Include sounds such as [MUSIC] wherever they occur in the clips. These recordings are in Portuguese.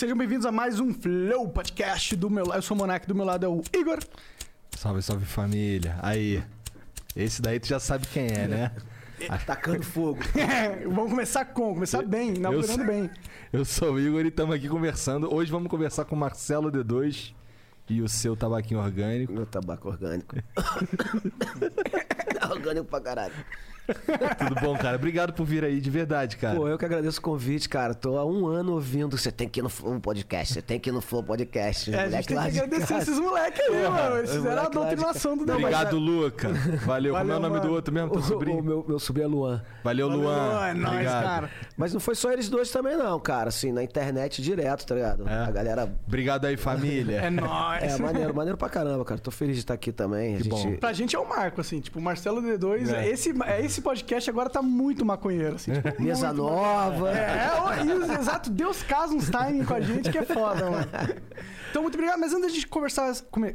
sejam bem-vindos a mais um Flow Podcast do meu lado. Eu sou o Monark, do meu lado é o Igor. Salve, salve família. Aí. Esse daí tu já sabe quem é, né? Atacando fogo. [LAUGHS] É, vamos começar com, começar bem, inaugurando bem. Eu sou o Igor e estamos aqui conversando. Hoje vamos conversar com o Marcelo D2 e o seu tabaquinho orgânico. Meu tabaco orgânico. [COUGHS] [COUGHS] orgânico pra caralho. [LAUGHS] Tudo bom, cara? Obrigado por vir aí, de verdade, cara. Pô, eu que agradeço o convite, cara. Tô há um ano ouvindo. Você tem que ir no Flow Podcast, você tem que ir no Flow Podcast. É, a gente tem que agradecer casa. esses moleques aí, mano. Eles os fizeram a doutrinação do negócio. Obrigado, Luca. Valeu. Como é Valeu, o nome mano. do outro mesmo, teu O, sobrinho? o meu, meu sobrinho é Luan. Valeu, Valeu, Luan. É nóis, Obrigado. cara. Mas não foi só eles dois também, não, cara. Assim, na internet direto, tá ligado? É. A galera. Obrigado aí, família. É nóis. É, maneiro, maneiro pra caramba, cara. Tô feliz de estar aqui também. Que a gente... bom. Pra gente é o marco, assim, tipo, o Marcelo D2, É. esse, esse podcast agora tá muito maconheiro, assim, tipo, [LAUGHS] Mesa nova. É, é, isso, exato. Deus casa uns timing com a gente que é foda, mano. [LAUGHS] Então, muito obrigado. Mas antes de conversar,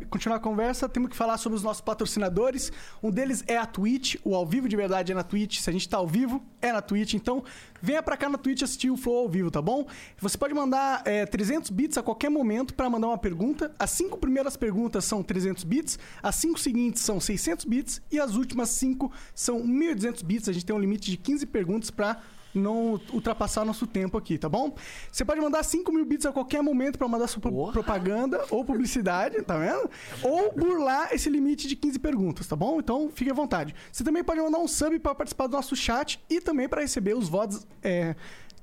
continuar a conversa, temos que falar sobre os nossos patrocinadores. Um deles é a Twitch. O ao vivo de verdade é na Twitch. Se a gente tá ao vivo, é na Twitch. Então, venha pra cá na Twitch assistir o Flow ao vivo, tá bom? Você pode mandar é, 300 bits a qualquer momento pra mandar uma pergunta. As cinco primeiras perguntas são 300 bits, as cinco seguintes são 600 bits e as últimas cinco são 1.200 bits. A gente tem um limite de 15 perguntas pra não ultrapassar nosso tempo aqui, tá bom? Você pode mandar 5 mil bits a qualquer momento pra mandar sua pro- propaganda ou publicidade, tá vendo? Ou burlar esse limite de 15 perguntas, tá bom? Então fique à vontade. Você também pode mandar um sub pra participar do nosso chat e também pra receber os VODs é,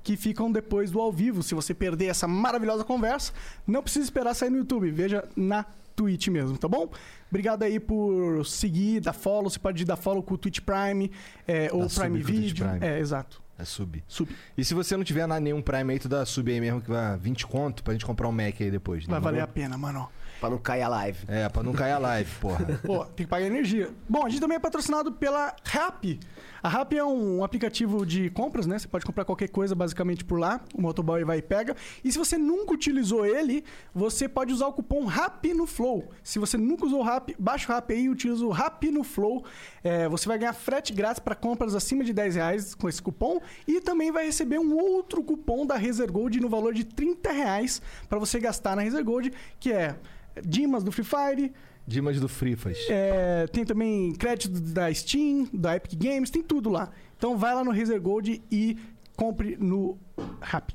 que ficam depois do ao vivo. Se você perder essa maravilhosa conversa, não precisa esperar sair no YouTube, veja na Twitch mesmo, tá bom? Obrigado aí por seguir, dar follow. Você pode dar follow com o Twitch Prime é, ou Prime Video. Prime. É, exato. É sub. Sub. E se você não tiver nenhum Prime aí, tu dá sub aí mesmo, que vai 20 conto pra gente comprar um Mac aí depois. Vai demorou? valer a pena, mano. Pra não cair a live. É, pra não cair a live, porra. [LAUGHS] Pô, tem que pagar energia. Bom, a gente também é patrocinado pela Rappi. A Rappi é um aplicativo de compras, né? Você pode comprar qualquer coisa basicamente por lá. O motoboy vai e pega. E se você nunca utilizou ele, você pode usar o cupom RAPI no Flow. Se você nunca usou o Rappi, baixa o Rappi aí e utiliza o RAPI no Flow. É, você vai ganhar frete grátis para compras acima de 10 reais com esse cupom. E também vai receber um outro cupom da Razer Gold no valor de 30 reais para você gastar na Razer Gold, que é Dimas do Free Fire, Dimas do Frifas. é, tem também crédito da Steam, da Epic Games, tem tudo lá. Então vai lá no Razer Gold e compre no Rappi.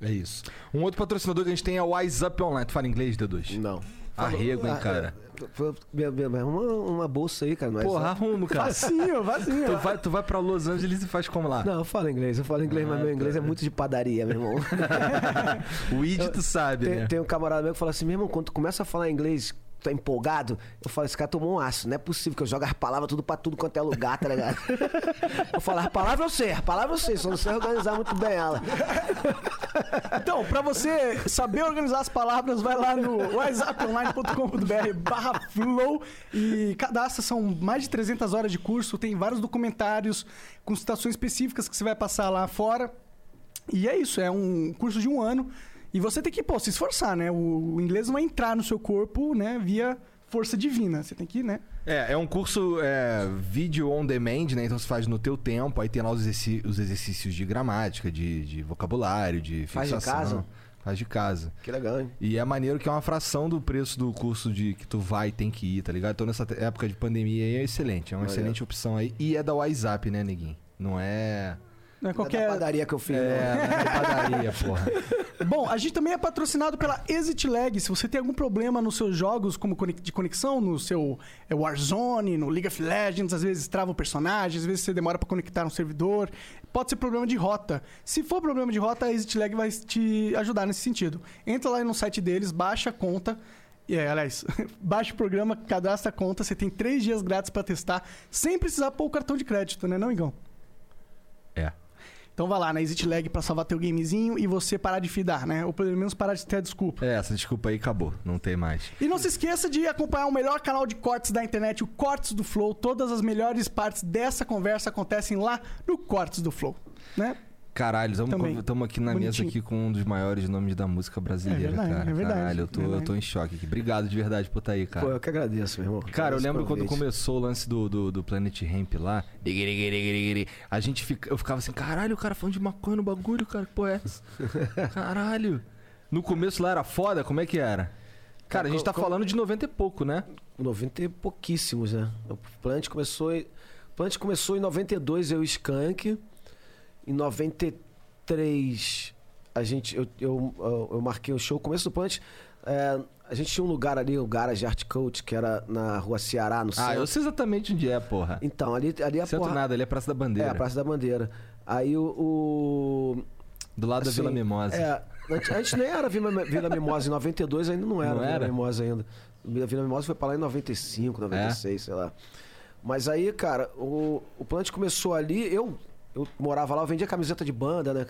É isso. Um outro patrocinador que a gente tem é o Wise Up Online. Tu fala inglês, D2? Não. Arrego, hein, Ah, cara. É, arruma uma bolsa aí, cara. É Porra, só- arrumo, cara. Facinho, facinho. Tu vai, tu vai pra Los Angeles e faz como lá? Não, eu falo inglês, eu falo inglês, mas Ah, meu inglês tá. é muito de padaria, meu irmão. [LAUGHS] O Id tu sabe, tem, né? tem um camarada meu que fala assim, meu irmão, quando tu começa a falar inglês, é empolgado, eu falo, esse cara tomou um aço, não é possível que eu jogue as palavras tudo pra tudo quanto é lugar, tá ligado? [LAUGHS] eu falo, as palavras eu sei, as palavras eu sei, só não sei organizar muito bem ela. [LAUGHS] Então, pra você saber organizar as palavras, vai lá no whatsapponline.com.br barra flow e cadastra, são mais de 300 horas de curso, tem vários documentários com citações específicas que você vai passar lá fora. E é isso, é um curso de um ano. E você tem que, pô, se esforçar, né? O, o inglês não vai entrar no seu corpo, né, via força divina. Você tem que, né? É, é um curso é, vídeo on demand, né? Então você faz no teu tempo, aí tem lá os, exercícios de gramática, de, de vocabulário, de Faz de fixação. casa? Faz de casa. Que legal, hein? E é maneiro que é uma fração do preço do curso de que tu vai e tem que ir, tá ligado? Então nessa época de pandemia aí é excelente, é uma excelente opção aí. E é da WhatsApp, né, neguinho? Não é. Não é Da qualquer. padaria que eu fiz? É, não é [LAUGHS] padaria, [LAUGHS] porra. Bom, a gente também é patrocinado pela Exit Lag. Se você tem algum problema nos seus jogos como de conexão, no seu é, Warzone, no League of Legends, às vezes trava o personagem, às vezes você demora pra conectar um servidor, pode ser problema de rota. Se for problema de rota, a Exit Lag vai te ajudar nesse sentido. Entra lá no site deles, baixa a conta. E, é, aliás, [LAUGHS] baixa o programa, cadastra a conta, você tem três dias grátis pra testar, sem precisar pôr o cartão de crédito, né, não, Igão? É. Então vai lá na Exit Lag pra salvar teu gamezinho e você parar de fidar, né? Ou pelo menos parar de ter a desculpa. É, essa desculpa aí acabou, não tem mais. E não se esqueça de acompanhar o melhor canal de cortes da internet, o Cortes do Flow. Todas as melhores partes dessa conversa acontecem lá no Cortes do Flow, né? Caralho, estamos aqui na Bonitinho. mesa aqui com um dos maiores nomes da música brasileira, É verdade, cara. é verdade, Caralho, eu tô, verdade. eu tô em choque aqui. Obrigado de verdade por estar aí, cara. Pô, eu que agradeço, meu irmão. Cara, eu lembro quando começou o lance do, do, do Planet Ramp lá. A gente fica, eu ficava assim, caralho, o cara falando de maconha no bagulho, cara, que porra é essa? [LAUGHS] Caralho. No começo lá era foda? Como é que era? Cara, a gente tá co- falando de 90 e pouco, né? 90 e pouquíssimos, né? O Plant começou, o Plant começou em 92, eu e o Skank. Em 93, a gente, eu, eu, eu, marquei o show. O começo do Plant, é, a gente tinha um lugar ali, o Garage Art Coach, que era na rua Ceará, no Ah, centro. eu sei exatamente onde é, porra. Então, ali, ali a Centro porra... nada, ali é Praça da É, Bandeira. a Praça da Bandeira. Aí o... o- Do lado da assim, Vila Mimosa. É, antes, antes nem era Vila, Vila Mimosa, em 92 ainda não era Não Vila era? Mimosa ainda. Vila Vila Mimosa foi pra lá em 95, 96, É? sei lá. Mas aí, cara, o, o Plant começou ali, eu, eu morava lá, eu vendia camiseta de banda, né?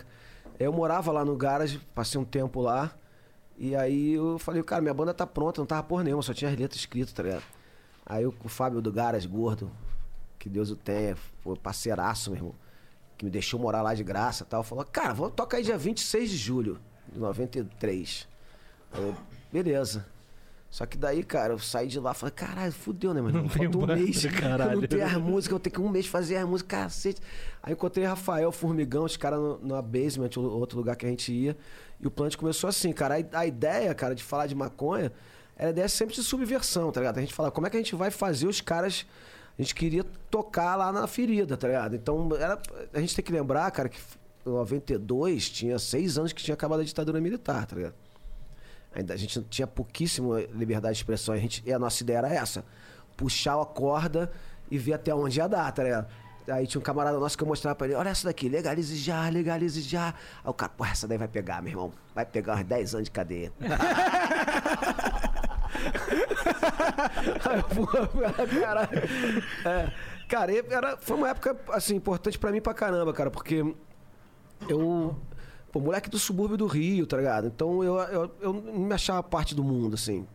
Eu morava lá no garage, passei um tempo lá. E aí eu falei, cara, minha banda tá pronta, não tava porra nenhuma, só tinha as letras escritas, tá ligado? Aí o, Fábio do Garage, gordo, que Deus o tenha, foi parceiraço, meu irmão, que me deixou morar lá de graça e tal, falou, cara, vamos tocar aí dia 26 de julho de 93. Aí eu, beleza. Só que daí, cara, eu saí de lá e falei, caralho, fudeu, né, irmão? [LAUGHS] Não Falta um banda, mês. caralho. Eu não tenho as músicas, eu tenho que um mês fazer as músicas, cacete. Aí encontrei Rafael Formigão, os caras no- na basement, outro lugar que a gente ia. E o plant começou assim, cara. A, a ideia, cara, de falar de maconha, era a ideia sempre de subversão, tá ligado? A gente falava, como é que a gente vai fazer os caras. A gente queria tocar lá na ferida, tá ligado? Então, era, a gente tem que lembrar, cara, que em 92 tinha seis anos que tinha acabado a ditadura militar, tá ligado? Ainda a gente tinha pouquíssima liberdade de expressão. A gente, e a nossa ideia era essa: puxar a corda e ver até onde ia dar, tá ligado? Aí tinha um camarada nosso que eu mostrava pra ele: olha essa daqui, legalize já, legalize já. Aí o cara, porra, essa daí vai pegar, meu irmão. Vai pegar uns 10 anos de cadeia. [LAUGHS] Aí, caralho. É, cara, era, foi uma época, assim, importante pra mim pra caramba, cara, porque eu. Pô, moleque do subúrbio do Rio, tá ligado? Então eu, eu, eu não me achava parte do mundo, assim.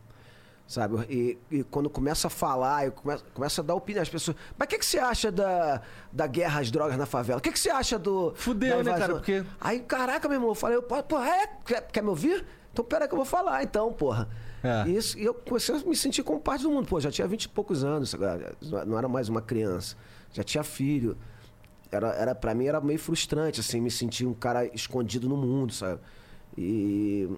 Sabe? E, e quando começa a falar, eu começo, começo a dar opinião. As pessoas. Mas o que, que você acha da, da guerra às drogas na favela? O que, que você acha do. Fudeu, né, cara? Porque- Aí, caraca, meu irmão, eu falei, pô, é? Quer, quer me ouvir? Então pera que eu vou falar, então, porra. É. E, isso, e eu comecei a me sentir como parte do mundo. Pô, já tinha vinte e poucos anos, não era mais uma criança. Já tinha filho. Era, era, pra mim era meio frustrante, assim, me sentir um cara escondido no mundo, sabe? E,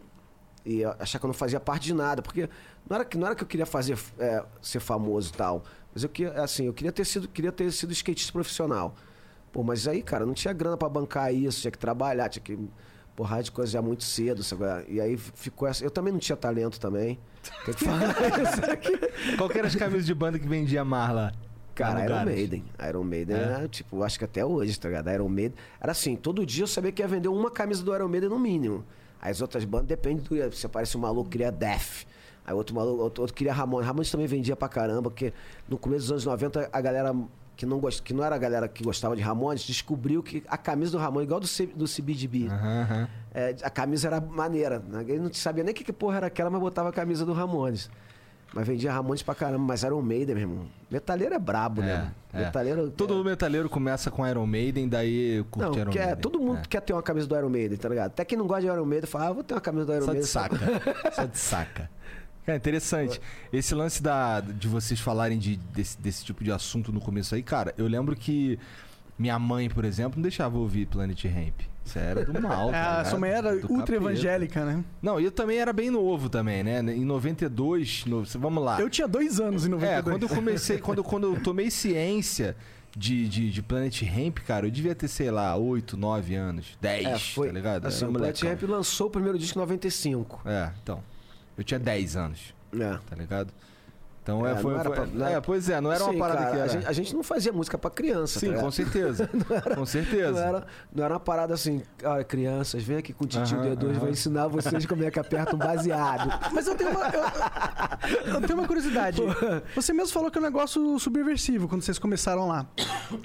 e achar que eu não fazia parte de nada. Porque não era que, não era que eu queria fazer, é, ser famoso e tal. Mas eu queria, assim, eu queria ter sido, queria ter sido skatista profissional. Pô, mas aí, cara, não tinha grana pra bancar isso, tinha que trabalhar, tinha que porrar de coisa já muito cedo, sabe? E aí ficou essa. Eu também não tinha talento também. Tem que falar [LAUGHS] isso aqui. Qual que eram as camisas de banda que vendia mar lá? Cara, Iron? Maiden. Iron Maiden É? era, tipo, acho que até hoje, tá ligado? Iron Maiden. Era assim, todo dia eu sabia que ia vender uma camisa do Iron Maiden no mínimo. As outras bandas depende do. Se aparece um maluco que queria Death. Aí outro maluco, outro, outro queria Ramones. Ramones também vendia pra caramba, porque no começo dos anos 90 a galera que não, gost... que não era a galera que gostava de Ramones descobriu que a camisa do Ramones, igual do, C... do CBGB, Aham, aham. é, a camisa era maneira. Né? Ele não sabia nem que, que porra era aquela, mas botava a camisa do Ramones. Mas vendia Ramones pra caramba, mas o Maiden, meu irmão. Metaleiro é brabo, né? É, é. Metaleiro. Todo metaleiro começa com Iron Maiden, daí curte Não, Iron quer, Maiden. todo mundo É. quer ter uma camisa do Iron Maiden, tá ligado? Até quem não gosta de Iron Maiden fala, ah, vou ter uma camisa do Iron Só de Maiden. saca. [LAUGHS] Só de saca. Cara, interessante. Esse lance da, de vocês falarem de, desse, desse tipo de assunto no começo aí, cara, eu lembro que minha mãe, por exemplo, não deixava eu ouvir Planet Ramp. Isso era do mal. [LAUGHS] É, tá a sua mãe era Do ultra capeta. evangélica, né? Não, e eu também era bem novo também, né? Em 92, no- vamos lá. Eu tinha dois anos em 92. É, quando eu comecei, quando, quando eu tomei ciência de, de, de Planet Ramp, cara, eu devia ter, sei lá, 8, 9 anos, 10, É, foi. tá ligado? Assim, o Planet. Ramp lançou o primeiro disco em 95. É, então. Eu tinha 10 anos, É. tá ligado? Então é, É, foi. era foi- pra- é, era- pois é, não era uma Sim, parada cara, que A era. gente, a gente não fazia música pra criança, Sim, tá com certeza. [LAUGHS] com certeza. Não era, não era uma parada assim, olha, crianças, vem aqui com o titio Aham, D2, aham. vou ensinar vocês como é que aperta um baseado. [LAUGHS] Mas eu tenho uma, eu, eu tenho uma curiosidade. Você mesmo falou que é um negócio subversivo quando vocês começaram lá.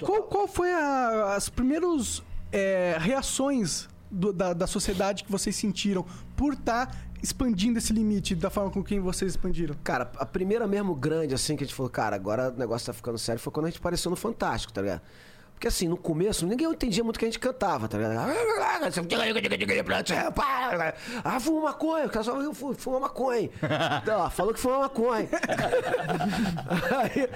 Qual, qual foi a- as primeiras é, reações do- da, da sociedade que vocês sentiram por estar expandindo esse limite da forma com que vocês expandiram? Cara, a primeira mesmo grande, assim, que a gente falou, cara, agora o negócio tá ficando sério, foi quando a gente apareceu no Fantástico, tá ligado? Porque assim, no começo, ninguém entendia muito o que a gente cantava, tá ligado? [LAUGHS] Ah, fuma maconha, o cara só "Eu fu- fuma maconha. Então, falou que fuma maconha. [LAUGHS] Aí,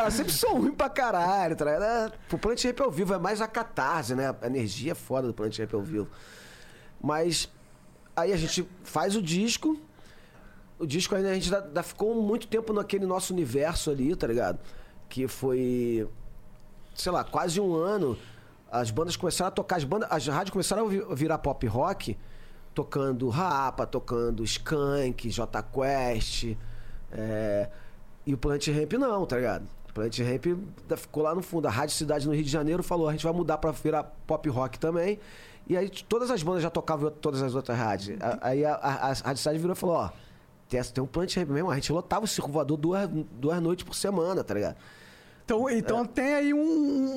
era sempre som ruim pra caralho, tá ligado? É, O Plant Rap ao vivo é mais a catarse, né? A energia é foda do Plant Rap ao vivo. Mas aí a gente faz o disco. O disco ainda a gente ainda- ainda ficou muito tempo naquele nosso universo ali, tá ligado? Que foi, sei lá, quase um ano. As bandas começaram a tocar, as bandas, as rádios começaram a vi- virar pop rock, tocando Rapa, tocando Skank, J Quest, é, e o Plant Ramp não, tá ligado? O Plant Ramp da- ficou lá no fundo. A Rádio Cidade no Rio de Janeiro falou: a gente vai mudar pra virar pop rock também. E aí todas as bandas já tocavam em todas as outras rádios. A- Aí a, a, a Rádio Cidade virou e falou: ó, tem, tem um Plant Ramp mesmo. A gente lotava o Circo Voador duas, duas noites por semana, tá ligado? Então, É. então tem aí um-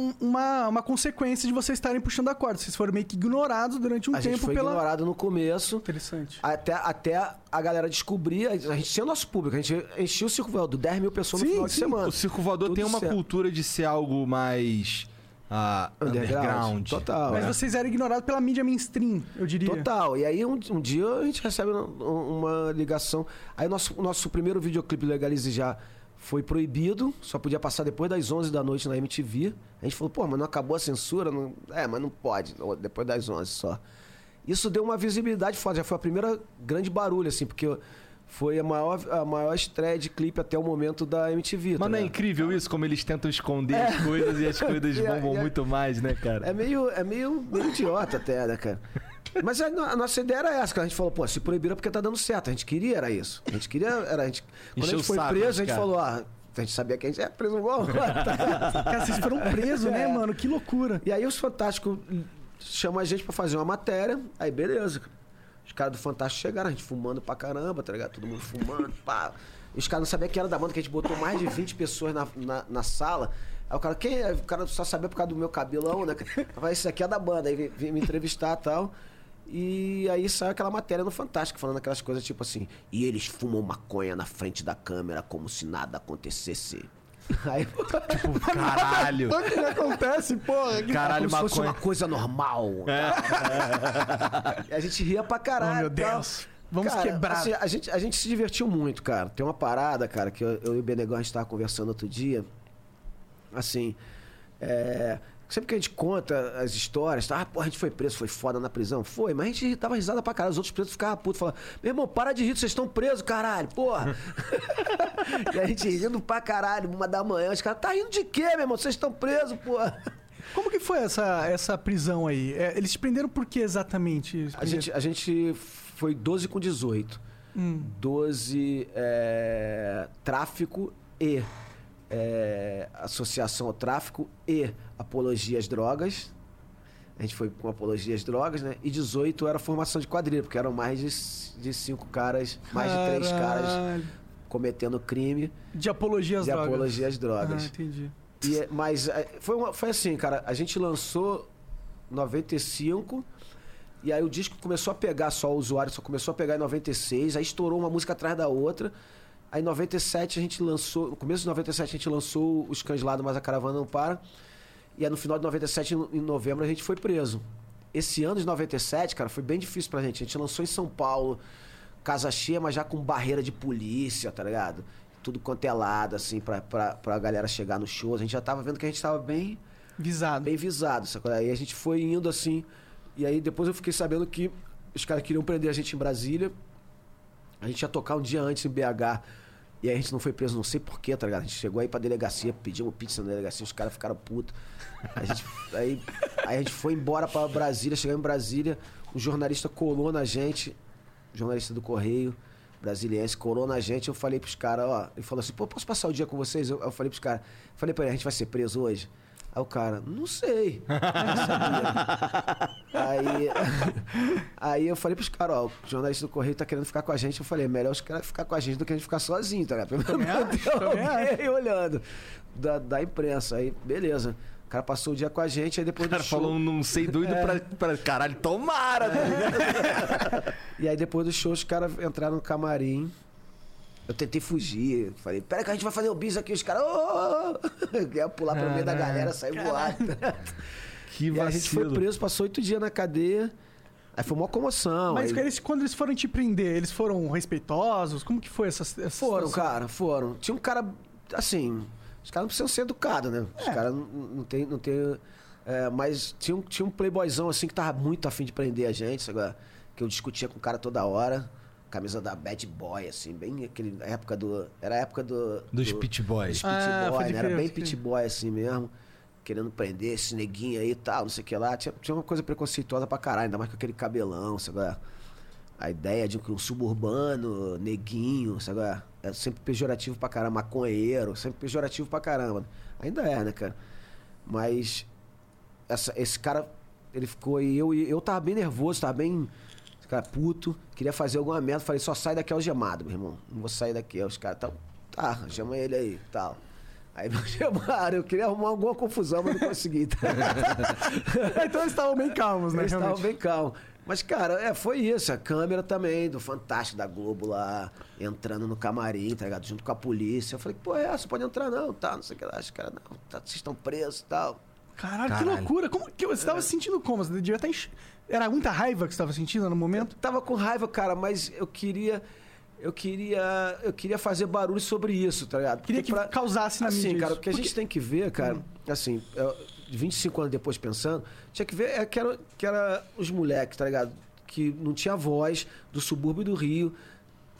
um- uma, uma consequência de vocês estarem puxando a corda. Vocês foram meio que ignorados durante um a tempo gente foi pela. ignorado no começo. Interessante. Até, até a galera descobrir, a gente tinha nosso público, a gente enchia o Circo Voador, 10 mil pessoas no Sim, final de sim. semana. O Circo Voador Tudo tem uma certo. cultura de ser algo mais ah, underground. Total. Mas é. vocês eram ignorados pela mídia mainstream, eu diria. Total. E aí um, um dia a gente recebe um- uma ligação. Aí o nosso, nosso primeiro videoclipe Legalize Já foi proibido, só podia passar depois das 11 da noite na MTV. A gente falou, pô, mas não acabou a censura? Não... É, mas não pode, não, depois das 11 só. Isso deu uma visibilidade foda, já foi a primeira grande barulho, assim, porque foi a maior, a maior estreia de clipe até o momento da MTV. tá Mas não é incrível isso? Como eles tentam esconder as coisas e as [LAUGHS] coisas bombam muito mais, né, cara? É meio, é meio, meio idiota até, né, cara? Mas a, a nossa ideia era essa, que a gente falou, pô, se proibiram porque tá dando certo. A gente queria, era isso. A gente queria, era a gente. Quando Encheu a gente foi saco, preso, né, a gente cara? falou, ah, a gente sabia que a gente é preso igual. [LAUGHS] tá? Cara, vocês foram presos, né, É. mano? Que loucura. e aí os Fantásticos chamam a gente pra fazer uma matéria, aí beleza. Os caras do Fantástico chegaram, a gente fumando pra caramba, tá ligado? Todo mundo fumando, pá. Os caras não sabiam que era da banda, que a gente botou mais de 20 pessoas na, na, na sala. Aí o cara, quem é? O cara só sabia por causa do meu cabelão, né? Falei, esse aqui é da banda. Aí veio me entrevistar e tal. E aí saiu aquela matéria no Fantástico, falando aquelas coisas tipo assim. E eles fumam maconha na frente da câmera como se nada acontecesse. Aí, Tipo, [LAUGHS] caralho. O que acontece, porra? Caralho, como se fosse maconha. uma coisa normal. E a gente ria pra caralho. Oh, meu tal. Deus. Vamos Cara, quebrar. assim, a, gente, a gente se divertiu muito, cara. Tem uma parada, cara, que eu, eu e o Benegão a gente tava conversando outro dia. Assim, é, sempre que a gente conta as histórias, tá? Ah, pô, a gente foi preso, foi foda na prisão. Foi, mas a gente tava risada pra caralho. Os outros presos ficavam putos, falando: Meu irmão, para de rir, vocês estão presos, caralho, porra. [LAUGHS] e a gente rindo pra caralho, uma da manhã. Os caras, tá rindo de quê, meu irmão? Vocês estão presos, porra. Como que foi essa, essa prisão aí? É, eles te prenderam por que exatamente? A gente, a gente foi 12 com 18. Hum. 12 é, tráfico e é, associação ao tráfico e apologia às drogas. A gente foi com apologia às drogas, né? E 18 era formação de quadrilha, porque eram mais de, de cinco caras, mais de três caras Caralho. cometendo crime De apologia às de drogas. apologia às drogas. Ah, entendi. E mas é, foi, uma- foi assim, cara. A gente lançou 95. E aí o disco começou a pegar só o usuário, só começou a pegar em 96. Aí estourou uma música atrás da outra. Aí em 97 a gente lançou. No começo de 97 a gente lançou Os Cães Lá do Mas a Caravana Não Para. E aí no final de 97, em novembro, a gente foi preso. Esse ano de 97, cara, foi bem difícil pra gente. A gente lançou em São Paulo, casa cheia, mas já com barreira de polícia, tá ligado? Tudo quanto é lado, assim, pra, pra, pra galera chegar no show. A gente já tava vendo que a gente tava bem, Visado. bem visado, sacou? Aí a gente foi indo assim. E aí depois eu fiquei sabendo que os caras queriam prender a gente em Brasília. A gente ia tocar um dia antes em BH. E aí a gente não foi preso, não sei porquê, tá ligado? A gente chegou aí pra delegacia, pedimos pizza na delegacia, os caras ficaram putos. A gente, [LAUGHS] aí, aí a gente foi embora pra Brasília, chegamos em Brasília, o jornalista colou na gente, jornalista do Correio, brasiliense, colou na gente, eu falei pros caras, ó, ele falou assim, pô, posso passar o dia com vocês? Eu, eu falei pros caras, falei pra ele, a gente vai ser preso hoje? Aí o cara, não sei. Não [LAUGHS] aí, aí eu falei pros caras, ó, o jornalista do Correio tá querendo ficar com a gente. Eu falei, é melhor os caras ficar com a gente do que a gente ficar sozinho, tá ligado? Pelo menos alguém olhando da, da imprensa. Aí, beleza. O cara passou o dia com a gente, aí depois O cara do show... falou um não sei doido [LAUGHS] pra, pra. Caralho, tomara, ligado? [LAUGHS] E aí depois do show os caras entraram no camarim. Eu tentei fugir. Falei, pera que a gente vai fazer o bis aqui. Os caras, ô! Eu [LAUGHS] ia pular pelo meio da galera, sair voado. [LAUGHS] Que E aí a gente foi vacilo. preso, passou oito dias na cadeia. Aí foi uma comoção. Mas aí... eles, quando eles foram te prender, eles foram respeitosos? Como que foi essa, essa Foram, situação? cara, foram. Tinha um cara, assim, os caras não precisam ser educados, né? Os É. caras não, não tem. Não tem é, mas tinha um, tinha um playboyzão assim que tava muito afim de prender a gente, sabe? que eu discutia com o cara toda hora. Camisa da Bad Boy, assim, bem aquele a época do. Era a época do. Dos do, Pit Boys. dos Pit Ah, Boy, né? Era bem Pit. Boy assim mesmo. Querendo prender esse neguinho aí e tal, não sei o que lá. Tinha, tinha uma coisa preconceituosa pra caralho, ainda mais com aquele cabelão, sabe? A ideia de um suburbano, neguinho, sabe? é? É sempre pejorativo pra caramba, maconheiro, sempre pejorativo pra caramba. Ainda é, né, cara? Mas essa- esse cara, ele ficou e eu, eu tava bem nervoso, tava bem. Cara, puto, queria fazer alguma merda. Falei, só sai daqui algemado, meu irmão. Não vou sair daqui. Aí os caras, tá, tá, chama ele aí, tal. Aí me [LAUGHS] chamaram, eu queria arrumar alguma confusão, mas não consegui. tá? [LAUGHS] então eles estavam bem calmos, né? Eles estavam bem calmos. Mas, cara, é, foi isso. A câmera também, do Fantástico da Globo lá, entrando no camarim, tá ligado? Junto com a polícia. Eu falei, pô, é, você pode entrar não, tá? Não sei o que lá. Os caras, não, tá, vocês estão presos e tal. Caralho, que Caralho. loucura. Como que você É. tava se sentindo como? Você devia estar em... Era muita raiva que você tava sentindo no momento? tava com raiva, cara, mas eu queria. Eu queria. Eu queria fazer barulho sobre isso, tá ligado? Queria que causasse na assim, mídia cara, o que a gente tem que ver, cara, assim, eu, 25 anos depois pensando, tinha que ver é, que, era, que era os moleques, tá ligado? Que não tinha voz, do subúrbio do Rio,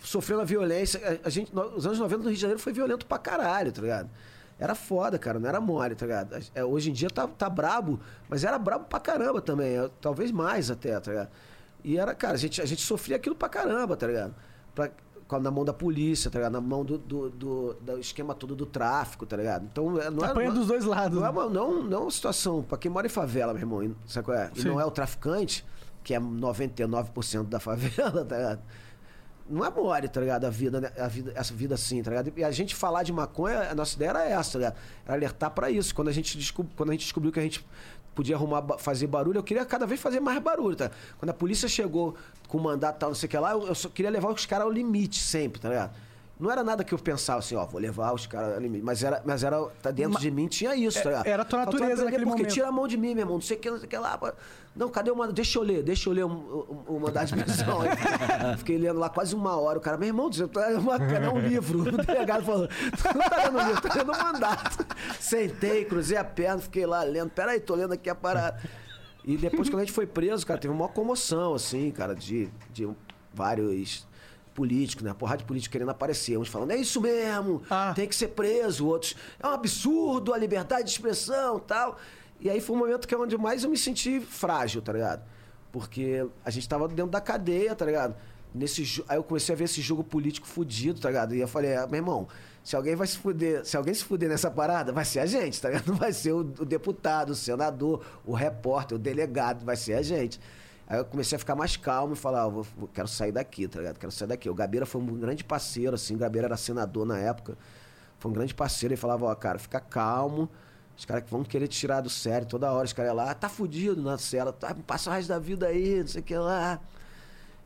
sofrendo a violência. A, a gente, os anos 90 no Rio de Janeiro foi violento pra caralho, tá ligado? Era foda, cara, não era mole, tá ligado? É, hoje em dia tá, tá brabo, mas era brabo pra caramba também, é, talvez mais até, tá ligado? E era, cara, a gente, a gente sofria aquilo pra caramba, tá ligado? Pra, na mão da polícia, tá ligado? Na mão do, do, do- do esquema todo do tráfico, tá ligado? Então, é- não é, Apanha não, dos dois lados. não é uma, não, não é uma situação pra quem mora em favela, meu irmão, sabe qual é? E Sim. não é o traficante, que é 99% da favela, [LAUGHS] tá ligado? Não é mole, tá ligado? A vida, né? a vida, essa vida assim, tá ligado? E a gente falar de maconha, a nossa ideia era essa, tá ligado? Era alertar pra isso. Quando a gente, descob... Quando a gente descobriu que a gente podia arrumar, fazer barulho, eu queria cada vez fazer mais barulho, tá? Quando a polícia chegou com mandato e tal, não sei o que lá, eu só queria levar os caras ao limite sempre, tá ligado? Não era nada que eu pensava assim, ó, vou levar os caras ao limite. Mas era, mas era tá dentro Ma- de mim tinha isso, tá ligado? era a tua natureza aprender, naquele porque momento. tira a mão de mim, meu irmão, não sei o que, não sei o que lá. pô. Não, cadê o mandado? Deixa eu ler, deixa eu ler o, o, o mandado de prisão. Aí, [LAUGHS] Fiquei lendo lá quase uma hora. O cara, meu irmão, você tá uma, é um livro. O delegado falou, tu não tá lendo livro, tá lendo o mandato. Sentei, cruzei a perna, fiquei lá lendo. Peraí, tô lendo aqui a parada. E depois, quando a gente foi preso, cara, teve uma comoção, assim, cara, de, de vários políticos, né? A porrada de políticos querendo aparecer. Uns falando, é isso mesmo, Ah. tem que ser preso. Outros, é um absurdo a liberdade de expressão tal. E aí foi um momento que é onde mais eu me senti frágil, tá ligado? Porque a gente tava dentro da cadeia, tá ligado? Nesse, aí eu comecei a ver esse jogo político fudido, tá ligado? E eu falei, ah, meu irmão, se alguém vai se fuder, se alguém se fuder nessa parada, vai ser a gente, tá ligado? Não [LAUGHS] vai ser o, o deputado, o senador, o repórter, o delegado, vai ser a gente. Aí eu comecei a ficar mais calmo e falar, ah, vou- quero sair daqui, tá ligado? Quero sair daqui. O Gabeira foi um grande parceiro, assim, o Gabeira era senador na época. Foi um grande parceiro. Ele falava, ó, cara, fica calmo. Os caras que vão querer te tirar do sério toda hora. Os caras lá, "Ah, tá fudido na cela, tá, passa o resto da vida aí, não sei o que lá.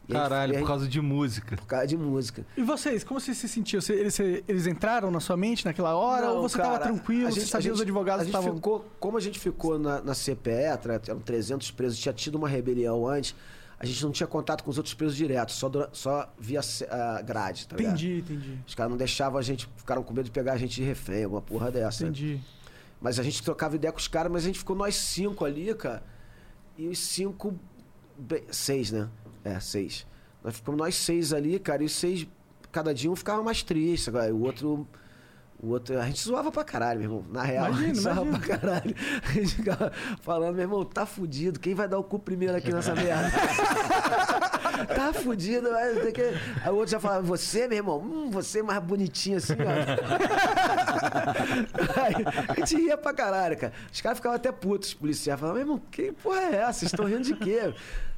E Caralho, aí- por causa de música. por causa de música. E vocês, como você se sentiu? Você- eles, eles entraram na sua mente naquela hora? Não, ou você cara, tava tranquilo? a Você gente- sabia a os advogados a gente estavam... ficou, Como a gente ficou na, na CPE, eram 300 presos, tinha tido uma rebelião antes, a gente não tinha contato com os outros presos direto, só, dura- só via a grade, tá ligado? Entendi, entendi. Os caras não deixavam a gente, ficaram com medo de pegar a gente de refém, alguma porra dessa. Entendi. Mas a gente trocava ideia com os caras, mas a gente ficou nós cinco ali, cara. E os cinco. seis, né? É, seis. Nós ficamos nós seis ali, cara, e os seis, cada dia um ficava mais triste. O outro. O outro. A gente zoava pra caralho, meu irmão. Na real, a Imagino, gente zoava pra caralho. A gente ficava falando, meu irmão, tá fudido. Quem vai dar o cu primeiro aqui nessa merda? [LAUGHS] tá fudido, mas tem que. Aí o outro já falava, você, meu irmão, hum, você é mais bonitinho assim, ó. [LAUGHS] Aí, a gente ria pra caralho, cara. Os caras ficavam até putos, os policiais. Falavam, meu irmão, que porra é essa? Vocês estão rindo de quê?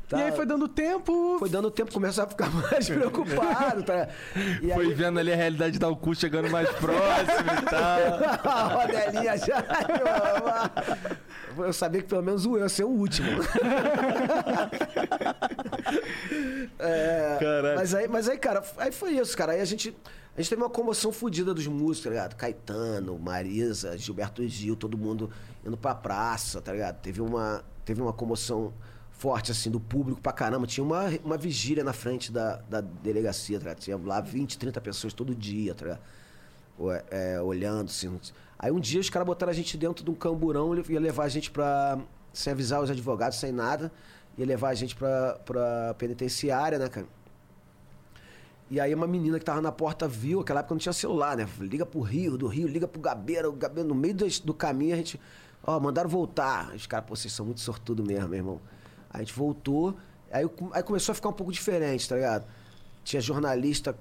Tá- E aí foi dando tempo... foi dando tempo, começou a ficar [LAUGHS] mais preocupado. Tá? E Foi aí, vendo ali a realidade da cu chegando mais próximo e tal. [LAUGHS] a rodelinha já. Eu sabia que pelo menos o eu ia ser o último. [LAUGHS] É, Caralho. Mas aí, mas aí, cara, aí foi isso, cara. Aí a gente, a gente teve uma comoção fodida dos músicos, tá ligado? Caetano, Marisa, Gilberto Gil, todo mundo indo pra praça, tá ligado? Teve uma, teve uma comoção forte, assim, do público pra caramba. Tinha uma, uma vigília na frente da, da delegacia, tá? Tinha lá 20, 30 pessoas todo dia, tá é, olhando, assim. Aí um dia os caras botaram a gente dentro de um camburão, ele ia levar a gente pra. sem avisar os advogados, sem nada. ia levar a gente pra, pra penitenciária, né, cara? E aí uma menina que tava na porta viu, aquela época não tinha celular, né? Liga pro Rio, do Rio, liga pro Gabeira, o Gabeira no meio do, do caminho a gente. Ó, mandaram voltar. Os caras, pô, vocês são muito sortudo mesmo, meu irmão. A gente voltou, aí, aí começou a ficar um pouco diferente, tá ligado? Tinha jornalista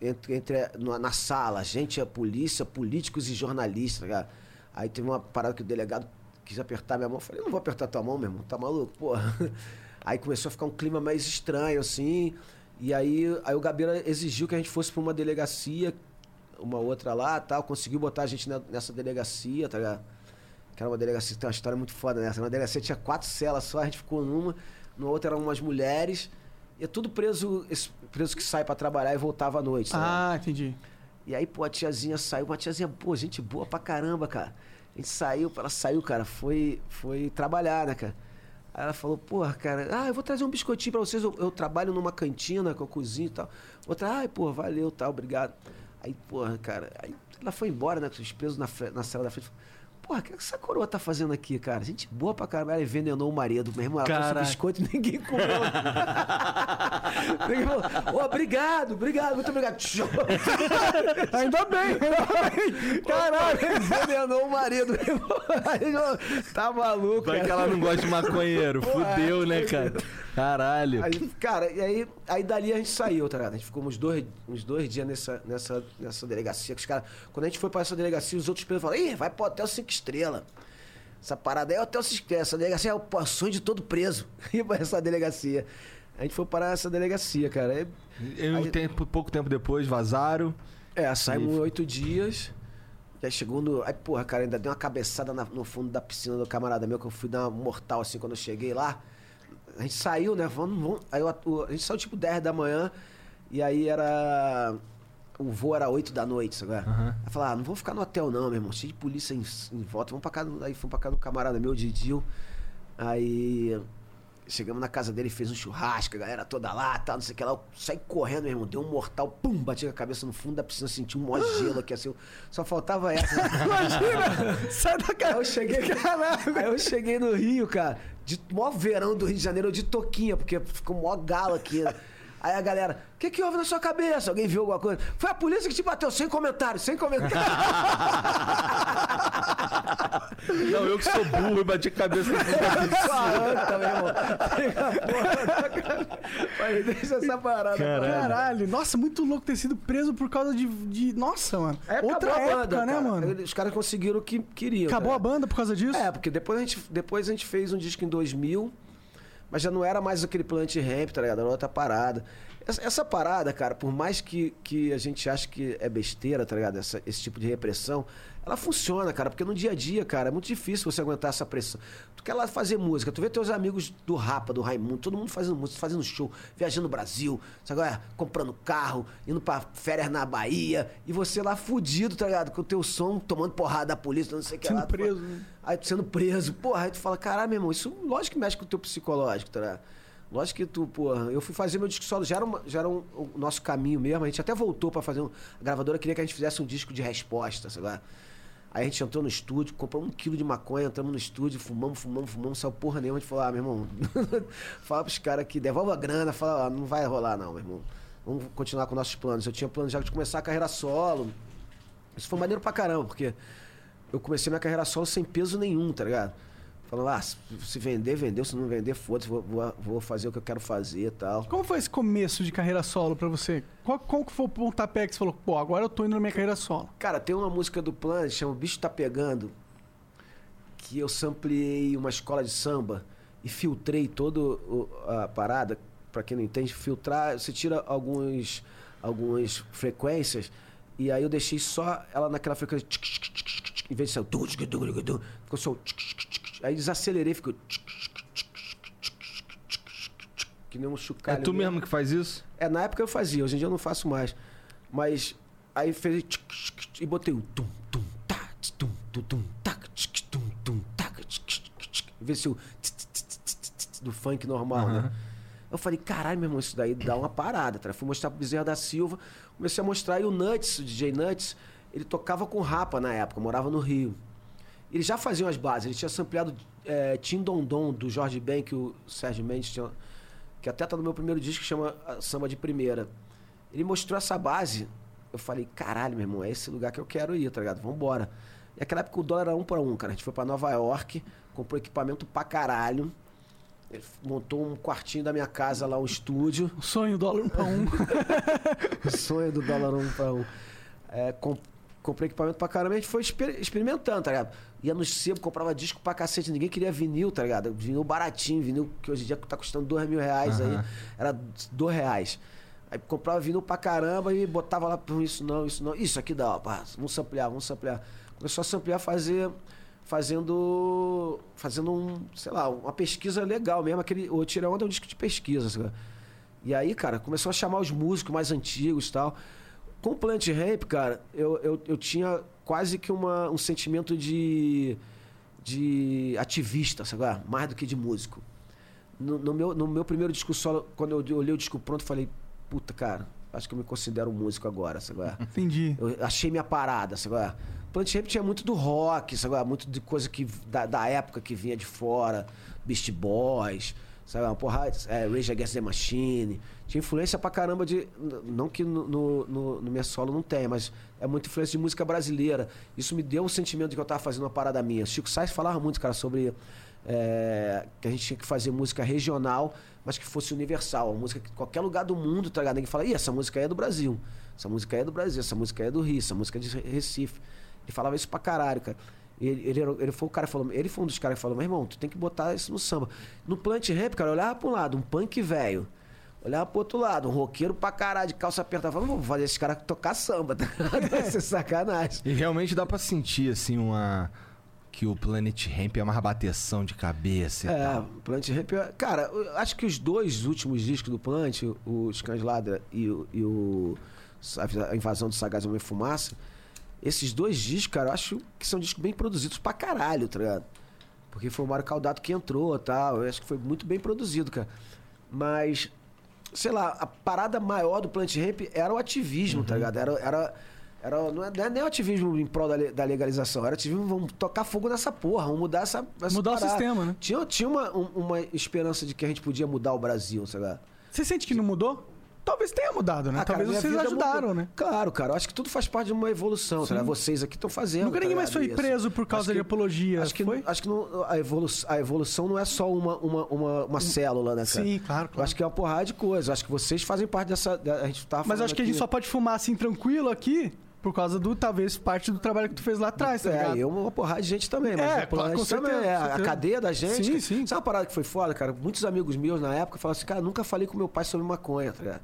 entre, entre na, sala, gente, a polícia, políticos e jornalistas, tá ligado? Aí teve uma parada que o delegado quis apertar minha mão. Eu falei, não vou apertar tua mão, meu irmão, tá maluco, porra. [LAUGHS] Aí começou a ficar um clima mais estranho, assim. E aí, aí o Gabeira exigiu que a gente fosse pra uma delegacia, uma outra lá tal. Conseguiu botar a gente ne- nessa delegacia, tá ligado? Que era uma delegacia, tem uma história muito foda nessa. Uma delegacia tinha quatro celas só, a gente ficou numa, na outra eram umas mulheres. E é tudo preso, preso que sai pra trabalhar e voltava à noite. tá ligado? Ah, entendi. E aí, pô, a tiazinha saiu, uma tiazinha, pô, gente boa pra caramba, cara. A gente saiu, ela saiu, cara, foi, foi trabalhar, né, cara? Aí ela falou, porra, cara, ah, eu vou trazer um biscoitinho pra vocês, eu, eu trabalho numa cantina que eu cozinho e tal. Outra, ai, pô, valeu, tal, obrigado. Aí, porra, cara, aí ela foi embora, né, com os pesos na, na cela da frente. Porra, o que essa coroa tá fazendo aqui, cara? Gente boa pra caramba. Ela envenenou o marido. Meu irmão, ela trouxe Caraca. biscoito e ninguém comeu. [LAUGHS] ninguém falou, ô, obrigado, obrigado, muito obrigado. [LAUGHS] Ainda bem, ainda bem. Caralho, envenenou o marido. meu irmão. [LAUGHS] Tá maluco, Vai que cara. ela não gosta de maconheiro. Fudeu, né, cara? Caralho. Aí, cara, e aí, aí dali a gente saiu, tá ligado? A gente ficou uns dois, uns dois dias nessa, nessa, nessa delegacia. Que os caras, quando a gente foi pra essa delegacia, os outros presos falaram: Ih, vai pro Hotel Cinco Estrelas. Essa parada aí é o Hotel Cinco Estrelas. Essa delegacia é o sonho de todo preso. [LAUGHS] Ir pra essa delegacia. A gente foi parar essa delegacia, cara. E um Aí- tempo, pouco tempo depois, vazaram. É, saímos oito dias. E aí chegou no. Aí, porra, cara, ainda deu uma cabeçada na- no fundo da piscina do camarada meu, que eu fui dar uma mortal assim quando eu cheguei lá. A gente saiu, né? Vamos, vamos. Aí eu- a gente saiu tipo 10 da manhã. E aí era. O voo era 8 da noite, sabe? Aham. Aí falei, ah, não vou ficar no hotel não, meu irmão. Cheio de polícia em, em volta. Vamos pra casa. Aí fomos pra casa do camarada meu, Didil. Aí. Chegamos na casa dele, fez um churrasco, a galera toda lá, tal, não sei o que lá. Eu saí correndo, meu irmão, deu um mortal, pum, bati a cabeça no fundo da piscina, senti um mó [GASPS] gelo aqui, assim. Só faltava essa. Imagina! Sai da Aí cara. eu cheguei, aí eu cheguei no Rio, cara, de mó verão do Rio de Janeiro, de toquinha, porque ficou mó galo aqui. Aí a galera, o que, que houve na sua cabeça? Alguém viu alguma coisa? Foi a polícia que te bateu, sem comentário, sem comentário. [LAUGHS] Não, eu que sou burro e bati a cabeça no irmão. Falei, deixa essa parada. Caralho. Caralho, nossa, muito louco ter sido preso por causa de. de- nossa, mano. Aí Outra época, banda, né, cara. mano? Os caras conseguiram o que queriam. Acabou tá a banda por causa disso? É, porque depois a gente, depois a gente fez um disco em 2000, mas já não era mais aquele Plant Ramp, tá ligado? Era outra parada. Essa, essa parada, cara, por mais que, que a gente ache que é besteira, tá ligado? Essa- esse tipo de repressão, ela funciona, cara, porque no dia a dia, cara, é muito difícil você aguentar essa pressão. Tu quer lá fazer música, tu vê teus amigos do Rapa, do Raimundo, todo mundo fazendo música, fazendo show, viajando no Brasil, sabe? agora comprando carro, indo pra férias na Bahia, e você lá fudido, tá ligado? Com o teu som, tomando porrada da polícia, não sei o que Sendo lá. fala- preso, né? Aí tu sendo preso, porra, aí tu fala, caralho, meu irmão, isso lógico que mexe com o teu psicológico, tá ligado? Lógico que tu, porra, eu fui fazer meu disco solo, já era, uma- já era um- o nosso caminho mesmo, a gente até voltou pra fazer um. A gravadora queria que a gente fizesse um disco de resposta, sei lá. Aí a gente entrou no estúdio, comprou um quilo de maconha, entramos no estúdio, fumamos, fumamos, fumamos, saiu porra nenhuma. A gente falou, ah, meu irmão, [LAUGHS] fala pros caras que devolve a grana, fala, ah, não vai rolar não, meu irmão. Vamos continuar com nossos planos. Eu tinha plano já de começar a carreira solo. Isso foi maneiro pra caramba, porque eu comecei minha carreira solo sem peso nenhum, tá ligado? Falando, ah, se- vender, vendeu, se não vender, foda-se, vou, vou, vou fazer o que eu quero fazer e tal. Como foi esse começo de carreira solo pra você? Qual, qual que foi o pontapé que você falou, pô, agora eu tô indo na minha carreira solo? Cara, tem uma música do Planet, chama O Bicho Tá Pegando, que eu sampliei uma escola de samba e filtrei toda a parada. Pra quem não entende, filtrar, você tira alguns, algumas frequências e aí eu deixei só ela naquela frequência. Em vez de ser. o Ficou só. o Aí desacelerei, ficou. Que nem um chocalho. É tu mesmo que faz isso? É, na época eu fazia, hoje em dia eu não faço mais. Mas aí fez. E botei o tum, tum, ta, tum, tum, tum, tac, tum, tum, tac, ver se o. do funk normal, né? Eu falei, caralho, meu irmão, isso daí dá uma parada, tá? Fui mostrar pro Bezerra da Silva, comecei a mostrar, e o Nuts, o DJ Nuts, ele tocava com rapa na época, morava no Rio. Ele já fazia umas bases, ele tinha sampleado é, Tim Dondon, do Jorge Ben, que o Sérgio Mendes tinha, que até tá no meu primeiro disco, que chama Samba de Primeira. Ele mostrou essa base, eu falei, caralho, meu irmão, é esse lugar que eu quero ir, tá ligado? Vambora. E naquela época o dólar era um para um, cara. A gente foi para Nova York, comprou equipamento pra caralho. Ele montou um quartinho da minha casa lá, um estúdio. O sonho dólar um pra um. [LAUGHS] o sonho do dólar um para um. É, comprei equipamento pra caramba e a gente foi exper experimentando, tá ligado? Ia no sebo, comprava disco pra cacete, ninguém queria vinil, tá ligado? Vinil baratinho, vinil que hoje em dia tá custando dois mil reais Aham. aí, era dois reais. Aí comprava vinil pra caramba e botava lá, "Pô, isso não, isso não, isso aqui dá, ó, pá, vamos ampliar, vamos ampliar. Começou a ampliar, fazer, fazendo, fazendo um, sei lá, uma pesquisa legal mesmo, aquele, o Tira Onda é um disco de pesquisa, sabe? E aí, cara, começou a chamar os músicos mais antigos e tal. Com o Plant Ramp, cara, eu, eu, eu tinha quase que uma, um sentimento de, de ativista, sabe? é? Mais do que de músico. No, no meu, no meu primeiro disco solo, quando eu olhei o disco pronto, falei, puta, cara, acho que eu me considero um músico agora, sabe? é? Entendi. Eu achei minha parada, sabe? é? Plant Ramp tinha muito do rock, sabe? Muito de coisa que, da, da época que vinha de fora, Beast Boys, sabe? Uma porrada, é, Rage Against the Machine. Tinha influência pra caramba de. Não que no, no, no, no minha solo não tenha, mas é muita influência de música brasileira. Isso me deu o sentimento de que eu tava fazendo uma parada minha. Chico Sainz falava muito, cara, sobre. é, que a gente tinha que fazer música regional, mas que fosse universal. Uma música que qualquer lugar do mundo, tá ligado? Ninguém fala, ih, essa música é do Brasil. Essa música é do Brasil, essa música é do Rio, essa música é de Recife. Ele falava isso pra caralho, cara. Ele, ele, ele foi o cara falou, ele foi um dos caras que falou, meu irmão, tu tem que botar isso no samba. No plant rap, cara, eu olhava pra um lado, um punk velho. Olhava pro outro lado, um roqueiro pra caralho, de calça apertada. Falava, vou fazer esse cara tocar samba, [LAUGHS] tá? ligado? Vai ser sacanagem. E realmente dá pra sentir, assim, uma. Que o Planet Ramp é mais bateção de cabeça e É, tal. Plant Rap. é- Cara, eu acho que os dois últimos discos do Plant, o Scansladra e o, e o A Invasão do Sagaz Homem Fumaça, esses dois discos, cara, eu acho que são discos bem produzidos pra caralho, tá ligado? Porque foi o Mário Caldato que entrou e tal. Eu acho que foi muito bem produzido, cara. Mas, sei lá, a parada maior do Plant Ramp era o ativismo, tá ligado? Era. era era, não, é, não é nem o ativismo em prol da, da legalização, era ativismo, vamos tocar fogo nessa porra, vamos mudar essa. essa Mudar o parada. sistema, né? Tinha, tinha uma, um- uma esperança de que a gente podia mudar o Brasil, sabe? Você sente que não mudou? Talvez tenha mudado, né? Ah, cara, Talvez minha vocês ajudaram, mudou. né? Claro, cara. Eu acho que tudo faz parte de uma evolução, sabe? Vocês aqui estão fazendo. Nunca ninguém tá mais foi? Isso. preso por causa Acho de que- apologia. Acho que, foi? acho que não- a, evolução, a evolução não é só uma, uma, uma, uma célula, né, cara? Sim, claro, Eu claro. acho que é uma porrada de coisa. Eu acho que vocês fazem parte dessa. A gente tava Mas eu acho que a gente só aqui- pode fumar assim tranquilo aqui por causa do, talvez, parte do trabalho que tu fez lá atrás, tá É, ligado? eu uma porrada de gente também, mas É, é, claro, com também, certeza, é, com a cadeia da gente. Sim, cara. sim. Sabe uma parada que foi foda, cara? Muitos amigos meus na época falaram assim, cara, nunca falei com meu pai sobre maconha, tá ligado?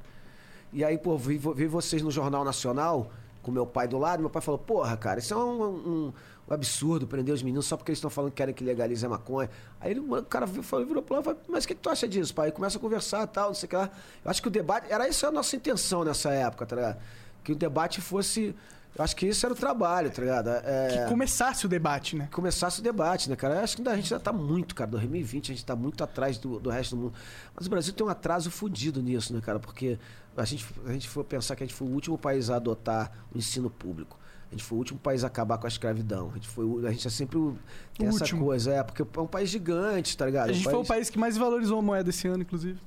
E aí, pô, vi, vi vocês no Jornal Nacional, com meu pai do lado, meu pai falou, porra, cara, isso é um, um- um absurdo prender os meninos só porque eles estão falando que querem que legalize a maconha. Aí ele, o cara falou, virou pro lado e falou, mas o que, que tu acha disso, pai? Aí começa a conversar e tal, não sei o que lá. Eu acho que o debate, era isso a nossa intenção nessa época, tá ligado? Que o debate fosse, eu acho que isso era o trabalho, tá ligado? É, Que começasse o debate, né? começasse o debate, né, cara? Eu acho que a gente ainda tá muito, cara. 2020 a gente tá muito atrás do, do resto do mundo. Mas o Brasil tem um atraso fudido nisso, né, cara? Porque a gente, a gente for pensar que a gente foi o último país a adotar o ensino público. A gente foi o último país a acabar com a escravidão. A gente, foi, o- a gente é sempre o, tem O essa último. coisa, é, porque é um país gigante, tá ligado? A gente um foi o país que mais valorizou a moeda esse ano, inclusive.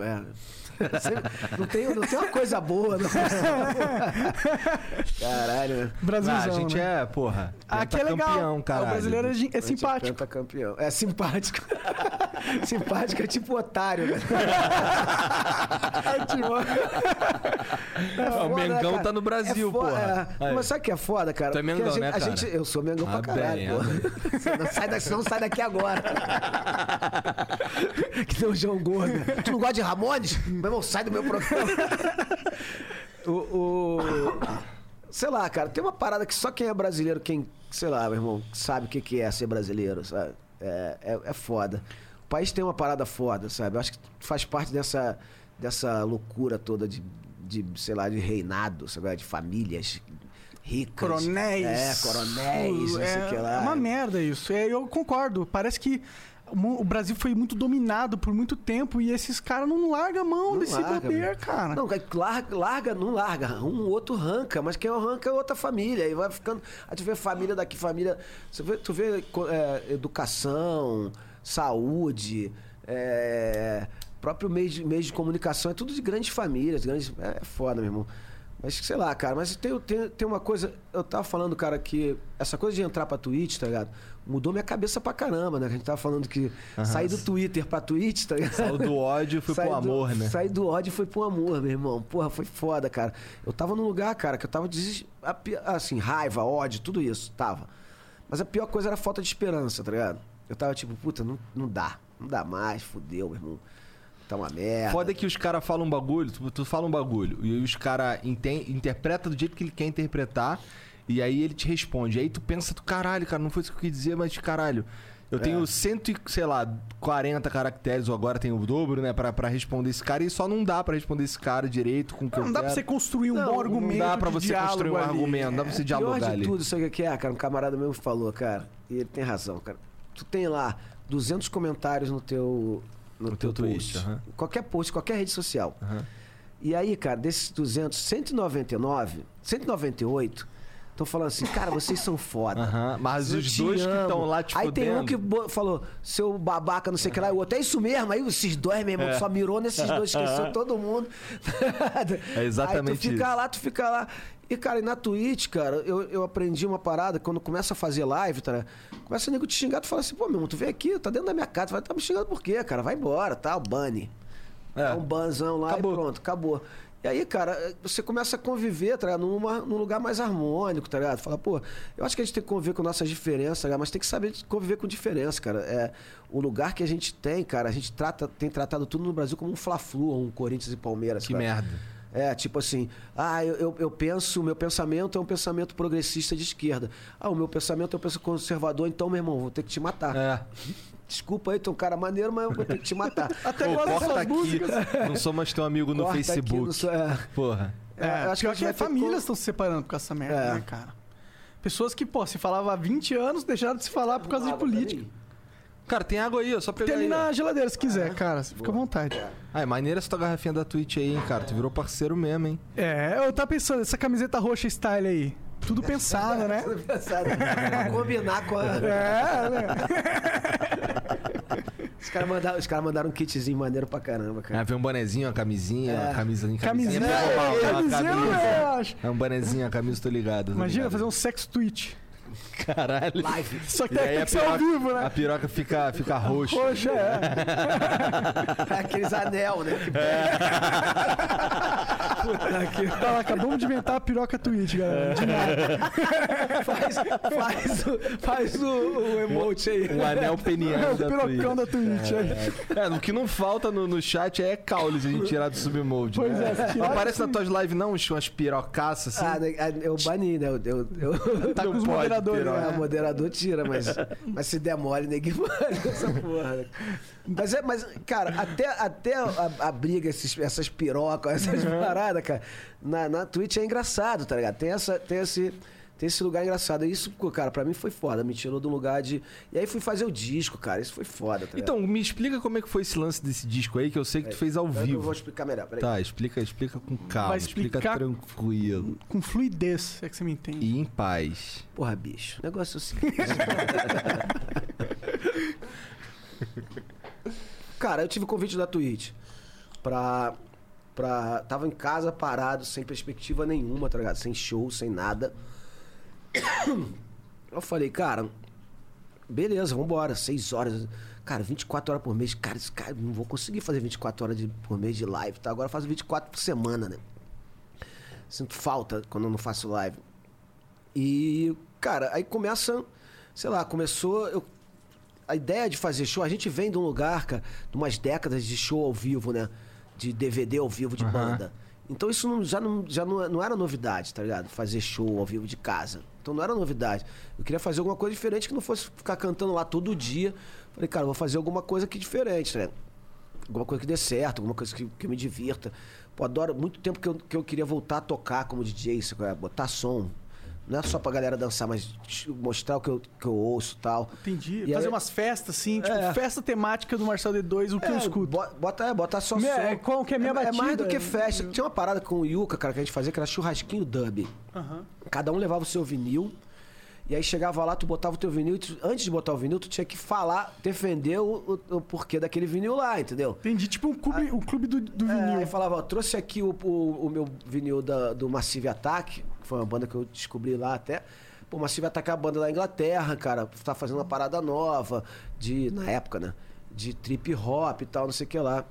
É. Não, tem, não tem uma coisa boa, não. [LAUGHS] Caralho, né? Brasilzão, Ah, a gente né? é, porra. Aqui é legal. campeão, caralho. O brasileiro é, gi- é simpático. campeão. É simpático. [LAUGHS] simpático é tipo otário, né? [LAUGHS] é tipo... É o foda, Mengão cara. tá no Brasil, É fo- porra. é. Mas sabe o que é foda, cara? Tu é Mengão, a gente, né, a cara? gente- eu sou Mengão Ah, pra caralho, bem, porra. ah, Você não sai daqui, não sai daqui agora. Que nem o João Gordo. [LAUGHS] Tu não gosta de Ramones? Meu irmão, sai do meu programa. [LAUGHS] o, o- Sei lá, cara, tem uma parada que só quem é brasileiro, quem, sei lá, meu irmão, sabe o que que é ser brasileiro, sabe? É, é, é foda. O país tem uma parada foda, sabe? Eu acho que faz parte dessa, dessa loucura toda de, de, sei lá, de reinado, sabe? De famílias ricas. Coronéis. É, coronéis, não sei o é, que lá. É uma merda isso. É, eu concordo. Parece que o Brasil foi muito dominado por muito tempo e esses caras não largam a mão Não desse larga, poder, mano. cara. Não, é larga, larga, não larga. Um outro arranca, mas quem arranca é outra família. Aí vai ficando. Aí tu vê família daqui, família. Você vê, tu vê é, educação, saúde, é, próprio meio de, meio de comunicação, é tudo de grandes famílias, grandes. É foda, meu irmão. Mas sei lá, cara, mas tem, tem, tem uma coisa. Eu tava falando, cara, que essa coisa de entrar pra Twitch, tá ligado? Mudou minha cabeça pra caramba, né? A gente tava falando que sair do Twitter pra Twitch, tá ligado? Saiu do ódio e foi pro Saí amor, né? Saí do ódio e foi pro amor, meu irmão. Porra, foi foda, cara. Eu tava num lugar, cara, que eu tava assim, raiva, ódio, tudo isso, tava. Mas a pior coisa era a falta de esperança, tá ligado? Eu tava tipo, puta, não, não dá. Não dá mais, fudeu, meu irmão. Tá uma merda. Foda é que os caras falam um bagulho, tu, tu fala um bagulho, e os caras interpretam do jeito que ele quer interpretar, e aí ele te responde. Aí tu pensa, tu caralho, cara, não foi isso que eu quis dizer, mas caralho. Eu tenho cento e, sei lá, 40 caracteres, ou agora tenho o dobro, né, pra, pra responder esse cara, e só não dá pra responder esse cara direito com o que Não eu dá pra quero. você construir um Não, bom não argumento. Não dá pra você construir um ali. argumento, não dá pra você É, Pior dialogar de ali. tudo, sabe o que é, cara? Um camarada meu falou, cara, e ele tem razão, cara. Tu tem lá 200 comentários no teu, no, No teu, teu post. aham. Qualquer post, qualquer rede social. E aí, cara, desses 200, 199, 198 estão falando assim, cara, vocês são foda. Mas Eu os dois que amo. estão lá te Aí tem um que falou, seu babaca, não sei o que lá, e o outro, é isso mesmo. Aí esses dois, meu irmão, só mirou nesses dois, esqueceu [LAUGHS] todo mundo. É exatamente Aí tu fica isso. lá, tu fica lá. E, cara, e na Twitch, cara, eu, eu aprendi uma parada, quando começa a fazer live, tá? Começa o nego te xingar, tu fala assim, pô, meu irmão, tu vem aqui, tá dentro da minha casa, tu vai tá me xingando por quê, cara? Vai embora, tá? O bunny. É. Dá um banzão lá Acabou. e pronto, acabou. E aí, cara, você começa a conviver, tá ligado? Numa, num lugar mais harmônico, tá ligado? Fala, pô, eu acho que a gente tem que conviver com nossas diferenças, tá ligado? mas tem que saber conviver com diferença, cara. É, o lugar que a gente tem, cara, a gente trata, tem tratado tudo no Brasil como um Fla-Flu, um Corinthians e Palmeiras. Que cara. merda. É, tipo assim, ah, eu, eu, eu penso, o meu pensamento é um pensamento progressista de esquerda. Ah, o meu pensamento é um pensamento conservador, então, meu irmão, vou ter que te matar. É. Desculpa aí, tu é um cara maneiro, mas eu vou ter que te matar. [LAUGHS] Até Pô, gosto corta dessas aqui. músicas. Não sou mais teu amigo no Corta aqui Facebook. no seu- é. Porra. É, eu acho que, que ter famílias estão se separando por causa dessa merda, É. né, cara? Pessoas que, pô, se falava há 20 anos, deixaram de se falar por causa de política. Cara, tem água aí, ó. Só pegar Tem ali na geladeira, se quiser, cara. Fica à vontade. Ah, é maneira essa tua garrafinha da Twitch aí, hein, cara. Tu virou parceiro mesmo, hein? É, eu tava pensando, essa camiseta roxa style aí. Tudo pensado, né? Tudo pensado. pra combinar com a. É, né? [LAUGHS] Os caras mandaram, os caras mandaram um kitzinho maneiro pra caramba, cara. Ah, vem um bonezinho, uma camisinha, É. uma camisinha. Camisinha, mal, é, uma camisinha, camisa. eu acho. É um bonezinho, a camisa, tô ligado. tô Imagina ligado. fazer um sex tweet. [LAUGHS] Caralho. Live. Só que tem a que ser ao vivo, a né? piroca fica, fica roxa. Roxa, é. [LAUGHS] Aqueles anel, né? Que [LAUGHS] Puta que Tá lá, acabamos de inventar a piroca tweet, galera. De nada. faz, faz, o, faz o, o emote aí. Um anel É peniano o da pirocão Twitch. da Twitch aí. É, o que não falta no, no chat é caule se a gente tirar do submode. Pois né? é, Não aparece nas tuas lives não umas pirocaças assim? Ah, né, ah, eu bani, né? Eu, eu, eu- Tá com os pode, moderadores, piroca. É, o né? moderador tira, mas, [LAUGHS] mas se der mole, ninguém faz essa porra. né? Mas, é, mas cara, até, até a, a briga, esses, essas pirocas, essas paradas, cara, na, na Twitch é engraçado, tá ligado? Tem, essa, tem, esse, tem esse lugar engraçado. E Isso, cara, pra mim foi foda. Me tirou de um lugar de. E aí fui fazer o disco, cara. Isso foi foda, tá ligado? Então, me explica como é que foi esse lance desse disco aí, que eu sei que tu fez ao Eu vivo. vou explicar melhor, peraí. Tá, explica, explica com calma, Vai explica explicar- tranquilo Com fluidez, é que você me entende. e em paz. Porra, bicho. O negócio é o seguinte. [LAUGHS] Cara, eu tive convite da Twitch pra. pra tava em casa parado, sem perspectiva nenhuma, tá ligado? Sem show, sem nada. [COUGHS] Eu falei, cara, beleza, vambora, seis horas. Cara, 24 horas por mês. Cara, esse cara, não vou conseguir fazer 24 horas de- por mês de live, tá? Agora eu faço 24 por semana, né? Sinto falta quando eu não faço live. E, cara, aí começa, sei lá, começou. eu- a ideia de fazer show, a gente vem de um lugar, cara, de umas décadas de show ao vivo, né? De DVD ao vivo, de Aham. banda. Então isso não- já, não, já não, não era novidade, tá ligado? Fazer show ao vivo de casa. Então não era novidade. Eu queria fazer alguma coisa diferente que não fosse ficar cantando lá todo dia. Falei, cara, vou fazer alguma coisa aqui diferente, ligado? Alguma coisa que dê certo, alguma coisa que, que me divirta. Pô, adoro muito tempo que eu, que eu queria voltar a tocar como DJ, é? botar som. Não é só pra galera dançar, mas mostrar o que eu, que eu ouço e tal. Entendi. E Fazer aí- umas festas, assim, tipo, É. festa temática do Marcel D2, o que eu É, escuto. bo- Bota, é, bota só Minha- som. é, qual que é a minha é, é mais do batida? que festa. Tinha uma parada com o Yuka, cara, que a gente fazia, que era churrasquinho dub. Aham. Cada um levava o seu vinil. E aí chegava lá, tu botava o teu vinil e tu- antes de botar o vinil, tu tinha que falar, defender o, o- o porquê daquele vinil lá, entendeu? Entendi, tipo um clube, um clube do, do É, vinil. aí falava, ó, trouxe aqui o, o, o meu vinil da- do Massive Attack, foi uma banda que eu descobri lá até. Pô, Massive Attack é uma banda da Inglaterra, cara, tá fazendo uma parada nova, de, na época, né? De trip hop e tal, não sei o que lá.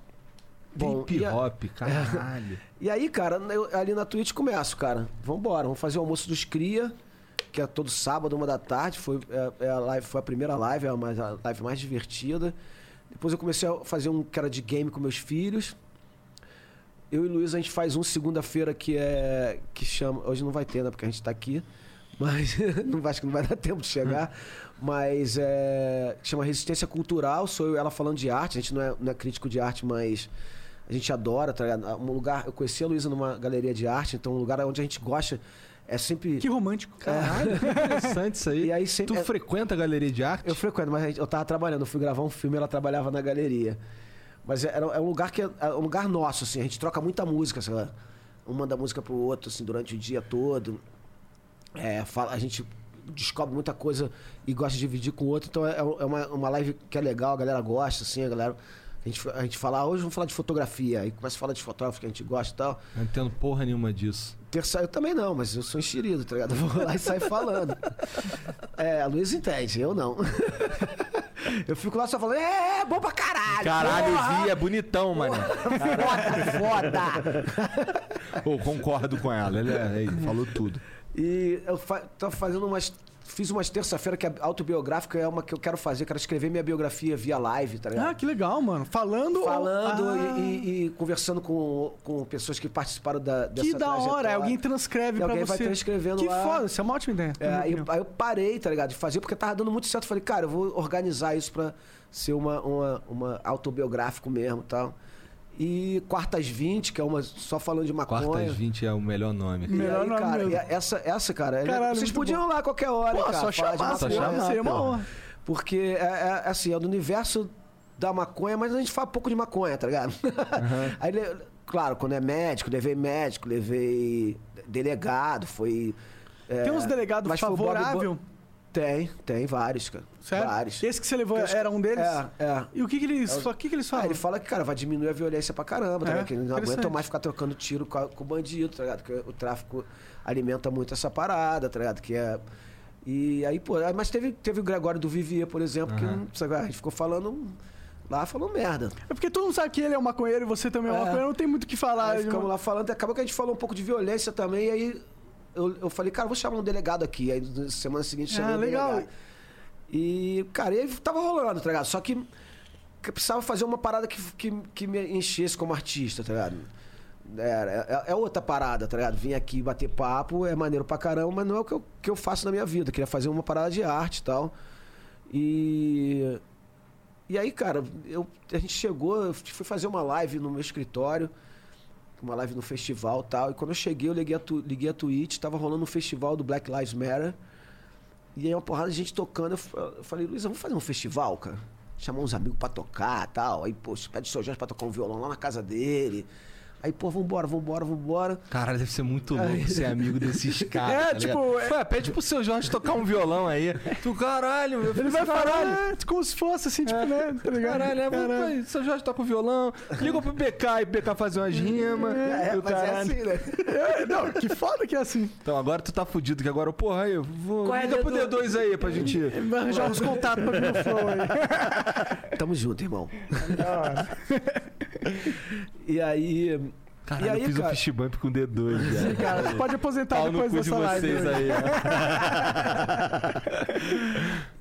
Bom, Trip e a- hop, [LAUGHS] caralho. E aí, cara, eu, ali na Twitch começo, cara. Vambora, vamos fazer o almoço dos Cria, que é todo sábado, uma da tarde. Foi, é, é a, live, foi a primeira live, é a, mais, a live mais divertida. Depois eu comecei a fazer um que era de game com meus filhos. Eu e Luiz, a gente faz um segunda-feira que é. que chama. Hoje não vai ter, né? Porque a gente tá aqui. Mas [LAUGHS] não acho que não vai dar tempo de chegar. Mas é. Chama Resistência Cultural. Sou eu e ela falando de arte. A gente não é, não é crítico de arte, mas a gente adora, tá ligado? Um lugar. Eu conheci a Luísa numa galeria de arte, então um lugar onde a gente gosta é sempre. Que romântico. Caralho, que interessante isso aí. [LAUGHS] E aí sempre- Tu é- frequenta a galeria de arte? Eu frequento, mas eu tava trabalhando, eu fui gravar um filme, ela trabalhava na galeria. Mas é, é um lugar que é, é um lugar nosso, assim, a gente troca muita música, sei lá. Um manda música pro outro, assim, durante o dia todo. É, fala, a gente descobre muita coisa e gosta de dividir com o outro, então é, é uma, uma live que é legal, a galera gosta, assim, a galera. A gente, a gente fala, ah, hoje vamos falar de fotografia, aí começa a falar de fotógrafo que a gente gosta e tal. Não entendo porra nenhuma disso. Terça, eu também não, mas eu sou enxerido, tá ligado? Eu vou lá e saio falando. [LAUGHS] É, a Luiz entende, eu não. [LAUGHS] Eu fico lá só falando, é, é bom pra caralho. Caralho, porra, vi, é bonitão, mano. Foda, foda. Pô, concordo com ela. Ele é, ele falou tudo. E eu fa tô fazendo umas. Fiz umas terça-feira que é autobiográfica, é uma que eu quero fazer, quero escrever minha biografia via live, tá ligado? Ah, que legal, mano. Falando. Falando Ah, e, e- e conversando com, com pessoas que participaram da, dessa Que da hora. Alguém transcreve E pra alguém você. vai transcrevendo que lá. foda, isso é uma ótima ideia. É, aí, aí eu parei, tá ligado? De fazer, porque tava dando muito certo. Falei, cara, eu vou organizar isso pra ser uma, uma, uma autobiográfico mesmo e tal. E Quartas 20, que é uma só falando de maconha. Quartas 20 é o melhor nome. E Melhor aí, nome cara, mesmo. essa, essa, cara, Caralho, vocês podiam ir lá a qualquer hora, Pô, cara, só chamar, só chamar, seria uma honra. Porque é, é, assim, é do universo da maconha, mas a gente fala pouco de maconha, tá ligado? [LAUGHS] Aí, le- claro, quando é médico, levei médico, levei delegado, foi. é, Tem uns delegados favorável? Tem, tem vários, cara. Sério? Vários. Esse que você levou Porque era um deles? É, é. E o que, que eles, o que, que eles Ah, falam? ele fala que, cara, vai diminuir a violência pra caramba, tá É, ligado? Que eles não aguentam mais ficar trocando tiro com, a- com o bandido, tá ligado? Que o tráfico alimenta muito essa parada, tá ligado? Que é. E aí, pô, aí- mas teve, teve o Gregório do Vivier, por exemplo, que Aham. não- sabe, a gente ficou falando. Lá falou merda. É porque todo mundo sabe que ele é um maconheiro e você também é um É. maconheiro, não tem muito o que falar. Aí ficamos lá falando, acabou que a gente falou um pouco de violência também, e aí eu, eu falei, cara, vou chamar um delegado aqui. Aí na semana seguinte chamei Ah, um legal. delegado. E, cara, e aí tava rolando, tá ligado? Só que, que eu precisava fazer uma parada que, que, que me enchesse como artista, tá ligado? É, é, é outra parada, tá ligado? Vim aqui bater papo, é maneiro pra caramba, mas não é o que eu, que eu faço na minha vida. Eu queria fazer uma parada de arte e tal. E. E aí, cara, eu, a gente chegou, eu fui fazer uma live no meu escritório, uma live no festival tal. E quando eu cheguei, eu liguei a, tu, liguei a Twitch, tava rolando um festival do Black Lives Matter. E aí uma porrada de gente tocando. Eu fa- eu falei, Luiz, vamos fazer um festival, cara? Chamar uns amigos pra tocar tal. Aí, pô, pede o seu Jorge pra tocar um violão lá na casa dele. Aí, pô, vambora, vambora, vambora. Caralho, deve ser muito louco ser amigo desses [LAUGHS] caras. É, tá tipo, é- Ué, pede pro seu Jorge tocar um violão aí. Tu, caralho, meu Ele vai falar é, como se fosse assim, tipo, né? Tá ligado? Caralho, é, Caralho. seu Jorge toca o violão, liga pro BK e o BK fazer umas rimas. É, mas é caralho. assim, né? É, não, que foda que é assim. Então agora tu tá fudido, que agora, porra, aí, eu vou. Qual é, liga pro Dedo? D2 aí pra gente. Vai arranjar uns contatos pra vir no flow aí. [LAUGHS] Tamo junto, irmão. e aí. Caralho, e aí, eu fiz cara, um fish bump com D2, Sim, cara. pode aposentar Pau depois cu de dessa live. vocês hoje. aí. [LAUGHS]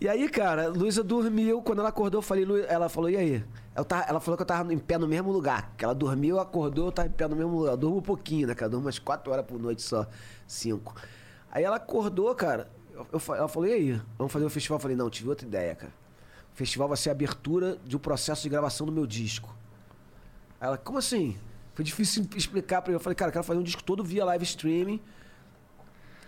E aí, cara, Luísa dormiu. Quando ela acordou, eu falei, Lu... ela falou, e aí? Ela, tava- ela falou que eu tava em pé no mesmo lugar. Que ela dormiu, acordou, eu tava em pé no mesmo lugar. Eu durmo um pouquinho, né, cara? Eu durmo umas 4 horas por noite só. 5. Aí ela acordou, cara. Eu, ela falou, e aí? Vamos fazer o festival? Eu falei, não, tive outra ideia, cara. O festival vai ser a abertura de um processo de gravação do meu disco. Aí ela, como assim? Foi difícil explicar pra ele. Eu falei, cara, eu quero fazer um disco todo via live streaming.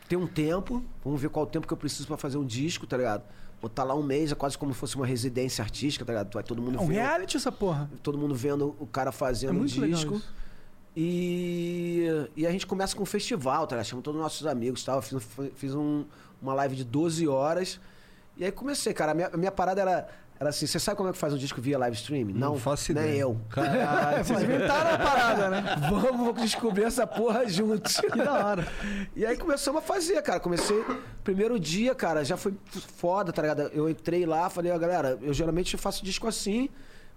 ter um tempo, vamos ver qual o tempo que eu preciso pra fazer um disco, tá ligado? Botar lá um mês, é quase como se fosse uma residência artística, tá ligado? Vai todo mundo É um ver- reality essa porra. todo mundo vendo o cara É fazendo um muito legal disco. E, e a gente começa com um festival, tá? ligado? Chama todos os nossos amigos tal. Eu fiz, fiz um- uma live de 12 horas. E aí comecei, cara. A minha, a minha parada era, era assim: você sabe como é que faz um disco via live streaming? Não, faço nem ideia. eu. Caralho. [LAUGHS] Vocês inventaram a parada, né? [LAUGHS] Vamos descobrir essa porra juntos. [LAUGHS] Que da hora. E aí começamos a fazer, cara. Comecei. Primeiro dia, cara, já foi foda, tá ligado? Eu entrei lá, falei, ó, galera, eu geralmente faço disco assim,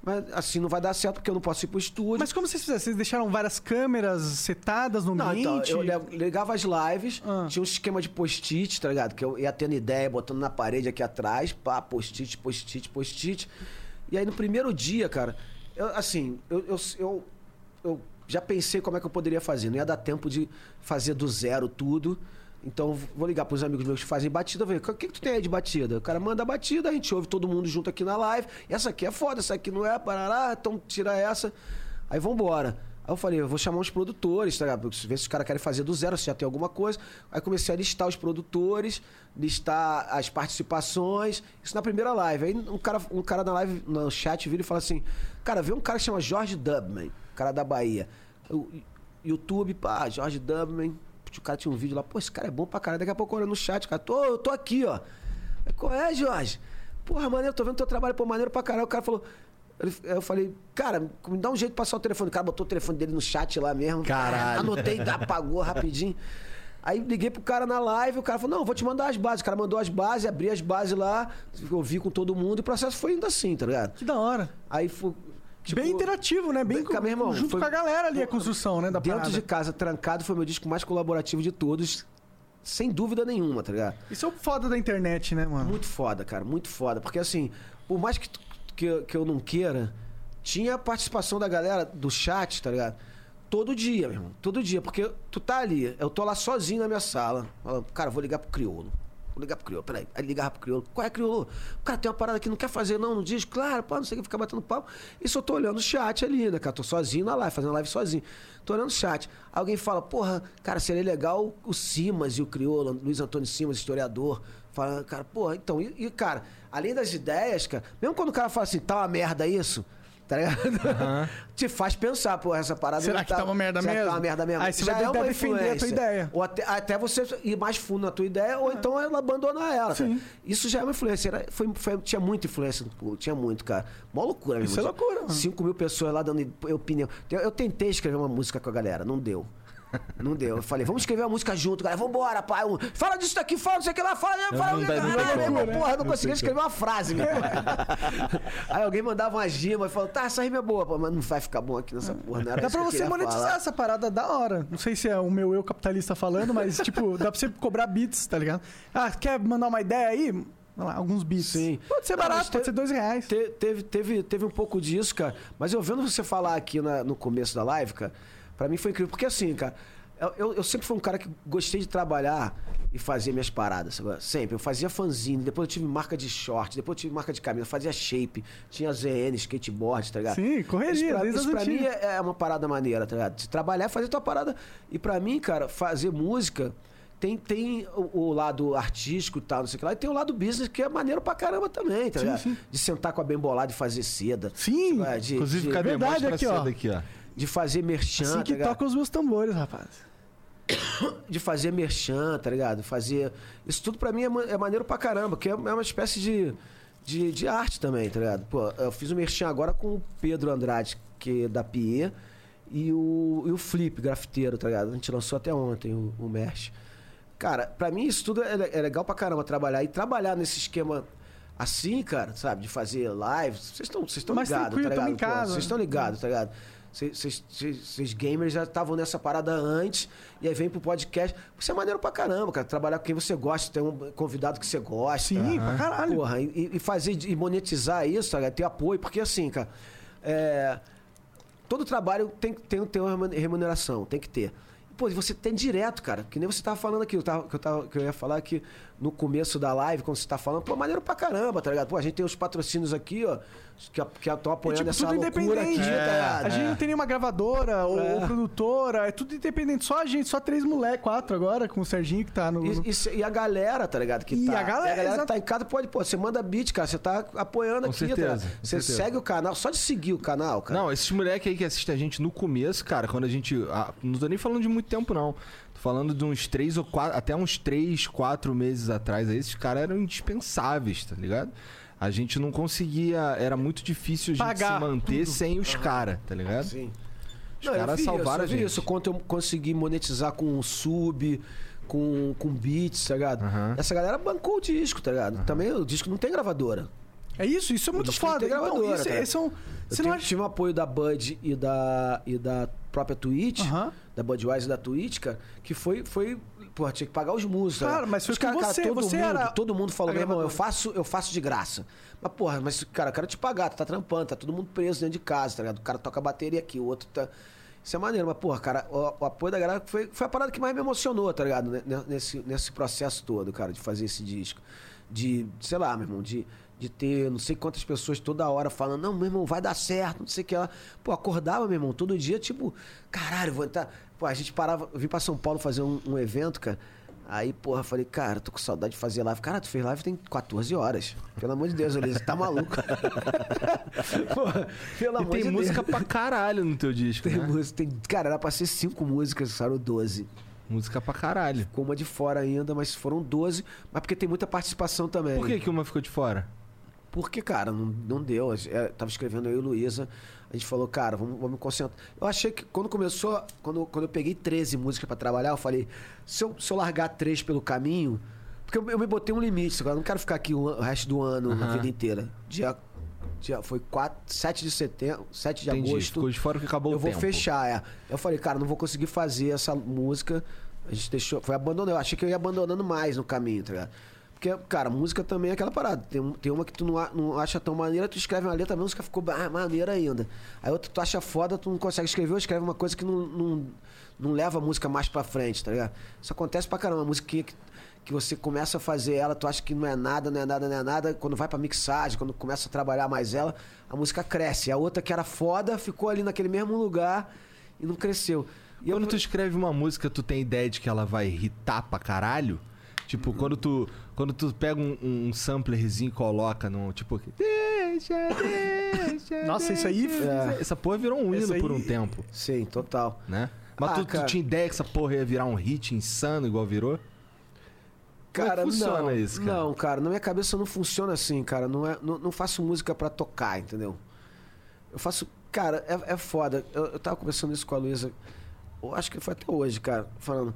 mas assim não vai dar certo porque eu não posso ir pro estúdio. Mas como vocês fizeram? Vocês deixaram várias câmeras setadas no Não, então, ambiente? eu ligava as lives, Ah. tinha um esquema de post-it, tá ligado? Que eu ia tendo ideia, botando na parede aqui atrás, pá, post-it, post-it, post-it. E aí no primeiro dia, cara, eu, assim, eu, eu, eu, eu já pensei como é que eu poderia fazer. Não ia dar tempo de fazer do zero tudo. Então vou ligar pros amigos meus que fazem batida, ver o que, que tu tem aí de batida? O cara manda a batida, a gente ouve todo mundo junto aqui na live. Essa aqui é foda, essa aqui não é, parará, então tira essa. Aí vambora. Aí eu falei, eu vou chamar uns produtores, tá ligado? Ver se os caras querem fazer do zero, se já tem alguma coisa. Aí comecei a listar os produtores, listar as participações. Isso na primeira live. Aí um cara, um cara na live, no chat, vira e fala assim: Cara, vê um cara que chama Jorge Dubman, cara da Bahia. O YouTube, pá, Jorge Dubman. O cara tinha um vídeo lá, pô, esse cara é bom pra caralho. Daqui a pouco olha no chat, cara, tô, eu tô aqui, ó. Aí, Qual é, Jorge? Porra, maneiro, tô vendo teu trabalho, pô, maneiro pra caralho. O cara falou. Eu falei, cara, me dá um jeito de passar o telefone. O cara botou o telefone dele no chat lá mesmo. Caralho. Anotei, apagou rapidinho. Aí liguei pro cara na live, o cara falou, não, vou te mandar as bases. O cara mandou as bases, abri as bases lá, eu vi com todo mundo e o processo foi indo assim, tá ligado? Que da hora. Aí foi. Tipo, bem interativo, né? Bem meu irmão, junto foi- com a galera ali, a construção, né? Da Dentro parada. de casa, trancado, foi meu disco mais colaborativo de todos, sem dúvida nenhuma, tá ligado? Isso é o foda da internet, né, mano? Muito foda, cara, muito foda. Porque assim, por mais que, que, eu- que eu não queira, tinha a participação da galera do chat, tá ligado? Todo dia, meu irmão. Todo dia. Porque tu tá ali, eu tô lá sozinho na minha sala. Falando, cara, vou ligar pro crioulo. Vou ligar pro crioulo, peraí. Aí ligava pro crioulo. Qual é, crioulo? Cara tem uma parada que não quer fazer, não, no disco. Claro, pô, não sei o que, ficar batendo papo. Isso eu tô olhando o chat ali, né, cara? Tô sozinho na live, fazendo live sozinho. Tô olhando o chat. Alguém fala, porra, cara, seria legal o Simas e o crioulo, Luiz Antônio Simas, historiador. Fala, cara, porra, então, e, e, cara, além das ideias, cara, mesmo quando o cara fala assim, tá uma merda isso, tá ligado? [LAUGHS] Te faz pensar, pô, essa parada Será que tá uma merda será que mesmo? Tá uma merda mesmo. Aí você Já vai é tentar uma defender a tua ideia. Ou até, até você ir mais fundo na tua ideia, ou então ela abandonar ela. Isso já é uma influência. Era- foi, foi- tinha muita influência, pô, tinha muito, cara. Mó loucura, meu Isso é loucura, mano. 5 mil pessoas lá dando opinião. Eu, eu tentei escrever uma música com a galera, não deu. Não deu. Eu falei, vamos escrever uma música junto, galera. Vambora, pai. Um, Fala disso daqui, fala não sei o que lá, fala. fala não não, não não, não, né? porra, eu não conseguia escrever uma frase, meu pai. Aí alguém mandava uma gima e falou, tá, essa rima é boa, pô, mas não vai ficar bom aqui nessa porra, não era Dá pra eu você monetizar falar. essa parada da hora. Não sei se é o meu eu capitalista falando, mas, [LAUGHS] tipo, dá pra você cobrar bits, tá ligado? Ah, quer mandar uma ideia aí? Lá, alguns bits. Sim. Pode ser barato, pode ser dois reais. Te- teve, teve, teve um pouco disso, cara. Mas eu vendo você falar aqui na- no começo da live, cara, pra mim foi incrível. Porque assim, cara, eu, eu- sempre fui um cara que gostei de trabalhar e fazer minhas paradas. sabe? Sempre. Eu fazia fanzine, depois eu tive marca de short, depois eu tive marca de camisa, fazia shape, tinha ZN, skateboard, tá ligado? Sim, correria, Isso pra, isso pra mim é, é uma parada maneira, tá ligado? De trabalhar e fazer tua parada. E pra mim, cara, fazer música. Tem, tem o, o lado artístico e tal, não sei o que lá, e tem o lado business que é maneiro pra caramba também, tá Sim, ligado? sim. De sentar com a bem bolada e fazer seda. Sim. É, de, Inclusive, de, cadê? verdade aqui, ó. seda aqui, ó. De fazer merchan, Assim tá que ligado? toca os meus tambores, rapaz. [COUGHS] De fazer merchan, tá ligado? Fazer. Isso tudo pra mim é, ma- é maneiro pra caramba, que é, é uma espécie de, de, de arte também, tá ligado? Pô, eu fiz um merchan agora com o Pedro Andrade, que é da Pie, e o, e o Flip, grafiteiro, tá ligado? A gente lançou até ontem o, o merch. Cara, pra mim isso tudo é, é legal pra caramba trabalhar. E trabalhar nesse esquema assim, cara, sabe? De fazer live. Vocês estão Mais ligados, tá ligado? Vocês estão ligados, tá ligado? Vocês- gamers já estavam nessa parada antes, e aí vem pro podcast. Isso é maneiro pra caramba, cara. Trabalhar com quem você gosta, ter um convidado que você gosta. Sim, pra caralho. Porra, e, e fazer e monetizar isso, ligado? ter apoio, porque assim, cara, é, todo trabalho tem, que- tem que ter uma remun- remuneração, tem que ter. Pô, e você tem direto, cara, que nem você tava falando aqui, eu tava, que, eu tava, que eu ia falar que no começo da live, quando você tá falando, pô, maneiro pra caramba, tá ligado? Pô, a gente tem os patrocínios aqui, ó, que estão apoiando tipo, essa tudo loucura aqui, independente. tá É, ligado? a gente não tem nenhuma gravadora ou, É. ou produtora, é tudo independente. Só a gente, só três moleques, quatro agora, com o Serginho que tá no. E, e e a galera, tá ligado? Que E tá, a galera, que exato. tá em casa, pode, pô, você manda beat, cara, você tá apoiando Com aqui, certeza, tá ligado? com Você certeza. segue o canal, só de seguir o canal, cara. Não, esses moleques aí que assistem a gente no começo, cara, quando a gente. ah, não tô nem falando de muito tempo, não. Falando de uns três ou quatro. Até uns três, quatro meses atrás. Aí esses caras eram indispensáveis, tá ligado? A gente não conseguia. Era muito difícil a gente Pagar se manter tudo. sem os caras, tá ligado? Sim. Os eu caras salvaram isso, eu a gente. isso, quanto eu consegui monetizar com sub, com, com beats, tá ligado? Aham. Essa galera bancou o disco, tá ligado? Também o disco não tem gravadora. É isso, isso é muito foda. tem Então, gravadora, isso, é um. Eu Você não tive, acha. tive um apoio da Bud e da, e da própria Twitch, Aham. Da Budweiser e da Twitch, cara, que foi, foi Pô, tinha que pagar os músicos. Claro, né? mas foi Os com cara, cara, você, todo você mundo, era todo mundo falou, a meu irmão, eu gravadora." faço, eu faço de graça. Mas, porra, mas, cara, eu quero te pagar, tu tá trampando, tá todo mundo preso dentro de casa, tá ligado? O cara toca bateria aqui, o outro tá. Isso é maneiro, mas, porra, cara, o, o apoio da galera foi, foi a parada que mais me emocionou, tá ligado? Nesse, nesse processo todo, cara, de fazer esse disco. De, sei lá, meu irmão, de, de ter não sei quantas pessoas toda hora falando, não, meu irmão, vai dar certo, não sei o que lá. Pô, acordava, meu irmão, todo dia, tipo, caralho, vou entrar. Pô, a gente parava, vim pra São Paulo fazer um, um evento, cara. Aí, porra, falei, cara, tô com saudade de fazer live. Cara, tu fez live tem 14 horas. Pelo amor de Deus, Elias, tá maluco. [LAUGHS] porra, pelo E amor tem de música Deus. pra caralho no teu disco, Tem né? música, tem, cara, era pra ser cinco músicas, saíram 12. Música pra caralho. Ficou uma de fora ainda, mas foram 12. Mas porque tem muita participação também. Por que, que uma ficou de fora? Porque, cara, não, não deu. Eu tava escrevendo eu e Luísa. A gente falou, cara, vamos, vamos me concentrar. Eu achei que quando começou, quando, quando eu peguei 13 músicas pra trabalhar, eu falei, se eu, se eu largar três pelo caminho. Porque eu, eu me botei um limite, agora eu não quero ficar aqui o, o resto do ano, a Aham. vida inteira. Dia, dia, foi 4, 7 de setembro, 7 de Entendi. agosto. Ficou de fora porque acabou eu o vou tempo. fechar, é. Eu falei, cara, não vou conseguir fazer essa música. A gente deixou. Foi abandonando. Eu achei que eu ia abandonando mais no caminho, tá ligado? Porque, cara, música também é aquela parada. Tem, tem uma que tu não, a- não acha tão maneira, tu escreve uma letra, a música ficou ah, maneira ainda. Aí outra tu acha foda, tu não consegue escrever, ou escreve uma coisa que não, não, não leva a música mais pra frente, tá ligado? Isso acontece pra caramba. Uma musiquinha que, que você começa a fazer ela, tu acha que não é nada, não é nada, não é nada. Quando vai pra mixagem, quando começa a trabalhar mais ela, a música cresce. A outra que era foda ficou ali naquele mesmo lugar e não cresceu. E eu Quando tu escreve uma música, tu tem ideia de que ela vai irritar pra caralho? Tipo, quando tu, quando tu pega um, um samplerzinho e coloca no. Tipo. Deixa, deixa. [LAUGHS] Nossa, isso aí- deixa. É. Essa porra virou um Essa hino aí- por um tempo, Sim, total. né? Mas Ah, tu, tu cara. tinha ideia que essa porra ia virar um hit insano igual virou? Como é que Cara, funciona não, isso, cara? Não, cara, na minha cabeça não funciona assim, cara. Não, é, não, não faço música pra tocar, entendeu? Eu faço. Cara, é, é foda. Eu, eu tava conversando isso com a Luísa. Eu acho que foi até hoje, cara, falando.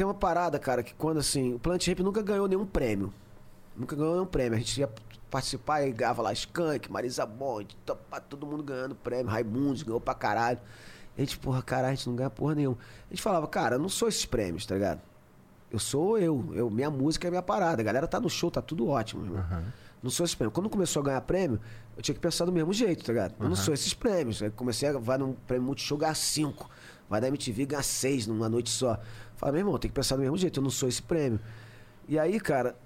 Tem uma parada, cara, que quando assim. O Plant Ramp nunca ganhou nenhum prêmio. Nunca ganhou nenhum prêmio. A gente ia participar e ganhava lá Skank, Marisa Monte, todo mundo ganhando prêmio. Raimundos ganhou pra caralho. A gente, porra, caralho, a gente não ganha porra nenhuma. A gente falava, cara, eu não sou esses prêmios, tá ligado? Eu sou eu. eu minha música é minha parada. A galera tá no show, tá tudo ótimo, irmão. Não sou esses prêmios. Quando começou a ganhar prêmio, eu tinha que pensar do mesmo jeito, tá ligado? Eu não sou esses prêmios. Aí comecei a vai num prêmio Multishow ganhar 5. Vai da MTV ganhar 6 numa noite só. Fala, meu irmão, tem que pensar do mesmo jeito. Eu não sou esse prêmio. E aí, cara,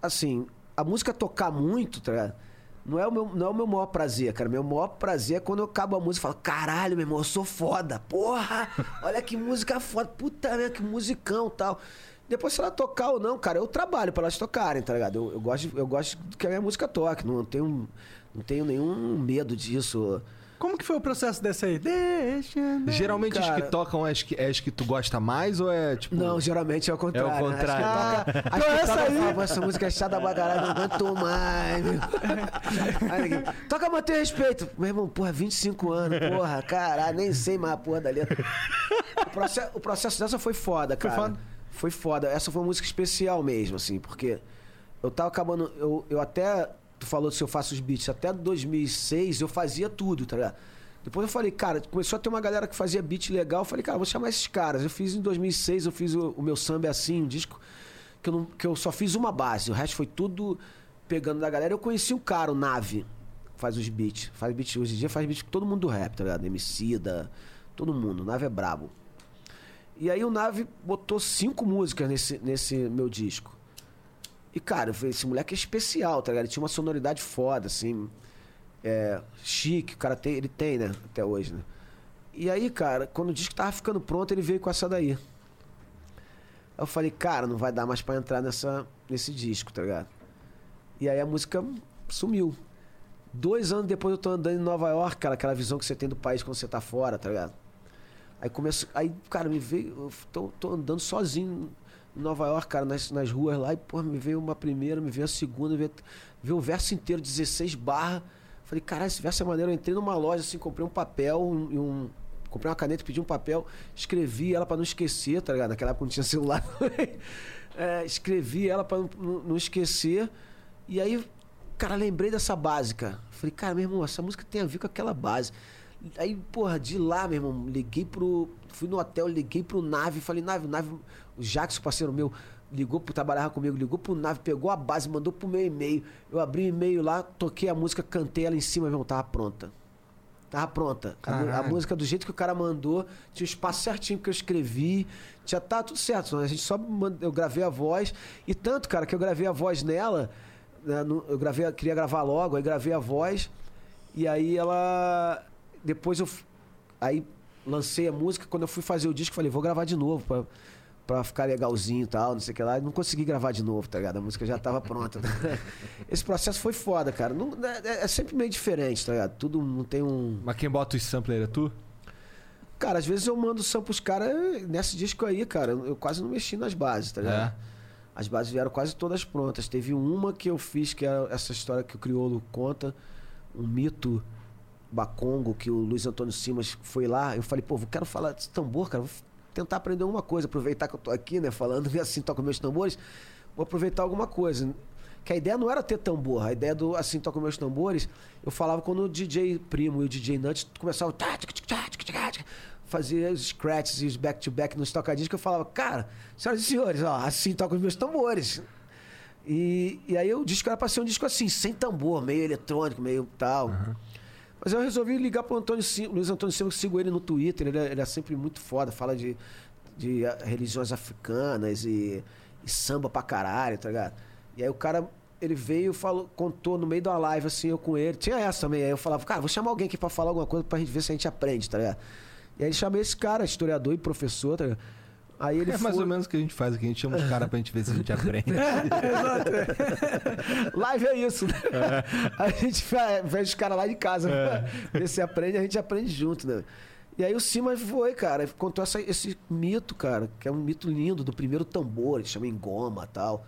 assim, a música tocar muito, tá? Não é, o meu, não é o meu maior prazer, cara. Meu maior prazer é quando eu acabo a música e falo, caralho, meu irmão, eu sou foda. Porra, olha que música foda. Puta merda, que musicão tal. Depois, se ela tocar ou não, cara, eu trabalho pra elas tocarem, tá ligado? Eu, eu gosto, eu gosto que a minha música toque. Não tenho, não tenho nenhum medo disso. Como que foi o processo dessa aí? Deixa. né? Geralmente as cara- que tocam é as que, é as que tu gosta mais ou é tipo. Não, geralmente é o contrário. É o né? contrário. As que toca, as Então que essa toca, aí- fala, essa música é chata pra caralho, não aguento mais, meu. [LAUGHS] Aí toca manter respeito. Meu irmão, porra, 25 anos, porra, caralho, nem sei mais a porra da letra. O processo, o processo dessa foi foda, Foi cara. foda? Foi foda. Essa foi uma música especial mesmo, assim, porque eu tava acabando. Eu, eu até. Tu falou se eu faço os beats. Até 2006 eu fazia tudo, tá ligado? Depois eu falei, cara, começou a ter uma galera que fazia beat legal. Eu falei, cara, vou chamar esses caras. Eu fiz em 2006, eu fiz o, o meu samba assim, um disco que eu, não- que eu só fiz uma base. O resto foi tudo pegando da galera. Eu conheci um cara, o Nave, faz os beats. Faz beat, hoje em dia faz beat com todo mundo do rap, tá ligado? Emicida, todo mundo. O Nave é brabo. E aí o Nave botou cinco músicas nesse, nesse meu disco. E, cara, esse moleque é especial, tá ligado? Ele tinha uma sonoridade foda, assim. É, chique, o cara tem, ele tem, né? Até hoje, né? E aí, cara, quando o disco tava ficando pronto, ele veio com essa daí. Aí eu falei, cara, não vai dar mais pra entrar nessa, nesse disco, tá ligado? E aí a música sumiu. Dois anos depois eu tô andando em Nova York, cara, aquela visão que você tem do país quando você tá fora, tá ligado? Aí começo. Aí, cara, me veio. Eu tô, tô andando sozinho Nova York, cara, nas, nas ruas lá, e, pô, me veio uma primeira, me veio a segunda, veio, veio o verso inteiro, 16 barra. Falei, caralho, esse verso é maneiro. Eu entrei numa loja, assim, comprei um papel e um. Comprei uma caneta, pedi um papel, escrevi ela pra não esquecer, tá ligado? Naquela época não tinha celular. [LAUGHS] É, escrevi ela não, não- não esquecer. E aí, cara, lembrei dessa básica. Falei, cara, meu irmão, essa música tem a ver com aquela base. Aí, porra, de lá, meu irmão, liguei pro. Fui no hotel, liguei pro Nave, falei, Nave, Nave, o Jackson, parceiro meu, ligou pro trabalhar comigo, ligou pro Nave, pegou a base, mandou pro meu e-mail. Eu abri o e-mail lá, toquei a música, cantei ela em cima, meu tava pronta. Tava pronta. A, a música do jeito que o cara mandou, tinha o espaço certinho que eu escrevi, tinha tá tudo certo. A gente só mand- eu gravei a voz e tanto, cara, que eu gravei a voz nela, né, no- eu gravei, queria gravar logo, aí gravei a voz e aí ela depois eu aí lancei a música, quando eu fui fazer o disco, falei, vou gravar de novo pra, pra ficar legalzinho e tal, não sei o que lá. Não consegui gravar de novo, tá ligado? A música já tava pronta. [LAUGHS] Esse processo foi foda, cara. Não- é, é sempre meio diferente, tá ligado? Tudo não tem um. Mas quem bota os sampler é tu? Cara, às vezes eu mando som pros caras. Nesse disco aí, cara, eu eu quase não mexi nas bases, tá ligado? É. As bases vieram quase todas prontas. Teve uma que eu fiz, que é essa história que o Criolo conta, um mito bacongo, que o Luiz Antônio Simas foi lá. Eu falei, pô, eu quero falar desse tambor, cara. Vou tentar aprender alguma coisa, aproveitar que eu tô aqui, né, falando [LAUGHS] assim toco meus tambores. Vou aproveitar alguma coisa. Que a ideia não era ter tambor, a ideia do assim toco meus tambores. Eu falava quando o DJ Primo e o DJ Nuts começavam fazer os scratches e os back-to-back nos tocadiscos, que eu falava, cara, senhoras e senhores, ó, assim toco os meus tambores. E, e aí o disco era pra ser um disco assim, sem tambor, meio eletrônico, meio tal. Mas eu resolvi ligar pro Antônio Sim, Luiz Antônio Silva, que sigo ele no Twitter, ele é, ele é sempre muito foda, fala de, de ah, religiões africanas e, e samba pra caralho, tá ligado? E aí o cara, ele veio, falou, contou no meio da live, assim, eu com ele, tinha essa também, aí eu falava, cara, vou chamar alguém aqui pra falar alguma coisa pra gente ver se a gente aprende, tá ligado? E aí chamei esse cara, historiador e professor, tá ligado? Aí ele é foi... mais ou menos o que a gente faz aqui. A gente chama os caras pra gente ver se a gente [LAUGHS] aprende. [LAUGHS] Live é isso, né? A gente vê os caras lá de casa. É. [LAUGHS] Vê se aprende, a gente aprende junto, né? E aí o Simas foi, cara, contou essa- esse mito, cara, que é um mito lindo do primeiro tambor, ele chama engoma e tal.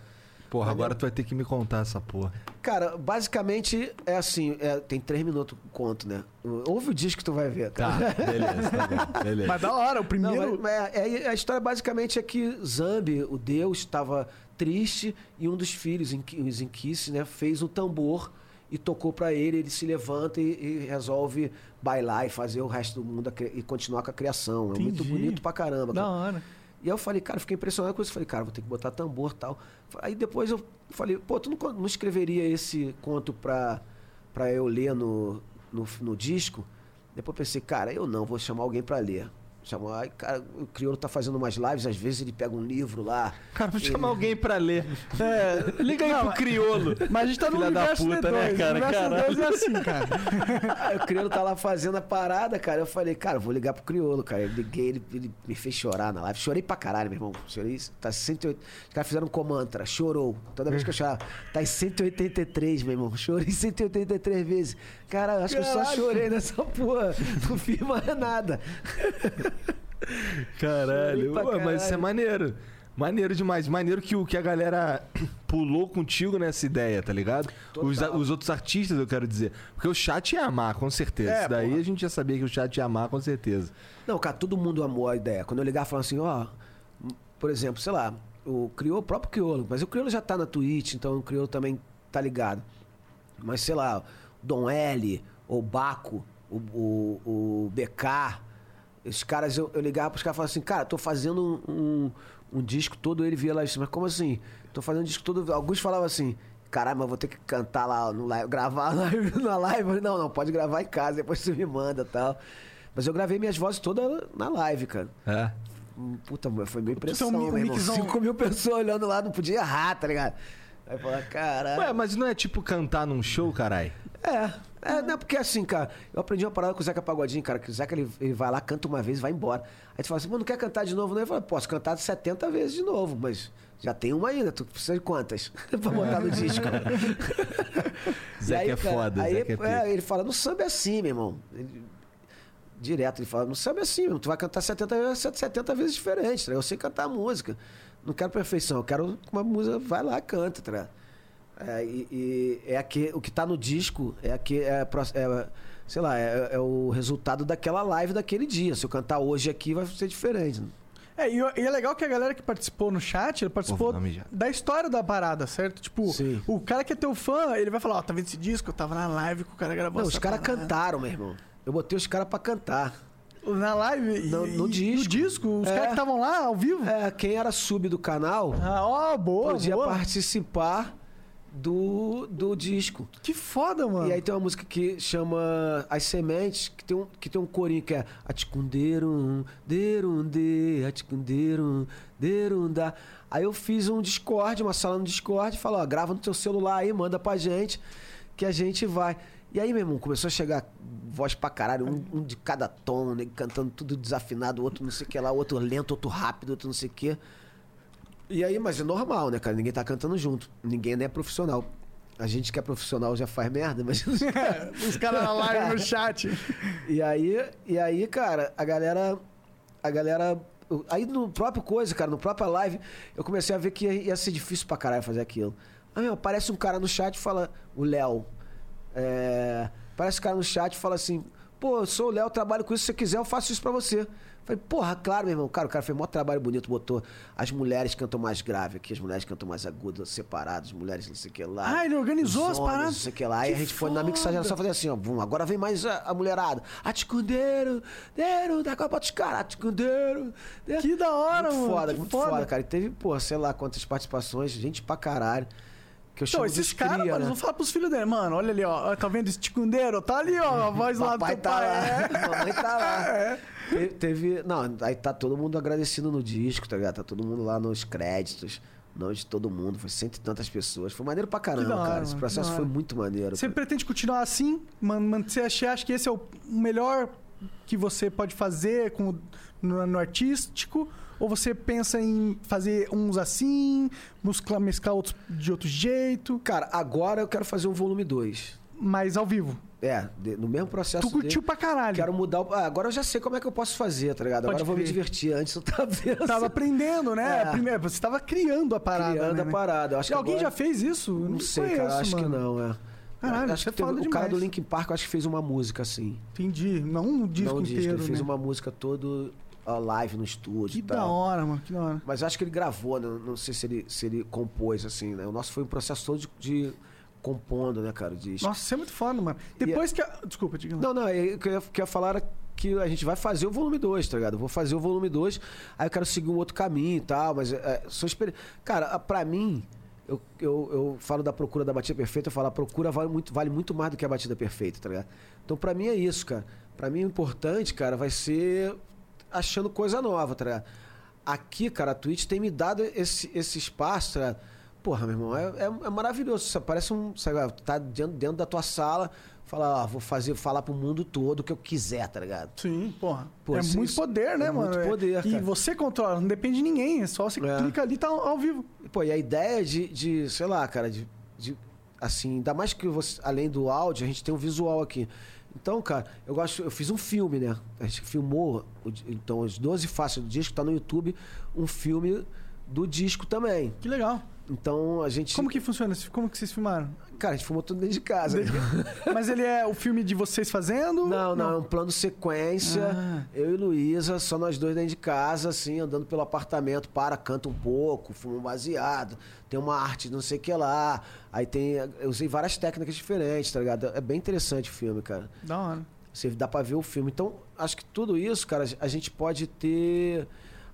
Porra, agora tu vai ter que me contar essa porra. Cara, basicamente é assim, é, tem três minutos o conto, né? Ouve o disco que tu vai ver, Tá, cara. beleza, tá bom. [LAUGHS] Beleza. Mas da hora, o Não, primeiro. mas- mas é- a história basicamente é que Zambi, o deus, estava triste e um dos filhos, os Enkice, né, fez um tambor e tocou pra ele. Ele se levanta e, e resolve bailar e fazer o resto do mundo e continuar com a criação. É muito Entendi. bonito pra caramba. Da cara. hora. E aí eu falei, cara, fiquei impressionado com isso. Falei, cara, vou ter que botar tambor tal. Aí depois eu falei, pô, tu não, não escreveria esse conto pra, pra eu ler no, no, no disco? Depois pensei, cara, eu não, vou chamar alguém pra ler. Chamar, aí, cara, o Criolo tá fazendo umas lives, às vezes ele pega um livro lá. Cara, vou ele- chamar alguém pra ler. [LAUGHS] É, Liga aí Não, pro criolo. [LAUGHS] Mas a gente tá no Filha da puta, D2. né, cara? O universo Caralho. D2 é assim, cara. [LAUGHS] Aí o Criolo tá lá fazendo a parada, cara. Eu falei, cara, vou ligar pro Criolo, cara. Eu liguei, ele, ele me fez chorar na live. Chorei pra caralho, meu irmão. Chorei. Tá 108. Os caras fizeram um comantra, chorou. Toda vez que eu chorava. Tá em 183, meu irmão. Chorei 183 vezes. Cara, acho que eu só Caralho. chorei nessa porra. Não fiz mais nada. [LAUGHS] Caralho. Ué, mas isso é caralho. maneiro. Maneiro demais. Maneiro que, o, que a galera [CLEARS THROAT] pulou contigo nessa ideia, tá ligado? Os, os outros artistas, eu quero dizer. Porque o chat ia amar, com certeza. É, daí porra. a gente já sabia que o chat ia amar, com certeza. Não, cara, todo mundo amou a ideia. Quando eu ligar falando assim, ó, por exemplo, sei lá, o Criolo, o próprio Criolo, mas o Criolo já tá na Twitch, então o Criolo também tá ligado. Mas sei lá, Dom L, o Baco, o, o, o BK, esses caras, eu, eu ligava pros caras e falava assim, cara, tô fazendo um, um, um disco todo, ele via lá isso, mas como assim? Tô fazendo um disco todo. Alguns falavam assim. Caralho, mas vou ter que cantar lá no live, [LAUGHS] gravar na live, na live. Eu falei, Não, não, pode gravar em casa, depois você me manda e tal. Mas eu gravei minhas vozes todas na live, cara. É. Puta, foi meio impressão, um meu irmão. mixão- 5 mil pessoas olhando lá, não podia errar, tá ligado? Aí fala, caralho. Ué, mas não é tipo cantar num show, carai? É, é, não porque assim, cara, eu aprendi uma parada com o Zeca Pagodinho, cara, que o Zeca ele, ele vai lá, canta uma vez e vai embora. Aí tu fala assim, mano, não quer cantar de novo, não? Eu falo, posso cantar 70 vezes de novo, mas já tem uma ainda, tu precisa de quantas [LAUGHS] pra botar no disco? [LAUGHS] Zeca aí, é cara, foda, aí, Zeca é é, ele fala, no samba é assim, meu irmão. Ele- direto, ele fala, no samba é assim, meu irmão. tu vai cantar 70 vezes, 70 vezes diferente, tá eu sei cantar música. Não quero perfeição, eu quero que uma música, vai lá, canta, tá? É, e, e é aqui, o que tá no disco é aqui, é, é, sei lá, é, é o resultado daquela live daquele dia. Se eu cantar hoje aqui, vai ser diferente. É, e, e é legal que a galera que participou no chat, ele participou da história da parada, certo? Tipo, Sim. o cara que é teu fã, ele vai falar, ó, tá vendo esse disco? Eu tava na live com o cara gravou Não, os caras parada." cantaram, meu irmão. Eu botei os caras pra cantar. Na live? No- no e- disco. No disco? Os É. caras que estavam lá, ao vivo? É, quem era sub do canal Ah, ó, boa, podia boa. participar do, do disco. Que foda, mano. E aí tem uma música que chama As Sementes, que tem um, que tem um corinho que é Aticunderum, derum, de, aticunderum, derum, da. Aí eu fiz um Discord, uma sala no Discord, e falei, ó, grava no teu celular aí, manda pra gente, que a gente vai. E aí, meu irmão, começou a chegar voz pra caralho, um, um de cada tom, né, cantando tudo desafinado, outro não sei o que lá, outro lento, outro rápido, outro não sei o que. E aí, mas é normal, né, cara? Ninguém tá cantando junto. Ninguém nem é profissional. A gente que é profissional já faz merda, mas. [LAUGHS] Os caras na live no chat. e aí, e aí, cara, a galera. A galera. Aí no próprio coisa, cara, no próprio live, eu comecei a ver que ia, ia ser difícil pra caralho fazer aquilo. Aí, meu, aparece um cara no chat e fala. O Léo. É, aparece um cara no chat e fala assim: Pô, eu sou o Léo, trabalho com isso, se você quiser, eu faço isso pra você. Falei, porra, claro, meu irmão. Cara, o cara fez um maior trabalho bonito, botou as mulheres cantam mais grave aqui, as mulheres cantam mais agudo, separadas, as mulheres não sei o que lá. Ah, ele organizou os as homens, paradas? Não sei o que lá. e Que a gente foi na mixagem, só foda. fazer assim, ó. Vum, agora vem mais a, a mulherada. Aticundeiro, deiro, da Copa dos caras, aticundeiro. deiro. Que da hora, muito mano. Foda, que muito foda. foda. cara. E teve, pô, sei lá quantas participações, gente pra caralho. Que eu Então, chamo esses caras, mano, eles né? vão falar pros filhos dele, mano, olha ali, ó, tá vendo esse ticundeiro? Tá ali, ó, a [LAUGHS] voz lá do teu tá pai. lá, é. mamãe tá lá. [LAUGHS] Teve, teve- Não, aí tá todo mundo agradecido no disco, tá ligado? Tá todo mundo lá nos créditos. Não de todo mundo, foi cento e tantas pessoas. Foi maneiro pra caramba, cara. Esse processo foi muito maneiro. Você cara. pretende continuar assim? Man, você acha, que esse é o melhor que você pode fazer com, no, no artístico? Ou você pensa em fazer uns assim, mesclar, mesclar outros de outro jeito, Cara, agora eu quero fazer um volume 2. mas ao vivo? É, no mesmo processo. Tu curtiu dele. pra caralho. Quero mudar. o- ah, agora eu já sei como é que eu posso fazer, tá ligado? Pode Agora eu vou me divertir. Antes eu tava vendo. Tava aprendendo, né? É. Primeiro, você tava criando a parada. criando né, a né? parada. Eu acho que alguém agora- já fez isso? Eu Não sei, cara. Acho que mano. não, é. Caralho, acho que é teve, o cara do Linkin Park, eu acho que fez uma música assim. Entendi. Não um disco não um disco, inteiro, ele fez né? uma música todo live no estúdio. Que e da hora, mano, que da hora. Mas acho que ele gravou, né? não sei se ele, se ele compôs, assim, né? O nosso foi um processo todo de, de compondo, né, cara? De... Nossa, isso é muito foda, mano. Depois que. a- Desculpa, diga lá. Não, não, é, o que eu ia, que eu ia falar era que a gente vai fazer o volume 2, tá ligado? Eu vou fazer o volume 2, aí eu quero seguir um outro caminho e tal, mas é, sou experi... Cara, pra mim, eu, eu, eu falo da procura da batida perfeita, eu falo a procura vale muito, vale muito mais do que a batida perfeita, tá ligado? Então pra mim é isso, cara. Pra mim o importante, cara, vai ser achando coisa nova, tá ligado? Aqui, cara, a Twitch tem me dado esse, esse espaço, tá ligado? Porra, meu irmão, é, é, é maravilhoso. Você parece um. Sabe, tá dentro, dentro da tua sala, fala, ó, vou fazer, falar pro mundo todo o que eu quiser, tá ligado? Sim, porra. Pô, é muito poder, né, é mano? muito poder, E cara. você controla, não depende de ninguém. É só você É. clica ali e tá ao vivo. E, pô, e a ideia de, de sei lá, cara, de, de assim, ainda mais que você, além do áudio, a gente tem um visual aqui. Então, cara, eu gosto, eu fiz um filme, né? A gente filmou, então, os 12 faixas do disco, tá no YouTube, um filme do disco também. Que legal. Então, a gente. Como que funciona? Como que vocês filmaram? Cara, a gente filmou tudo dentro de casa. né? [LAUGHS] Mas ele é o filme de vocês fazendo? Não, não, é um plano sequência. Ah. Eu e Luísa, só nós dois dentro de casa, assim, andando pelo apartamento, para, canta um pouco, fuma um baseado, tem uma arte, não sei o que lá. Aí tem. Eu usei várias técnicas diferentes, tá ligado? É bem interessante o filme, cara. Da hora. Você dá pra ver o filme. Então, acho que tudo isso, cara, a gente pode ter.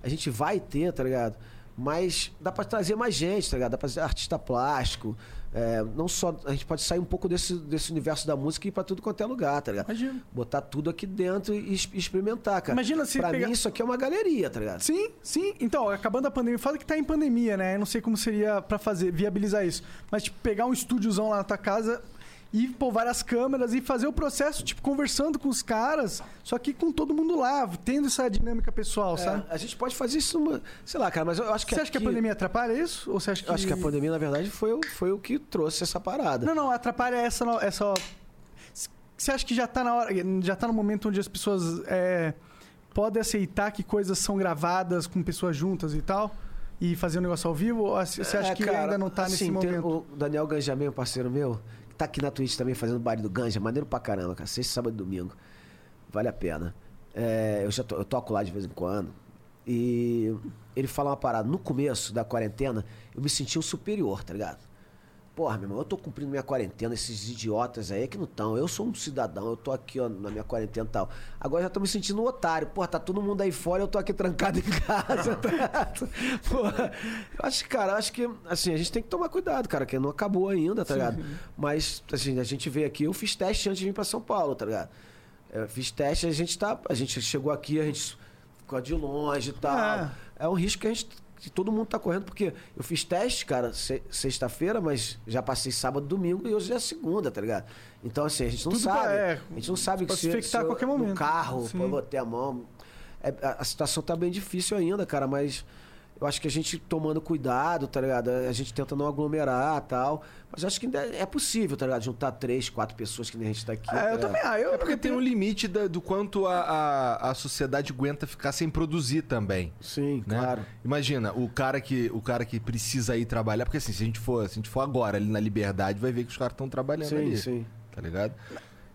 A gente vai ter, tá ligado? Mas dá pra trazer mais gente, tá ligado? Dá pra ser artista plástico. é, não só. A gente pode sair um pouco desse, desse universo da música e ir pra tudo quanto é lugar, tá ligado? Imagina. Botar tudo aqui dentro e experimentar, cara. Imagina se Pra pegar- mim, isso aqui é uma galeria, tá ligado? Sim, sim. Então, acabando a pandemia, fala que tá em pandemia, né? Eu não sei como seria pra fazer, viabilizar isso. Mas, tipo, pegar um estúdiozão lá na tua casa e pôr várias câmeras e fazer o processo, tipo, conversando com os caras, só que com todo mundo lá, tendo essa dinâmica pessoal, sabe? É, a gente pode fazer isso, numa, sei lá, cara, mas eu acho que Você acha que a aqui- pandemia atrapalha isso? Ou você acha que. Eu acho que a pandemia, na verdade, foi, o- foi o que trouxe essa parada. Não, não, atrapalha essa. essa... Você acha que já tá na hora. Já tá no momento onde as pessoas é, podem aceitar que coisas são gravadas com pessoas juntas e tal? E fazer um negócio ao vivo? Ou você acha É, que cara, ainda não tá nesse assim, tem momento? o Daniel Ganjamin, parceiro meu, tá aqui na Twitch também fazendo baile do Ganja, maneiro pra caramba, cara. Sexta, sábado e domingo. Vale a pena. É, eu já to- eu toco lá de vez em quando. E ele fala uma parada. No começo da quarentena, eu me sentia um superior, tá ligado? Porra, meu irmão, eu tô cumprindo minha quarentena, esses idiotas aí é que não estão. Eu sou um cidadão, eu tô aqui, ó, na minha quarentena e tal. Agora já tô me sentindo um otário. Porra, tá todo mundo aí fora eu tô aqui trancado em casa. [LAUGHS] tá? Porra, eu acho, cara, acho que, assim, a gente tem que tomar cuidado, cara, que não acabou ainda, tá ligado? Mas, assim, a gente veio aqui, eu fiz teste antes de vir pra São Paulo, tá ligado? Eu fiz teste, a gente tá. A gente chegou aqui, a gente ficou de longe e tal. É. É, um risco que a gente. Que todo mundo tá correndo, porque eu fiz teste, cara, se- sexta-feira, mas já passei sábado, domingo e hoje é segunda, tá ligado? Então, assim, a gente não Tudo sabe. é, a gente não sabe que se, se a eu- qualquer no momento. carro, Sim. pra botar a mão. É, a, a situação tá bem difícil ainda, cara, mas eu acho que a gente tomando cuidado, tá ligado? A gente tenta não aglomerar e tal. Mas eu acho que ainda é possível, tá ligado? Juntar três, quatro pessoas que nem a gente tá aqui. É, eu tá também. Ah, eu, É porque tem um limite da- do quanto a, a, a sociedade aguenta ficar sem produzir também. Sim, né? claro. Imagina, o cara que o cara que precisa ir trabalhar, porque assim, se a gente for, se a gente for agora ali na liberdade, vai ver que os caras estão trabalhando Sim, ali. sim. Tá ligado?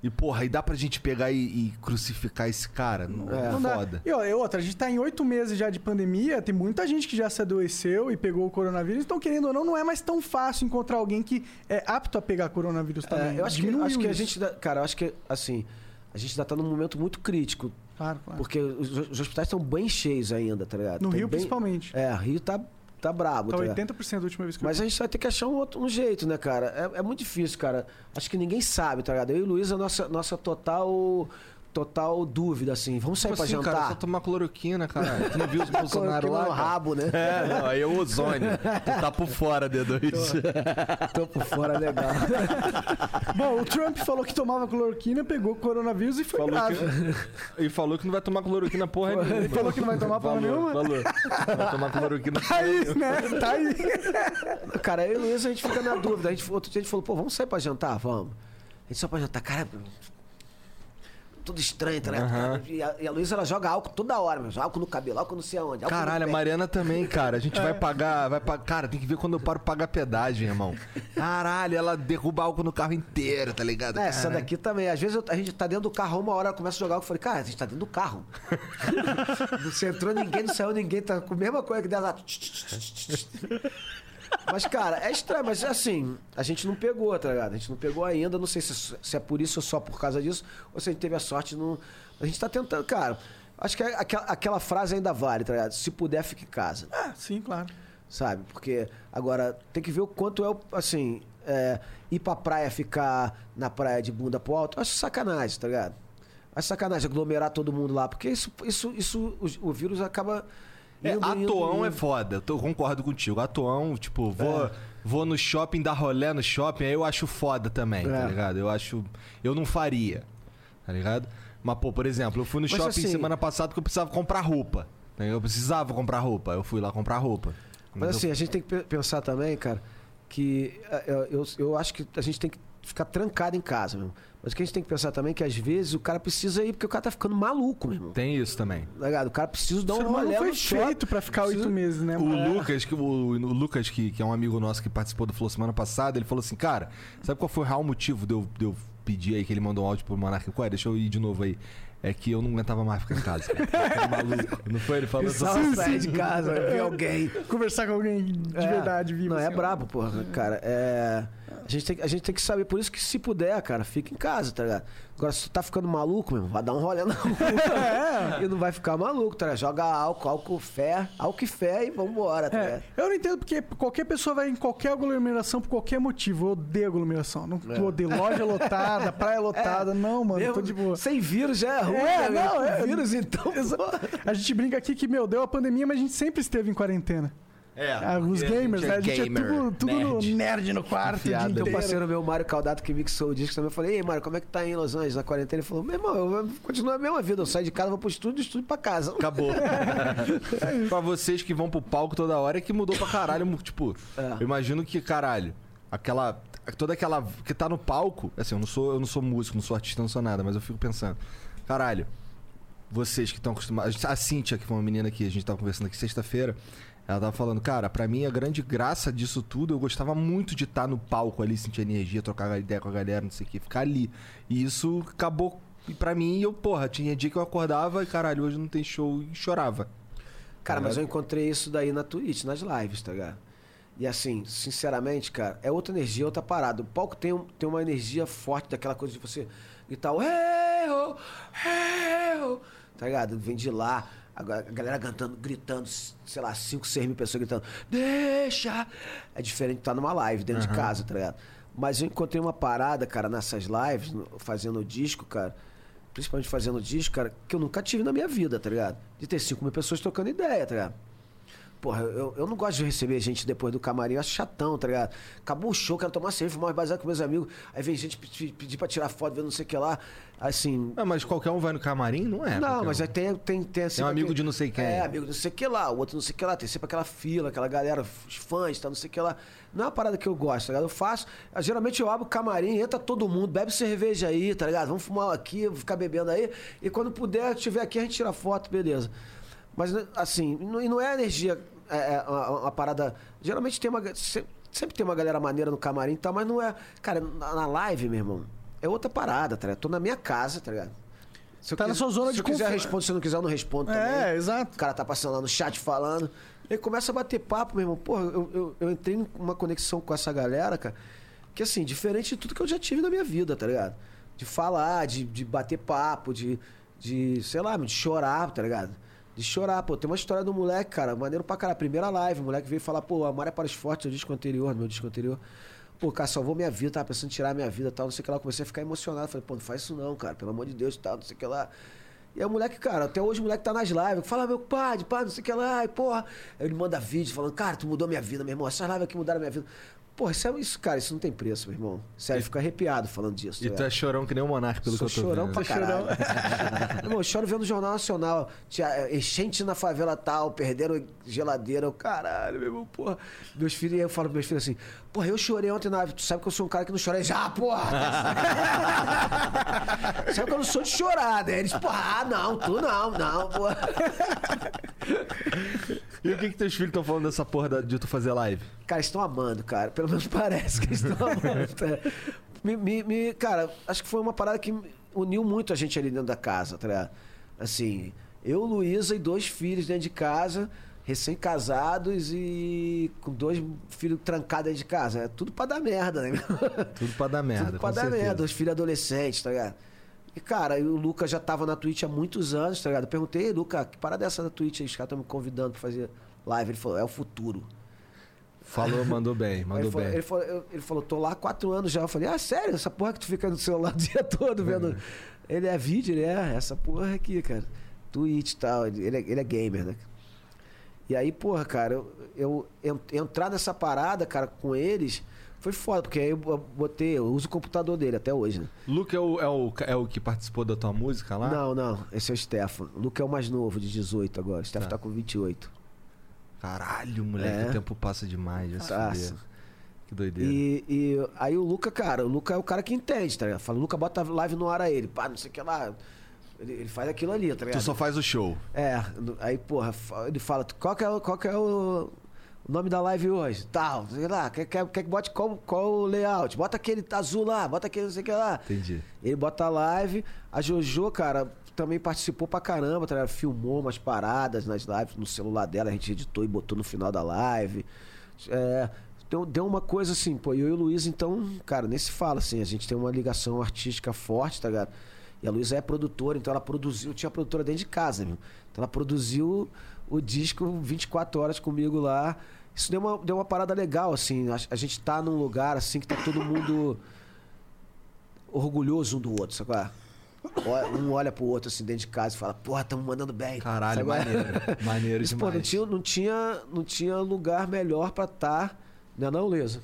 E porra, aí dá pra gente pegar e, e crucificar esse cara? Não, É. é Não dá. foda. E ó, e outra, a gente tá em oito meses já de pandemia, tem muita gente que já se adoeceu e pegou o coronavírus, então, querendo ou não, não é mais tão fácil encontrar alguém que é apto a pegar coronavírus também. É, eu acho que, acho que a gente. Cara, eu acho que, assim, a gente ainda tá num momento muito crítico. Claro, claro. Porque os, os hospitais estão bem cheios ainda, tá ligado? No Tem Rio, bem- principalmente. É, Rio tá, tá brabo, Tá tá ligado? 80% da última vez que Mas eu a gente vai ter que achar um, outro, um jeito, né, cara? É, é muito difícil, cara. Acho que ninguém sabe, tá ligado? Eu e o Luiz, a nossa, nossa total, total dúvida, assim. Vamos sair Tipo pra assim, jantar? cara, só tomar cloroquina, cara. Tu não viu os [LAUGHS] Bolsonaro lá? no cara? rabo, né? É, não, aí é o ozônio. tu tá por fora, D2. Tô por fora, legal. [LAUGHS] Bom, o Trump falou que tomava cloroquina, pegou coronavírus e foi Falou grave. que... E falou que não vai tomar cloroquina porra nenhuma. Ele falou que não vai tomar porra Falou, nenhuma? Falou. Vai tomar cloroquina [LAUGHS] Tá porra aí, nenhuma. né? Tá aí. Cara, eu e o Luiz, a gente fica na dúvida. A gente, outro dia a gente falou, pô, vamos sair pra jantar? Vamos. A gente só pra jantar. Cara, tudo estranho, tá ligado? Aham. E a, e a Luísa, ela joga álcool toda hora, meu. Álcool no cabelo, álcool não sei aonde. Caralho, a. Mariana também, cara. A gente [LAUGHS] vai pagar, vai pagar. Cara, tem que ver quando eu paro pagar pedágio, irmão. Caralho, ela derruba álcool no carro inteiro, tá ligado? É, essa daqui também. Às vezes eu- a gente tá dentro do carro, uma hora eu começo a jogar álcool. Eu falei, cara, a gente tá dentro do carro. [LAUGHS] não entrou ninguém, não saiu ninguém, tá com a mesma coisa que dela. Mas, cara, é estranho, mas assim, a gente não pegou, tá ligado? A gente não pegou ainda, não sei se, se é por isso ou só por causa disso, ou se a gente teve a sorte de não. A gente tá tentando, cara. Acho que é aquela, aquela frase ainda vale, tá ligado? Se puder, fique em casa Ah, sim, claro. sabe? Porque agora tem que ver o quanto é o assim, é, ir pra praia ficar na praia de bunda pro alto, acho sacanagem, tá ligado? Acho sacanagem aglomerar todo mundo lá, porque isso, isso, isso o, o vírus acaba. É, indo, indo. é foda, eu tô- eu concordo contigo. Atoão, tipo, vou, É. vou no shopping, dar rolé no shopping, aí eu acho foda também, tá É. ligado? Eu acho. Eu não faria, tá ligado? Mas, pô, por exemplo, eu fui no Mas, shopping assim- semana passada porque eu precisava comprar roupa. né? Eu precisava comprar roupa, eu fui lá comprar roupa. Mas eu- assim, a gente tem que pe- pensar também, cara, que eu, eu, eu acho que a gente tem que ficar trancado em casa, meu. irmão. Mas o que a gente tem que pensar também é que às vezes o cara precisa ir, porque o cara tá ficando maluco, meu irmão. Tem isso também. Tá? O cara precisa dar O um ser humano rolê não foi feito pra ficar oito Precisa- meses, né? O mano? Lucas, que, o, o Lucas que, que é um amigo nosso que participou do Flow semana passada, ele falou assim, cara, sabe qual foi o real motivo de eu, de eu pedir aí que ele mandou um áudio pro Monark Qual é? Deixa eu ir de novo aí. é que eu não aguentava mais ficar em casa. cara. Maluco. Não foi? Ele falou assim. sair de casa, ver alguém. Conversar com alguém de É. verdade, vivo. Não, é assim, ó. brabo, porra, cara. É. A gente, tem, a gente tem que saber, por isso que se puder, cara, fica em casa, tá ligado? Agora, se tu tá ficando maluco, meu, vai dar um rolê na rua. É. [LAUGHS] E não vai ficar maluco, tá ligado? Joga álcool, álcool, fé, álcool e fé e vambora, tá É, ligado? eu não entendo porque qualquer pessoa vai em qualquer aglomeração por qualquer motivo. Eu odeio aglomeração. Não É. odeio loja lotada, praia lotada. [LAUGHS] Não, mano, eu tô de boa. Sem vírus já é ruim, É, né, não, é- vírus, então. A gente brinca aqui que, meu, deu a pandemia, mas a gente sempre esteve em quarentena. É. Ah, os gamers, né? A gente gamer, é tudo, tudo nerd. no nerd no quarto. o dia Enfiado. Tem um inteiro. parceiro meu, Mário Caldato, que mixou o disco também. Eu falei, ei, Mário, como é que tá aí em Los Angeles na quarentena? Ele falou, meu irmão, eu continuo a mesma vida. Eu saio de casa, vou pro estúdio, estúdio pra casa. Acabou. [LAUGHS] pra vocês que vão pro palco toda hora é que mudou pra caralho. Tipo, É. eu imagino que, caralho, aquela. Toda aquela. Que tá no palco. Assim, eu não sou, eu não sou músico, não sou artista, não sou nada, mas eu fico pensando. Caralho, vocês que estão acostumados. A Cíntia, que foi uma menina que a gente tava conversando aqui sexta-feira. Ela tava falando, cara, pra mim a grande graça disso tudo, eu gostava muito de estar no palco ali, sentir energia, trocar ideia com a galera, não sei o que, ficar ali. E isso acabou pra mim eu, porra, tinha dia que eu acordava e caralho, hoje não tem show e chorava. Cara, mas eu encontrei isso daí na Twitch, nas lives, tá ligado? E assim, sinceramente, cara, é outra energia, outra parada. O palco tem, um- tem uma energia forte daquela coisa de você gritar, "Hey, oh, hey, oh", tá ligado? Vem de lá, a ga- a galera cantando, gritando, sei lá, 5, 6 mil pessoas gritando, deixa! É diferente de estar numa live dentro de casa, tá ligado? Mas eu encontrei uma parada, cara, nessas lives, fazendo disco, cara, principalmente fazendo disco, cara, que eu nunca tive na minha vida, tá ligado? De ter 5 mil pessoas trocando ideia, tá ligado? Porra, eu, eu não gosto de receber gente depois do camarim, eu acho chatão, tá ligado? Acabou o show, quero tomar cerveja, fumar mais com meus amigos. Aí vem gente pedir, pra tirar foto, ver não sei o que lá. Assim. Ah, mas qualquer um vai no camarim? Não é. não, mas um. aí tem, tem, tem sempre um amigo de não sei quem. É, amigo de não sei o que lá, o outro não sei o que lá. Tem sempre aquela fila, aquela galera, os fãs, tá, não sei o que lá. Não é uma parada que eu gosto, tá ligado? Eu faço. ah, Geralmente eu abro o camarim, entra todo mundo, bebe cerveja aí, tá ligado? Vamos fumar aqui, vou ficar bebendo aí. E quando puder, estiver aqui, a gente tira foto, beleza. Mas, assim, não- e não é energia, é, é uma, uma parada. Geralmente tem uma. se- Sempre tem uma galera maneira no camarim e tal, mas não é. Cara, na, live, meu irmão, é outra parada, tá ligado? Tô na minha casa, tá ligado? Se eu Tá na sua zona se de eu quiser, respondo. Se eu não quiser, eu não respondo também. É, exato. O cara tá passando lá no chat falando. E começa a bater papo, meu irmão. Porra, eu, eu, eu entrei em uma conexão com essa galera, cara, que assim, diferente de tudo que eu já tive na minha vida, tá ligado? De falar, de, de bater papo, de, de, sei lá, de chorar, tá ligado? De chorar, pô. Tem uma história do moleque, cara, maneiro pra caralho. Primeira live, o moleque veio falar, pô, Amar é para os fortes, no disco anterior, meu disco anterior. Pô, cara, salvou minha vida, tava pensando em tirar minha vida tal, não sei o que lá. Eu comecei a ficar emocionado. Falei, pô, não faz isso não, cara, pelo amor de Deus tal, não sei o que lá. E aí o moleque, cara, até hoje o moleque tá nas lives. Fala, meu pai, pai, não sei o que lá, e porra. Aí ele manda vídeo falando, cara, tu mudou minha vida, meu irmão. Essas lives aqui mudaram minha vida. Porra, isso, é, isso, cara, isso não tem preço, meu irmão. Sério, fica arrepiado falando disso. E tá tu é chorão que nem o Monark, pelo Sou que eu tô chorão vendo. pra caralho. [LAUGHS] Meu irmão, eu choro vendo o Jornal Nacional. Tinha enchente na favela tal, perderam geladeira. Eu, caralho, meu irmão, porra. Meus filhos, eu falo pros meus filhos assim, porra, eu chorei ontem na live. Tu sabe que eu sou um cara que não chora já, porra. [LAUGHS] sabe que eu não sou de chorar, né? Eles, porra, ah, não, tu não, não, porra. E o que que teus filhos estão falando dessa porra de tu fazer live? Cara, eles estão amando, cara. Pelo menos parece que eles estão amando. tá? Me, me- me- cara, acho que foi uma parada que uniu muito a gente ali dentro da casa, tá ligado? Assim, eu, Luísa e dois filhos dentro de casa, recém-casados e com dois filhos trancados de casa. É tudo pra dar merda, né? [LAUGHS] Tudo pra dar merda, Tudo pra dar certeza. merda, os filhos adolescentes, tá ligado? E, cara, o Lucas já tava na Twitch há muitos anos, tá ligado? Eu perguntei, "Ei, Lucas, que parada é essa da Twitch aí? Os caras estão me convidando pra fazer live. Ele falou, é o futuro. Falou, mandou bem, mandou ele, falou, bem. ele, falou, eu- ele falou, tô lá há quatro anos já. Eu falei, ah, sério? Essa porra que tu fica no celular [LAUGHS] o dia todo vendo. Ele é vídeo, ele é essa porra aqui, cara. Twitch e tal. Ele é, ele é gamer, né? E aí, porra, cara, eu, eu en- entrar nessa parada, cara, com eles, foi foda, porque aí eu botei, eu uso o computador dele até hoje, né? Luke é o, é, o, é o que participou da tua música lá? Não, não, esse é o Stefan. Luca é o mais novo, de 18 agora. O Stefan Tá. tá com 28. Caralho, moleque, É. o tempo passa demais. Se Passa. Que doideira. E, e aí o Luca, cara, o Luca é o cara que entende, tá ligado? Fala, Luca, bota live no ar a ele. Pá, não sei o que lá. Ele, ele faz aquilo ali, tá ligado? Tu só faz o show. É, aí, porra, ele fala, qual que é, o- qual que é o, o nome da live hoje? Tal, sei lá, quer, quer, quer que bote qual, qual o layout? Bota aquele azul lá, bota aquele não sei o que lá. Entendi. Ele bota a live, a Jojo, cara, também participou pra caramba, tá ligado? Filmou umas paradas nas lives no celular dela, a gente editou e botou no final da live. É, deu, deu uma coisa assim, pô, eu e o Luiz, então, cara, nem se fala assim, a gente tem uma ligação artística forte, tá ligado? E a Luísa é produtora, então ela produziu, tinha produtora dentro de casa, viu? Então ela produziu o disco 24 horas comigo lá. Isso deu uma, deu uma parada legal, assim. A, a gente tá num lugar, assim, que tá todo mundo orgulhoso um do outro, sabe? qual é? Olha- Um olha pro outro, assim, dentro de casa e fala, porra, tamo mandando bem. Caralho, Sabe é? maneiro. [LAUGHS] Maneiro Isso, pô, não demais. tinha, não, tinha, não tinha lugar melhor pra estar, né não, Luísa?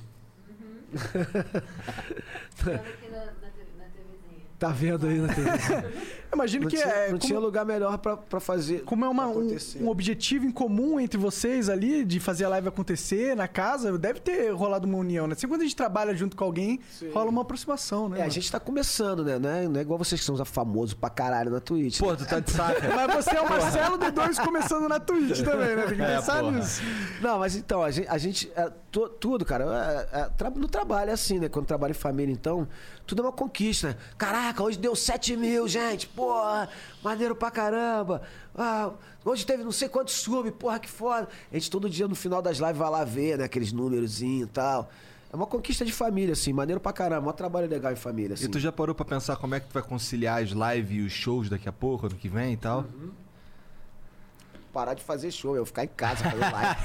[LAUGHS] Estamos aqui na, na, TV na TVzinha. Tá vendo aí na TV? [LAUGHS] Eu imagino Não, que tinha, é. não como, tinha lugar melhor pra, pra fazer. como é uma- um, um objetivo em comum entre vocês ali, de fazer a live acontecer na casa, deve ter rolado uma união, né? Sempre quando a gente trabalha junto com alguém, rola uma aproximação, né? É, a mano? gente tá começando, né? Não é, não é igual vocês que são famosos pra caralho na Twitch. Pô, tu tá de saca. [LAUGHS] Mas você é o Marcelo D2 começando na Twitch também, né? Tem que É, pensar porra. nisso. Não, mas então, a gente. A gente é, tu- tudo, cara. é, é, tra- no trabalho é assim, né? Quando trabalha em família, então, tudo é uma conquista. né? Caraca, hoje deu 7 mil, gente. Porra, maneiro pra caramba. Ah, hoje teve não sei quantos sub, porra, que foda. A gente todo dia no final das lives vai lá ver, né? Aqueles númerozinhos e tal. É uma conquista de família, assim, maneiro pra caramba. Um trabalho legal em família, assim. E tu já parou pra pensar como é que tu vai conciliar as lives e os shows daqui a pouco, ano que vem e tal? Uhum. Parar de fazer show, eu ficar em casa fazendo [LAUGHS] live.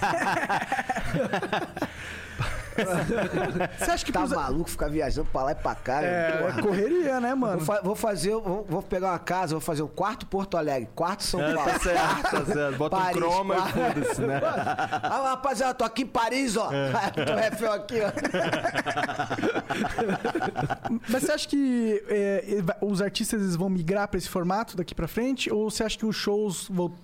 Você acha que tá pros- maluco ficar viajando pra lá e pra cá? É, porra. correria, né, Vou, mano? fa- vou fazer, vou, vou pegar uma casa, vou fazer um quarto Porto Alegre, quarto São Paulo. tá certo, tá certo. Bota Paris, um croma quarto- e foda-se, né? Ah, rapaziada, tô aqui em Paris, ó. [LAUGHS] tô refém aqui, ó. Mas você acha que é, os artistas eles vão migrar pra esse formato daqui pra frente? Ou você acha que os shows vol-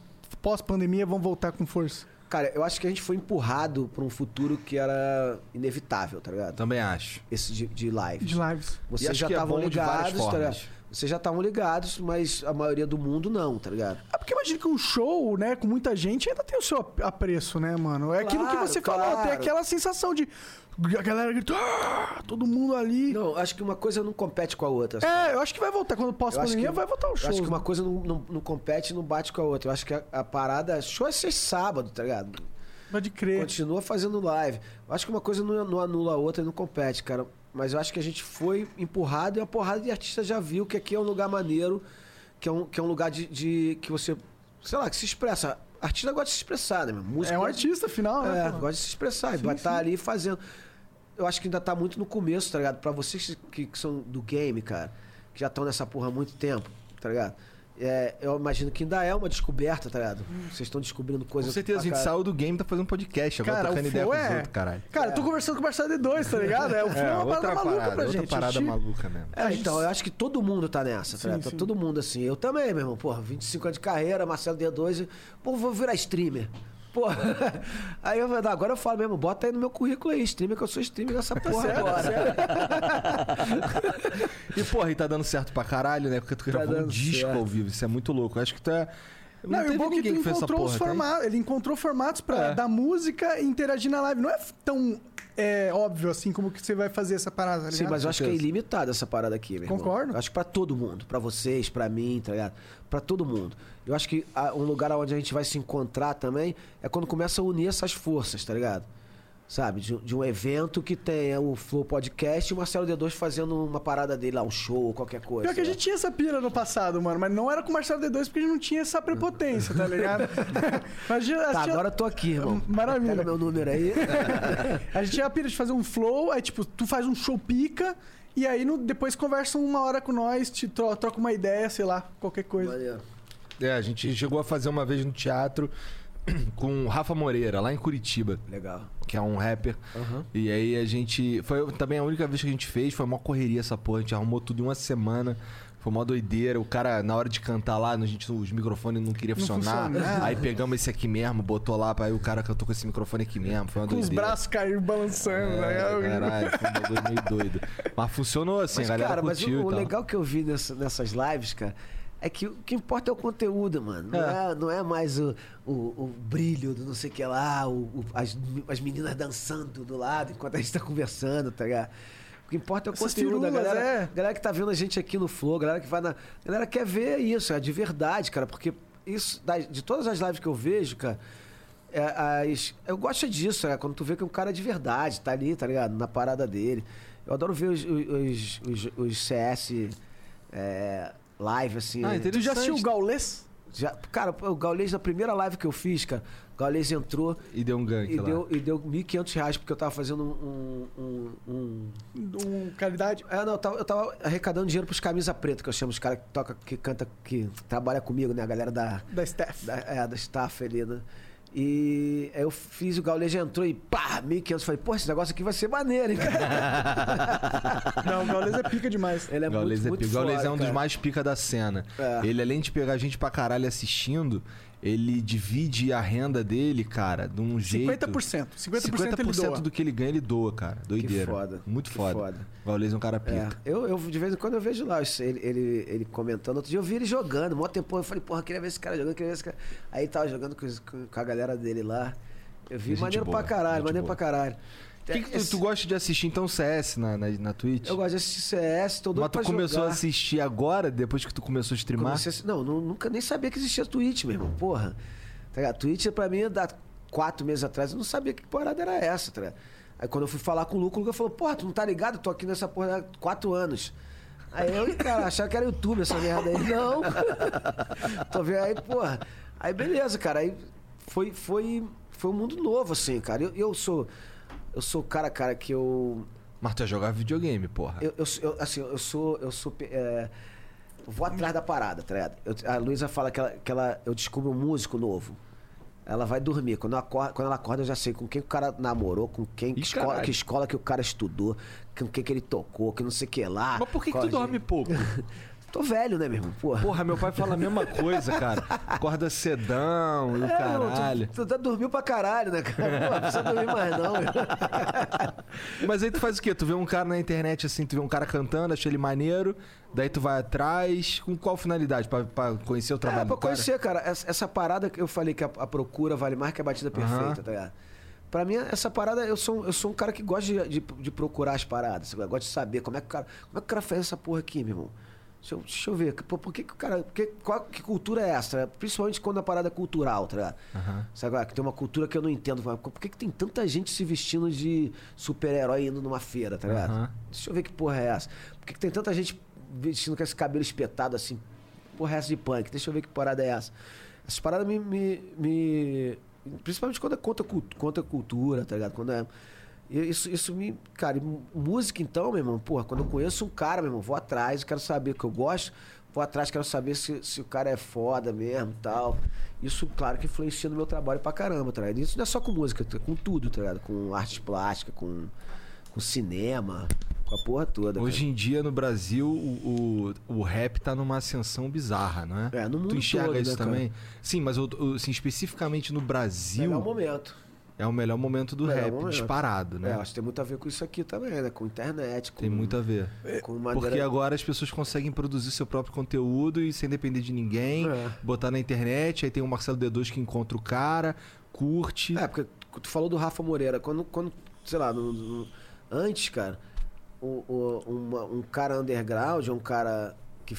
pós-pandemia vão voltar com força? Cara, eu acho que a gente foi empurrado pra um futuro que era inevitável, tá ligado? Também acho. Esse de, de live. De lives. Vocês já é estavam várias ligados, tá ligado? Vocês já estavam ligados, mas a maioria do mundo não, tá ligado? É porque imagina que um show, né, com muita gente, ainda tem o seu ap- apreço, né, mano? É aquilo que Claro, você falou, claro. tem aquela sensação de. A galera grita, "Ah!", todo mundo ali. Não, acho que uma coisa não compete com a outra. É, eu acho que vai voltar. Quando pós-pandemia, que- vai voltar o show. acho que uma coisa não, não, não compete e não bate com a outra. Eu acho que a, a parada. Show é ser sábado, tá ligado? Pode crer. Continua fazendo live. Eu acho que uma coisa não, não anula a outra e não compete, cara. Mas eu acho que a gente foi empurrado e a porrada de artista já viu que aqui é um lugar maneiro, que é um, que é um lugar de, de- que você, sei lá, que se expressa. Artista gosta de se expressar, né? meu? Música É um artista, afinal, né? É, gosta de se expressar. e Sim, vai estar sim. ali fazendo. Eu acho que ainda tá muito no começo, tá ligado? Pra vocês que, que são do game, cara, que já estão nessa porra há muito tempo, tá ligado? É, eu imagino que ainda é uma descoberta, tá ligado? Vocês estão descobrindo Com coisas. certeza, a gente saiu do game e tá fazendo podcast. Agora Cara, trocando o ideia Flow com os é- outros, caralho. Cara, eu tô conversando com o Marcelo D2, tá ligado? É, o [LAUGHS] Flow é, uma parada maluca parada, pra outra gente. parada gente- maluca mesmo. É, então, eu acho que todo mundo tá nessa, tá Sim, ligado? Tá sim. todo mundo assim. Eu também, meu irmão. Porra, 25 anos de carreira, Marcelo D2. Pô, vou virar streamer. Porra. [LAUGHS] Aí eu falei, agora eu falo mesmo, bota aí no meu currículo aí, streamer, que eu sou streamer nessa porra Tá certo, agora. [LAUGHS] E, porra, e tá dando certo pra caralho, né? Porque tu gravou um dando disco certo. ao vivo. Isso é muito louco. Eu acho que tu é. Não, e o bom é que tu ninguém que fez essa encontrou os porra, tem? formatos. Ele encontrou formatos pra É. dar música e interagir na live. Não é tão é, óbvio assim como que você vai fazer essa parada, tá Sim, mas eu acho que é ilimitada essa parada aqui, meu irmão. Concordo. Eu acho que pra todo mundo. Pra vocês, pra mim, tá ligado? Pra todo mundo. Eu acho que um lugar onde a gente vai se encontrar também é quando começa a unir essas forças, tá ligado? Sabe? De, de um evento que tenha o Flow Podcast e o Marcelo D2 fazendo uma parada dele lá, um show, qualquer coisa. Pior que a lá. gente tinha essa pira no passado, mano, mas não era com o Marcelo D2 porque a gente não tinha essa prepotência, tá ligado? [LAUGHS] Mas gente- Tá, tinha- agora eu tô aqui, irmão. Maravilha. Pega meu número aí. [LAUGHS] A gente tinha a pira de fazer um flow, aí tipo, tu faz um show pica, e aí no- depois conversa uma hora com nós, te tro- troca uma ideia, sei lá, qualquer coisa. Maneiro. É, a gente chegou a fazer uma vez no teatro [COUGHS] com o Rafa Moreira, lá em Curitiba, Legal. que é um rapper. Aham. E aí a gente. Foi também a única vez que a gente fez, foi uma correria essa porra. A gente arrumou tudo em uma semana. Foi uma doideira. O cara, na hora de cantar lá, a gente, os microfones não queriam Não funcionar. funciona. Aí pegamos esse aqui mesmo, botou lá, aí o cara cantou com esse microfone aqui mesmo. Foi uma Com os doideira. braços caindo, balançando, né? É, caralho, foi um bagulho meio doido. Mas funcionou [LAUGHS] assim, Mas, a galera cara, mas o, o e tal. legal que eu vi nessa- nessas lives, cara, é que o que importa é o conteúdo, mano. Não é, não é mais o, o, o brilho do não sei o que lá, o, o- as, as meninas dançando do lado enquanto a gente tá conversando, tá ligado? O que importa é o Essas conteúdo. A firulas, galera, é. a galera que tá vendo a gente aqui no Flow, galera que vai na. A galera quer ver isso, é de verdade, cara. Porque isso, de todas as lives que eu vejo, cara. é, as- eu gosto disso, é, quando tu vê que um cara é de verdade, tá ali, tá ligado? Na parada dele. Eu adoro ver os, os, os, os CS é, live, assim. Ah, né? Tu já assistiu o. Gaulês? Já, cara, o Gaulês, na primeira live que eu fiz, cara, o Gaulês entrou E deu um gank e lá. deu, e deu 1.500 reais, porque eu tava fazendo um. um, um- Um, caridade. É, não, eu tava, eu tava arrecadando dinheiro pros camisa preta, que eu chamo os caras que toca, que canta, que trabalha comigo, né? A galera da, Da Steph. da, é, da staff ali, né? E aí eu fiz, o Gaulês já entrou e pá, 1.500. Falei, pô, esse negócio aqui vai ser maneiro, hein, cara? [LAUGHS] Não, o Gaulês é pica demais. Ele é Gaules muito, é muito pica. Gaules foda, é um dos cara. mais pica da cena. É. Ele, além de pegar gente pra caralho assistindo, ele divide a renda dele, cara, de um jeito. 50%. 50%, ele 50% doa. do que ele ganha, ele doa, cara. Doideira. foda, Muito que foda. foda. Gaules é um cara É, pica. eu, eu de vez em quando eu vejo lá ele, ele, ele comentando. Outro dia eu vi ele jogando, mó tempo. Eu falei, porra, queria ver esse cara jogando, queria ver esse cara. Aí ele tava jogando com, com- a galera dele lá. Eu vi, maneiro boa, pra caralho, maneiro boa. pra caralho. Que, que tu, Esse- tu gosta de assistir então CS na, na, na Twitch? Eu gosto de assistir CS, tô doido Mas tu começou jogar. a assistir agora, depois que tu começou a streamar? Comecei a não, nu- nunca nem sabia que existia Twitch, meu irmão. Porra. Tá ligado? Twitch pra mim, há quatro meses atrás, eu não sabia que parada era essa, tá ligado? Aí quando eu fui falar com o Lucas, o Lucas falou, porra, tu não tá ligado? Eu tô aqui nessa porra há quatro anos. Aí eu, cara, achava que era YouTube essa merda aí. [LAUGHS] Não. [LAUGHS] tô vendo aí, porra. Aí beleza, cara. Aí foi, foi, foi um mundo novo, assim, cara. Eu, eu sou. Eu sou o cara, cara, que eu. Mas tu ia jogar videogame, porra. Eu, eu, eu- assim, eu sou. Eu sou. é, vou atrás da parada, tá ligado? Eu- a Luísa fala que, ela, que ela, eu descubro um músico novo. Ela vai dormir. Quando, eu acordo, quando ela acorda, eu já sei com quem o cara namorou, com quem que Ih, escola, caralho. que escola que o cara estudou, com quem que ele tocou, que não sei o que lá. Mas por que, que tu je- dorme pouco? [LAUGHS] Tô velho, né, meu irmão? Porra. Porra, meu pai fala a mesma coisa, cara. Acorda cedão e o É, caralho. Tu, tu, tu dormiu pra caralho, né, cara? Pô, não precisa dormir mais, não. [LAUGHS] Mas aí tu faz o quê? Tu vê um cara na internet assim, tu vê um cara cantando, acha ele maneiro, daí tu vai atrás. Com qual finalidade? Pra, pra conhecer o trabalho É, pra do cara? conhecer, cara. Essa, essa parada que eu falei que a, a procura vale mais que a batida perfeita, Aham. tá ligado? Pra mim, essa parada, eu sou, eu sou um cara que gosta de, de, de procurar as paradas. Eu gosto de saber como é que o cara. Como é que o cara fez essa porra aqui, meu irmão? Deixa eu, deixa eu ver. Por, por que, que o cara. Que, qual, que cultura é essa? tá Principalmente quando a parada é cultural, tá ligado? Aham. Sabe agora? Que tem uma cultura que eu não entendo. Por que, que tem tanta gente se vestindo de super-herói indo numa feira, tá ligado? Aham. Deixa eu ver que porra é essa. Por que, que tem tanta gente vestindo com esse cabelo espetado assim? Porra é essa de punk? Deixa eu ver que parada é essa. Essas paradas me. me, me- principalmente quando é contra, contra cultura, tá ligado? Quando é. Isso, isso me. Cara, música então, meu irmão, porra, quando eu conheço um cara, meu irmão, vou atrás, quero saber o que eu gosto, vou atrás, quero saber se, se o cara é foda mesmo e tal. Isso, claro, que influencia no meu trabalho pra caramba, tá ligado? Isso não é só com música, tá- com tudo, tá ligado? Com arte plástica, com, com cinema, com a porra toda. Hoje em dia no Brasil o, o, o rap tá numa ascensão bizarra, não é? É, no mundo tu enxerga todo, isso né, cara? também? Sim, mas eu- eu, assim, especificamente no Brasil Melhor momento. É o melhor momento do Melhor rap, momento. disparado, né? É, acho que tem muito a ver com isso aqui também, né? Com internet, com. Tem muito a ver. maneira... Porque agora as pessoas conseguem produzir seu próprio conteúdo e sem depender de ninguém, É. botar na internet, aí tem o Marcelo D2 que encontra o cara, curte. É, porque tu falou do Rafa Moreira. Quando, quando sei lá, no- no- antes, cara, o, o- uma- um cara underground, um cara que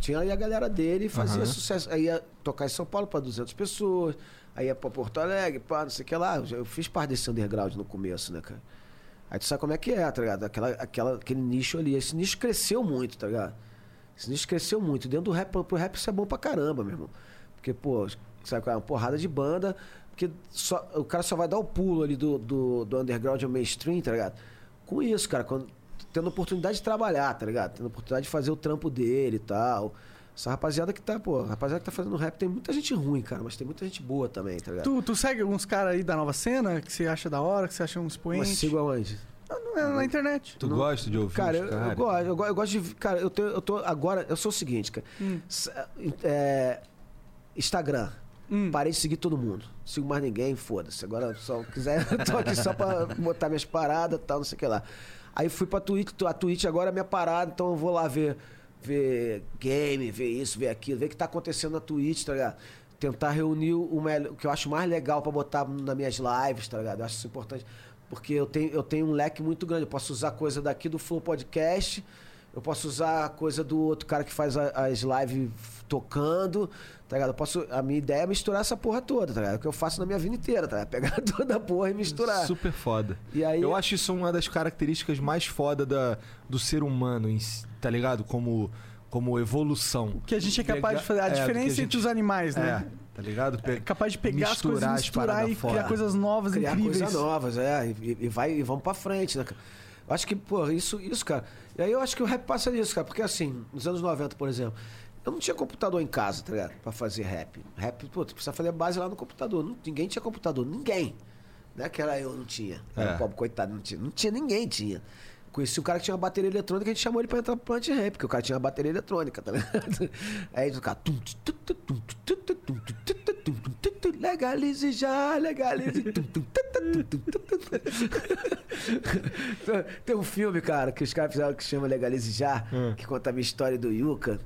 tinha aí a galera dele e fazia Aham. sucesso. Aí ia tocar em São Paulo pra 200 pessoas, aí ia pra Porto Alegre, pá, não sei o que lá. Eu fiz parte desse underground no começo, né, cara? Aí tu sabe como é que é, tá ligado? Aquela, aquela, aquele nicho ali. Esse nicho cresceu muito, tá ligado? Esse nicho cresceu muito. Dentro do rap, pro rap isso é bom pra caramba, meu irmão. Porque, pô, sabe qual é? Uma porrada de banda. Porque só, o cara só vai dar o pulo ali do, do, do underground ao mainstream, tá ligado? Com isso, cara, quando, tendo oportunidade de trabalhar, tá ligado? Tendo oportunidade de fazer o trampo dele e tal. Essa rapaziada que tá, pô, rapaziada que tá fazendo rap tem muita gente ruim, cara, mas tem muita gente boa também, tá ligado? Tu, tu segue alguns caras aí da nova cena que você acha da hora, que você acha um mas expoente? sigo aonde? Ah, não é na internet. Tu gosta de ouvir Cara, eu, caras? eu gosto, eu, eu gosto de. Cara, eu, tenho, eu tô. Agora, eu sou o seguinte, cara. Hum. É, Instagram. Hum. Parei de seguir todo mundo. Sigo mais ninguém, foda-se. Agora, só quiser, [LAUGHS] eu tô aqui só pra botar minhas paradas e tal, não sei o que lá. Aí fui pra Twitch, a Twitch agora é minha parada, então eu vou lá ver, ver game, ver isso, ver aquilo, ver o que tá acontecendo na Twitch, tá ligado? Tentar reunir o, melhor, o que eu acho mais legal pra botar nas minhas lives, tá ligado? Eu acho isso importante. Porque eu tenho, eu tenho um leque muito grande. Eu posso usar coisa daqui do Flow Podcast, eu posso usar coisa do outro cara que faz as lives tocando, tá ligado? Eu posso, a minha ideia é misturar essa porra toda, tá ligado? É o que eu faço na minha vida inteira, tá ligado? Pegar [LAUGHS] toda a porra e misturar. Super foda. E aí, Eu acho isso uma das características mais foda da, do ser humano, tá ligado? Como, como evolução. Que a gente é capaz de fazer. A É, que a diferença gente- entre os animais, né? É, tá ligado? Pe- É capaz de pegar as coisas, misturar e fora. criar coisas novas, criar incríveis. coisas novas, é, e, e vai e vamos pra frente, né, cara? Acho que, pô, isso, isso, cara. E aí eu acho que o rap passa nisso, cara, porque assim, nos anos 90, por exemplo, eu não tinha computador em casa, tá ligado? Pra fazer rap. Rap, pô, tu precisava fazer base lá no computador. Não, ninguém tinha computador, ninguém. Não é que era eu, não tinha. Era é. pobre, coitado, não tinha. Não tinha, ninguém tinha. Conheci um cara que tinha uma bateria eletrônica, e a gente chamou ele pra entrar pro Plant Rap, porque o cara tinha uma bateria eletrônica, tá ligado? Aí o cara. Legalize já, legalize. Tem um filme, cara, que os caras fizeram que chama Legalize já, hum. que conta a minha história do Yuka.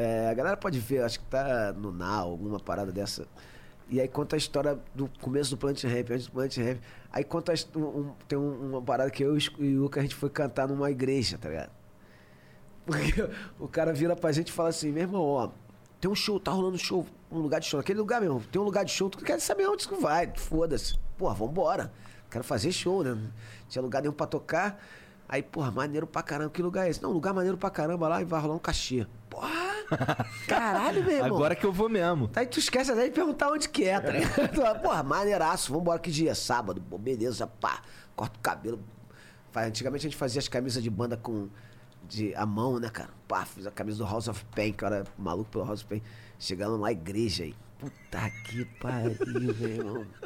É, a galera pode ver, acho que tá no Now, alguma parada dessa. E aí conta a história do começo do Plant Rap, antes do Plant Rap. Aí conta um- tem um- uma parada que eu e o Yuka a gente foi cantar numa igreja, tá ligado? [LAUGHS] Porque o cara vira pra gente e fala assim, meu irmão, ó, tem um show, tá rolando um show, um lugar de show, naquele lugar mesmo, tem um lugar de show, tu quer saber onde tu vai, foda-se. Porra, vambora. Quero fazer show, né? Não tinha lugar nenhum pra tocar. Aí, porra, maneiro pra caramba, que lugar é esse? Não, lugar maneiro pra caramba lá e vai rolar um cachê. Porra! [LAUGHS] Caralho, meu irmão. Agora que eu vou mesmo. Aí tu esquece até de perguntar onde que é, tá ligado? Tu fala, Porra, maneiraço, vambora que dia? Sábado, pô, beleza, pá, corta o cabelo. Antigamente a gente fazia as camisas de banda com de, a mão, né, cara? Pá, fiz a camisa do House of Pain, que eu era maluco pelo House of Pain. Chegando lá, igreja aí. Puta que pariu, meu irmão. [LAUGHS]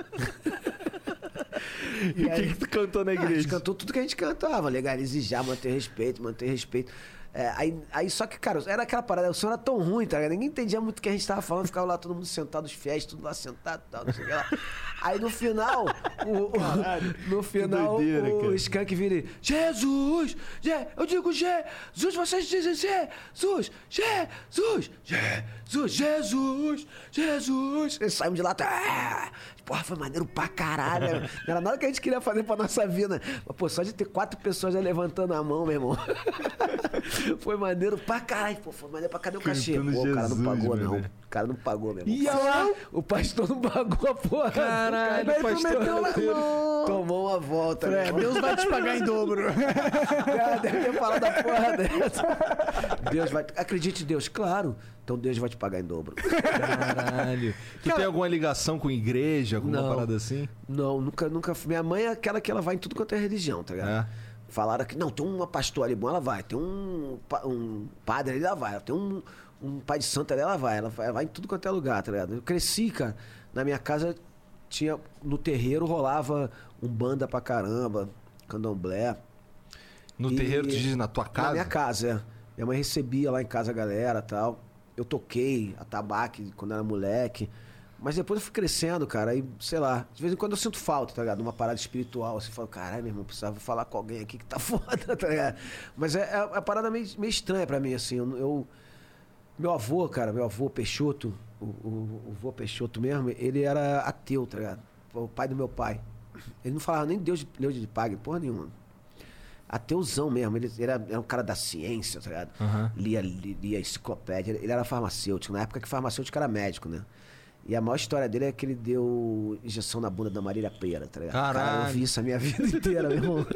E o que, que tu cantou na Ah, a gente igreja? cantou tudo que a gente cantava, legalize já, manter respeito, manter respeito. É, aí, aí só que, cara, era aquela parada, o som era tão ruim, tá ligado? Ninguém entendia muito o que a gente tava falando, ficava lá todo mundo sentado, os fiéis, tudo lá sentado e tal, não sei o que lá. [LAUGHS] Aí no final, o, o- [LAUGHS] no final, doideira, o cara. Skank vira e, Jesus! Je- eu digo Jesus, vocês dizem Jesus! Jesus! Jesus! Jesus! Jesus! E saímos de lá, tá, porra, foi maneiro pra caralho. Não [LAUGHS] era nada que a gente queria fazer pra nossa vida. Mas, pô, só de ter quatro pessoas já levantando a mão, meu irmão. [LAUGHS] foi maneiro pra caralho. Pô, foi maneiro pra cadê o cachê? Pô, o cara não pagou, não. Cara não pagou, meu irmão. Ia lá. O pastor não pagou a porra. Caralho, cara. o pastor prometeu não. Tomou uma volta. irmão. Deus vai te pagar em dobro. [LAUGHS] Cara, deve ter falado a porra dessa. Deus vai. Acredite em Deus, claro. Então Deus vai te pagar em dobro. Caralho. Tu tem alguma ligação com igreja, alguma Não. parada assim? Não, nunca, nunca. Minha mãe é aquela que ela vai em tudo quanto é religião, tá ligado? É. Falaram que, não, tem uma pastora ali bom, ela vai. Tem um, um padre ali, ela vai. Tem um, um pai de santo ali, ela vai. Ela vai, ela vai em tudo quanto é lugar, tá ligado? Eu cresci, cara. Na minha casa tinha. No terreiro rolava um banda pra caramba, candomblé. No E- terreiro, tu diz na tua casa? Na minha casa, é. Minha mãe recebia lá em casa a galera e tal. Eu toquei a tabaque quando era moleque. Mas depois eu fui crescendo, cara. Aí, sei lá, de vez em quando eu sinto falta, tá ligado? Uma parada espiritual. Assim, falo, caralho, meu irmão, precisava falar com alguém aqui que tá [LAUGHS] foda, tá ligado? Mas é, é uma parada meio, meio estranha pra mim, assim. Eu, eu- meu avô, cara, meu avô Peixoto, o, o, o vô Peixoto mesmo, ele era ateu, tá ligado? O pai do meu pai. Ele não falava nem Deus de, Deus de pague, porra nenhuma. Ateuzão mesmo, ele era, era um cara da ciência, tá ligado? Aham. Lia, li- lia enciclopédia, ele era farmacêutico, na época que farmacêutico era médico, né? E a maior história dele é que ele deu injeção na bunda da Marília Pera, tá ligado? Cara, Caralho. eu vi isso a minha [LAUGHS] vida inteira, meu irmão.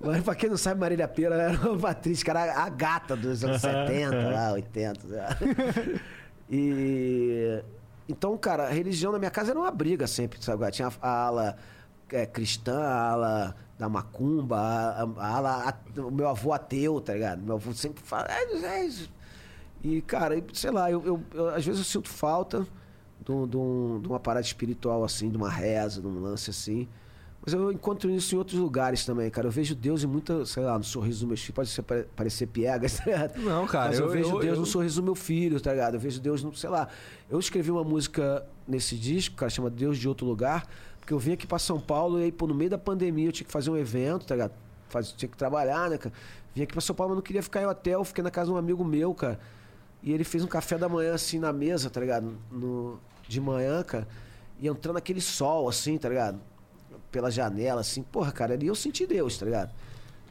Mas pra quem não sabe, Marília Pera era uma atriz, era a gata dos anos 70, lá, 80. sei lá. E. Então, cara, a religião na minha casa era uma briga sempre, sabe? Tinha a ala é, cristã, a ala da macumba, a, a ala. a- o meu avô ateu, tá ligado? Meu avô sempre fala. É, é isso. E, cara, sei lá, eu, eu- eu- às vezes eu sinto falta de, um- de um- de uma parada espiritual, assim, de uma reza, de um lance assim. Mas eu encontro isso em outros lugares também, cara. Eu vejo Deus em muita, sei lá, no sorriso do meu filho. Pode ser, pare- parecer piegas, [LAUGHS] tá ligado? Não, cara, Mas eu, eu- vejo eu- Deus eu- no sorriso do meu filho, tá ligado? Eu vejo Deus no, sei lá. Eu escrevi uma música nesse disco, cara, chama Deus de Outro Lugar, porque eu vim aqui pra São Paulo e aí, pô, no meio da pandemia eu tinha que fazer um evento, tá ligado? Faz, tinha que trabalhar, né, cara? Vim aqui pra São Paulo, mas não queria ficar em hotel, fiquei na casa de um amigo meu, cara. E ele fez um café da manhã, assim, na mesa, tá ligado? No, de manhã, cara. E entrando aquele sol, assim, tá ligado? pela janela, assim, porra, cara, ali eu senti Deus, tá ligado?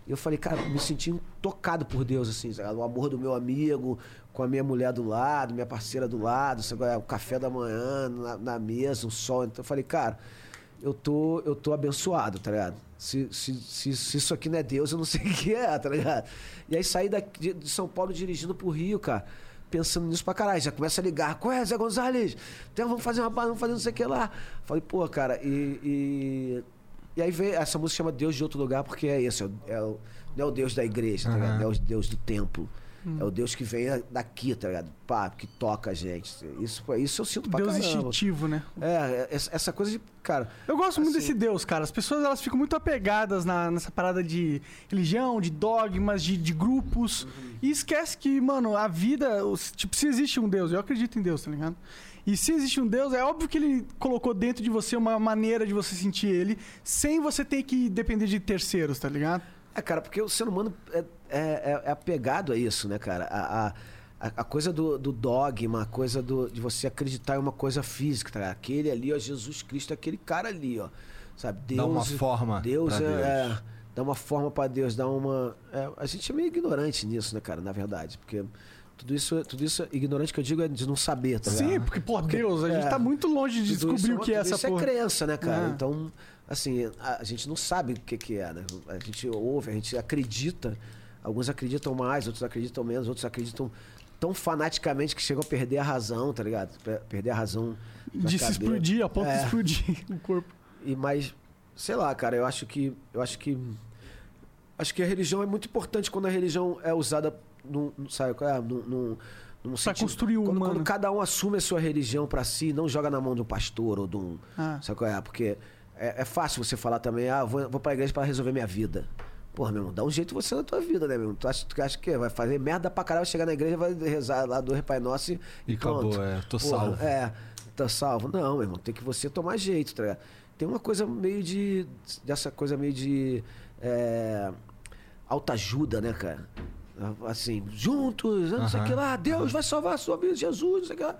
E eu falei, cara, me senti tocado por Deus, assim, tá o amor do meu amigo, com a minha mulher do lado, minha parceira do lado, sabe? é? o café da manhã na, na mesa, o sol. Então eu falei, cara, eu tô, eu tô abençoado, tá ligado? Se, se, se, se isso aqui não é Deus, eu não sei o que é, tá ligado? E aí saí daqui de São Paulo dirigindo pro Rio, cara, pensando nisso pra caralho. Já começa a ligar, qual é, Zé Gonzalez? Então vamos fazer uma banda, vamos fazer não sei o que lá. Falei, pô, cara, e, e. e aí veio, essa música chama Deus de Outro Lugar, porque é isso, é, o- é não é o Deus da igreja, tá ligado? É o Deus do templo. É o Deus que vem daqui, tá ligado? Pá, que toca a gente. Isso, isso eu sinto pra Deus caramba. instintivo, né? É, essa, essa coisa de. Cara, Eu gosto muito Assim- desse Deus, cara. As pessoas elas ficam muito apegadas na- nessa parada de religião, de dogmas, de, de grupos. E esquece que, mano, a vida. Tipo, se existe um Deus, eu acredito em Deus, tá ligado? E se existe um Deus, é óbvio que ele colocou dentro de você uma maneira de você sentir ele, sem você ter que depender de terceiros, tá ligado? É, cara, porque o ser humano é, é, é- é apegado a isso, né, cara? A, a, a- coisa do, do dogma, a coisa do, de você acreditar em uma coisa física, tá? Aquele ali, ó, Jesus Cristo, aquele cara ali, ó. Sabe? Deus. Dá uma forma Deus pra é, Deus. é, Dá uma forma pra Deus, dá uma. é, a gente é meio ignorante nisso, né, cara, na verdade. Porque tudo isso, tudo isso, ignorante que eu digo é de não saber, tá ligado? Sim, porque, pô, Deus, a gente é, tá muito longe de Tudo descobrir isso o que é essa isso porra. é crença, né, cara? É. Então, assim, a, a gente não sabe o que, que é, né? A gente ouve, a gente acredita. Alguns acreditam mais, outros acreditam menos, outros acreditam tão fanaticamente que chegam a perder a razão, tá ligado? Pe- Perder a razão. De se explodir, a ponto de É. explodir [LAUGHS] o corpo. E mais, sei lá, cara, eu acho que. Eu acho que. Acho que a religião é muito importante quando a religião é usada num, sabe, qual é? num, num, num Pra construir o quando, humano. quando cada um assume a sua religião pra si, não joga na mão de um pastor ou de um. Ah. Sabe qual é? Porque é, é fácil você falar também, ah, vou, vou pra igreja pra resolver minha vida. Porra, meu irmão, dá um jeito você na tua vida, né, meu irmão? Tu acha, tu acha que vai fazer merda pra caralho, chegar na igreja, vai rezar lá do Pai Nosso e, E pronto. acabou, é, tô Porra, salvo. É, tá salvo. Não, meu irmão, tem que você tomar jeito, tá ligado? Tem uma coisa meio de. dessa coisa meio de. É, autoajuda, né, cara? Assim, juntos, não sei o que lá, Deus vai salvar a sua vida, Jesus, não sei o que lá.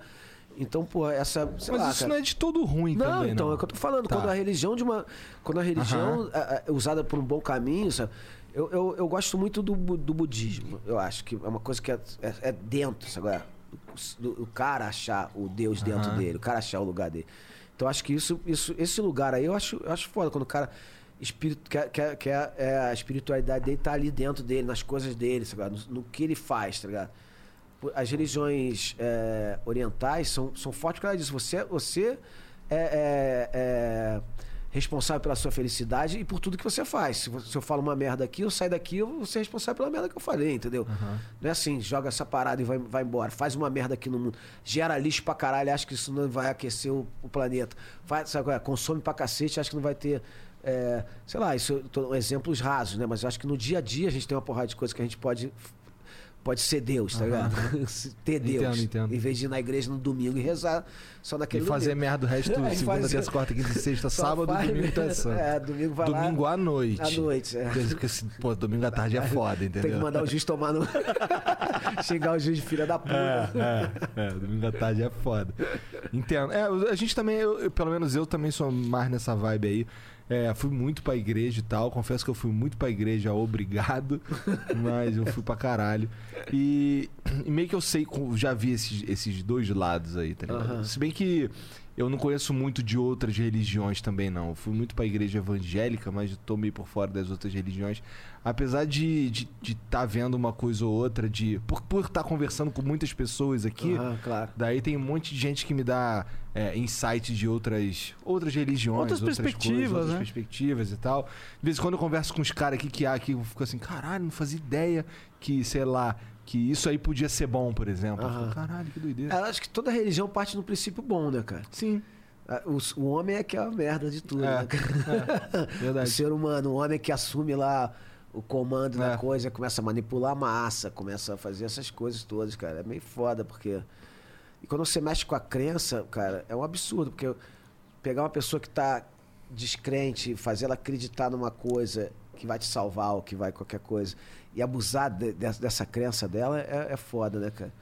Então, pô, essa. Mas lá, isso cara. não é de todo ruim Não, também, então, não. é o que eu tô falando. Tá. Quando a religião de uma. Quando a religião é, é usada por um bom caminho, sabe? Eu, eu, eu gosto muito do, do budismo. Eu acho que é uma coisa que é, é, é dentro, sabe? É, O, o cara achar o Deus dentro dele, o cara achar o lugar dele. Então acho que isso, isso, esse lugar aí eu acho, eu acho foda. Quando o cara. Espírito, quer, quer, quer, é, a espiritualidade dele tá ali dentro dele, nas coisas dele, sabe? No, no que ele faz, tá ligado? As religiões é, orientais são, são fortes por causa disso. Você, você é, é- é responsável pela sua felicidade e por tudo que você faz. Se, eu falo uma merda aqui, eu saio daqui, eu vou ser responsável pela merda que eu falei, entendeu? Não é assim, joga essa parada e vai, vai embora. Faz uma merda aqui no mundo. Gera lixo pra caralho, acha que isso não vai aquecer o, o planeta. Faz, sabe, qual é? consome pra cacete, acha que não vai ter. é, sei lá, isso tô, exemplos rasos, né? Mas eu acho que no dia a dia a gente tem uma porrada de coisas que a gente pode pode ser Deus, tá ligado? [LAUGHS] Ter Deus. Entendo, entendo. Em vez de ir na igreja no domingo e rezar só E naquele fazer domingo. merda o resto, É, [LAUGHS] e segunda, terça, quarta, quinta, [LAUGHS] sexta, Só sábado, faz domingo tá merda. santo. É, domingo vai lá. Domingo à noite. À noite, é. Porque, assim, pô, domingo à tarde é foda, entendeu? Tem que mandar o juiz tomar no. Xingar o juiz de filha da puta. É, é, é, domingo à tarde é foda. Entendo. É, a gente também, eu- eu- pelo menos eu também sou mais nessa vibe aí. É, fui muito pra igreja e tal. Confesso que eu fui muito pra igreja, obrigado. [LAUGHS] mas eu fui pra caralho. E, e meio que eu sei, já vi esses, esses dois lados aí, tá ligado? Aham. Se bem que eu não conheço muito de outras religiões também, não. Eu fui muito pra igreja evangélica, mas eu tô meio por fora das outras religiões. Apesar de estar de, tá vendo uma coisa ou outra, de por estar conversando com muitas pessoas aqui, Aham, claro. Daí tem um monte de gente que me dá é, insights de outras, outras religiões, Outras perspectivas, coisas, outras né? perspectivas e tal. De vez em quando eu converso com os caras aqui que há aqui, eu fico assim, caralho, não fazia ideia que, sei lá, que isso aí podia ser bom, por exemplo. Eu Aham. fico, caralho, que doideira. Eu acho que toda religião parte no princípio bom, né, cara? Sim, O, o homem é que é a merda de tudo, É, né, cara? [LAUGHS] O verdade. ser humano, o homem que assume lá o comando É. da coisa, começa a manipular a massa, começa a fazer essas coisas todas, cara. É meio foda, porque. E quando você mexe com a crença, cara, é um absurdo, porque pegar uma pessoa que tá descrente, fazer ela acreditar numa coisa que vai te salvar ou que vai qualquer coisa, e abusar de- de- dessa crença dela é, é foda, né, cara?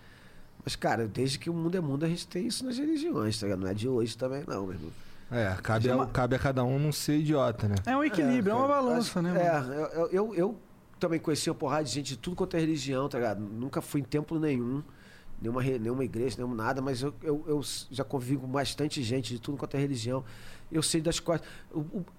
Mas, cara, desde que o mundo é mundo, a gente tem isso nas religiões, tá ligado? Não é de hoje também, não, meu irmão. É, cabe, a, cabe a cada um não ser idiota, né? É um equilíbrio, é, uma cara. balança, né? É, mano? eu, eu, eu- eu também conheci uma porrada de gente de tudo quanto é religião, tá ligado? Nunca fui em templo nenhum, nenhuma, nenhuma igreja, nenhum nada, mas eu, eu, eu já convivi com bastante gente de tudo quanto é religião. Eu sei das coisas.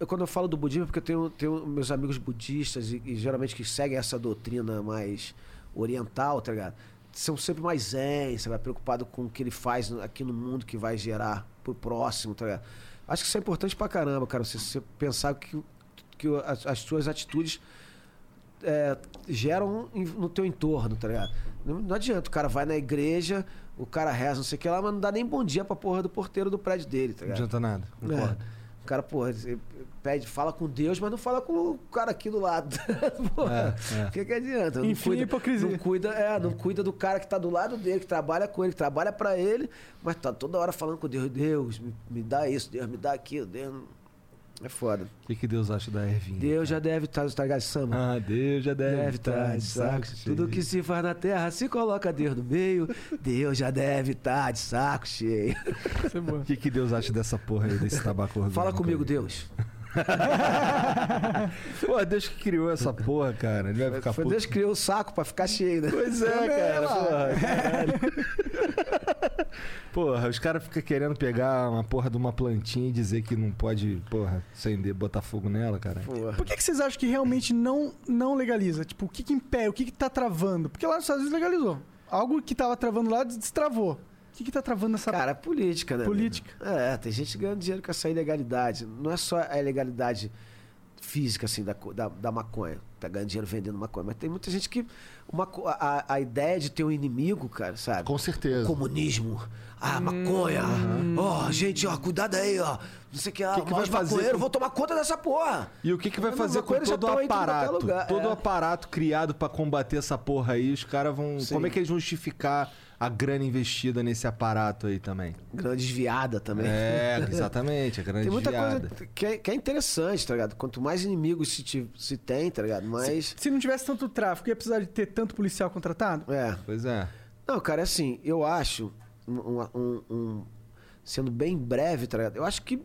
Quando eu falo do budismo, é porque eu tenho, tenho meus amigos budistas e, e geralmente que seguem essa doutrina mais oriental, tá ligado? São sempre mais zen, sabe? Preocupado com o que ele faz aqui no mundo que vai gerar pro próximo, tá ligado? Acho que isso é importante pra caramba, cara. Você, você pensar que, que as, as suas atitudes é, geram no teu entorno, tá ligado? Não, não adianta, o cara vai na igreja, o cara reza, não sei o que lá, mas não dá nem bom dia pra porra do porteiro do prédio dele, tá Não ligado? adianta nada. Concordo. É. O cara, porra, pede, fala com Deus, mas não fala com o cara aqui do lado. [LAUGHS] porra, É, é. o que, que adianta? Não Enfim, hipocrisia. Não cuida, é, não cuida do cara que tá do lado dele, que trabalha com ele, que trabalha pra ele, mas tá toda hora falando com Deus, Deus, me, me dá isso, Deus, me dá aquilo, Deus. É foda. O que, que Deus acha da ervinha? Deus já deve estar, tá ligado, samba? Ah, Deus já deve, Deve estar de saco cheio. Tudo que se faz na terra, se coloca Deus no meio, Deus já deve estar de saco cheio. É. O que, que Deus acha dessa porra aí, desse tabaco orgânico? Fala comigo, aí? Deus. [LAUGHS] Pô, Deus que criou essa porra, cara. Ele vai ficar Foi puto. Deus que criou o saco pra ficar cheio, né? Pois é, cara. Porra, [LAUGHS] caralho. Porra, os caras ficam querendo pegar uma porra de uma plantinha e dizer que não pode, porra, acender, botar fogo nela, cara. Porra. Por que, que vocês acham que realmente não, não legaliza? Tipo, o que, que impede? O que, que tá travando? Porque lá nos Estados Unidos legalizou. Algo que tava travando lá destravou. O que, que tá travando essa. Cara, é política, né? Política. amigo? É, tem gente ganhando dinheiro com essa ilegalidade. Não é só a ilegalidade física, assim, da, da, da maconha. Tá ganhando dinheiro vendendo maconha. Mas tem muita gente que. Uma, a, a ideia de ter um inimigo, cara, sabe? Com certeza. Comunismo. Ah, maconha. Ó, gente, ó, cuidado aí, ó. Não sei o que, ah, Que que vai fazer com- vou tomar conta dessa porra. E o que, que vai fazer com todo o aparato? Todo o é. aparato criado pra combater essa porra aí, os caras vão. Sim. Como é que eles vão justificar a grana investida nesse aparato aí também? Grande desviada também. É, [LAUGHS] exatamente, a grana Tem muita desviada. coisa que é, que é interessante, tá ligado? Quanto mais inimigos se, te- se tem, tá ligado? Mais. Se não tivesse tanto tráfico, ia precisar de ter tanto policial contratado? É. Pois é. Não, cara, é assim, eu acho, um, um- um- sendo bem breve, tá ligado? Eu acho que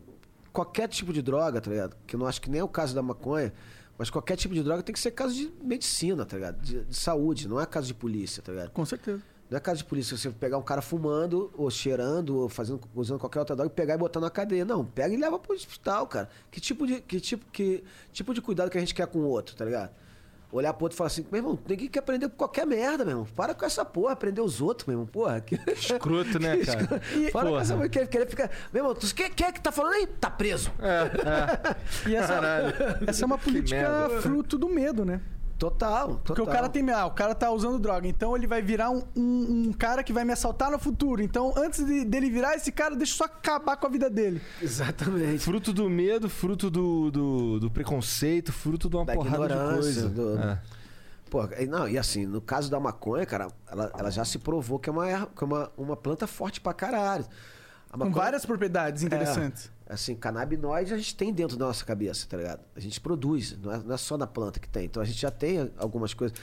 qualquer tipo de droga, tá ligado? Que eu não acho que nem é o caso da maconha, mas qualquer tipo de droga tem que ser caso de medicina, tá ligado? De, de saúde, não é caso de polícia, tá ligado? Com certeza. Não é caso de polícia você pegar um cara fumando, ou cheirando, ou fazendo, usando qualquer outra droga e pegar e botar na cadeia. Não, pega e leva pro hospital, cara. Que tipo de, que tipo, que tipo de cuidado que a gente quer com o outro, tá ligado? Olhar pro outro e falar assim, meu irmão, ninguém quer aprender com qualquer merda, meu irmão. Para com essa porra, aprender os outros, meu irmão. Porra. [LAUGHS] Que... Escroto, né, cara? Para com Porra. essa porra, querer, querer ficar. Meu irmão, tu, quem, quem é que tá falando aí? Tá preso. E essa, Caralho. [LAUGHS] essa é uma política fruto do medo, né? Total, total. Porque o cara tem. Ah, o cara tá usando droga, então ele vai virar um, um- um cara que vai me assaltar no futuro. Então, antes de- dele virar esse cara, deixa eu só acabar com a vida dele. Exatamente. Fruto do medo, fruto do, do, do preconceito, fruto de uma Da porrada de coisa. do- É. Pô, e não, e assim, no caso da maconha, cara, ela, ela já se provou que é uma, que é uma, uma planta forte pra caralho. A Com maconha- várias propriedades interessantes. Assim, canabinoide a gente tem dentro da nossa cabeça, tá ligado? A gente produz, não é, não é só na planta que tem. Então a gente já tem algumas coisas.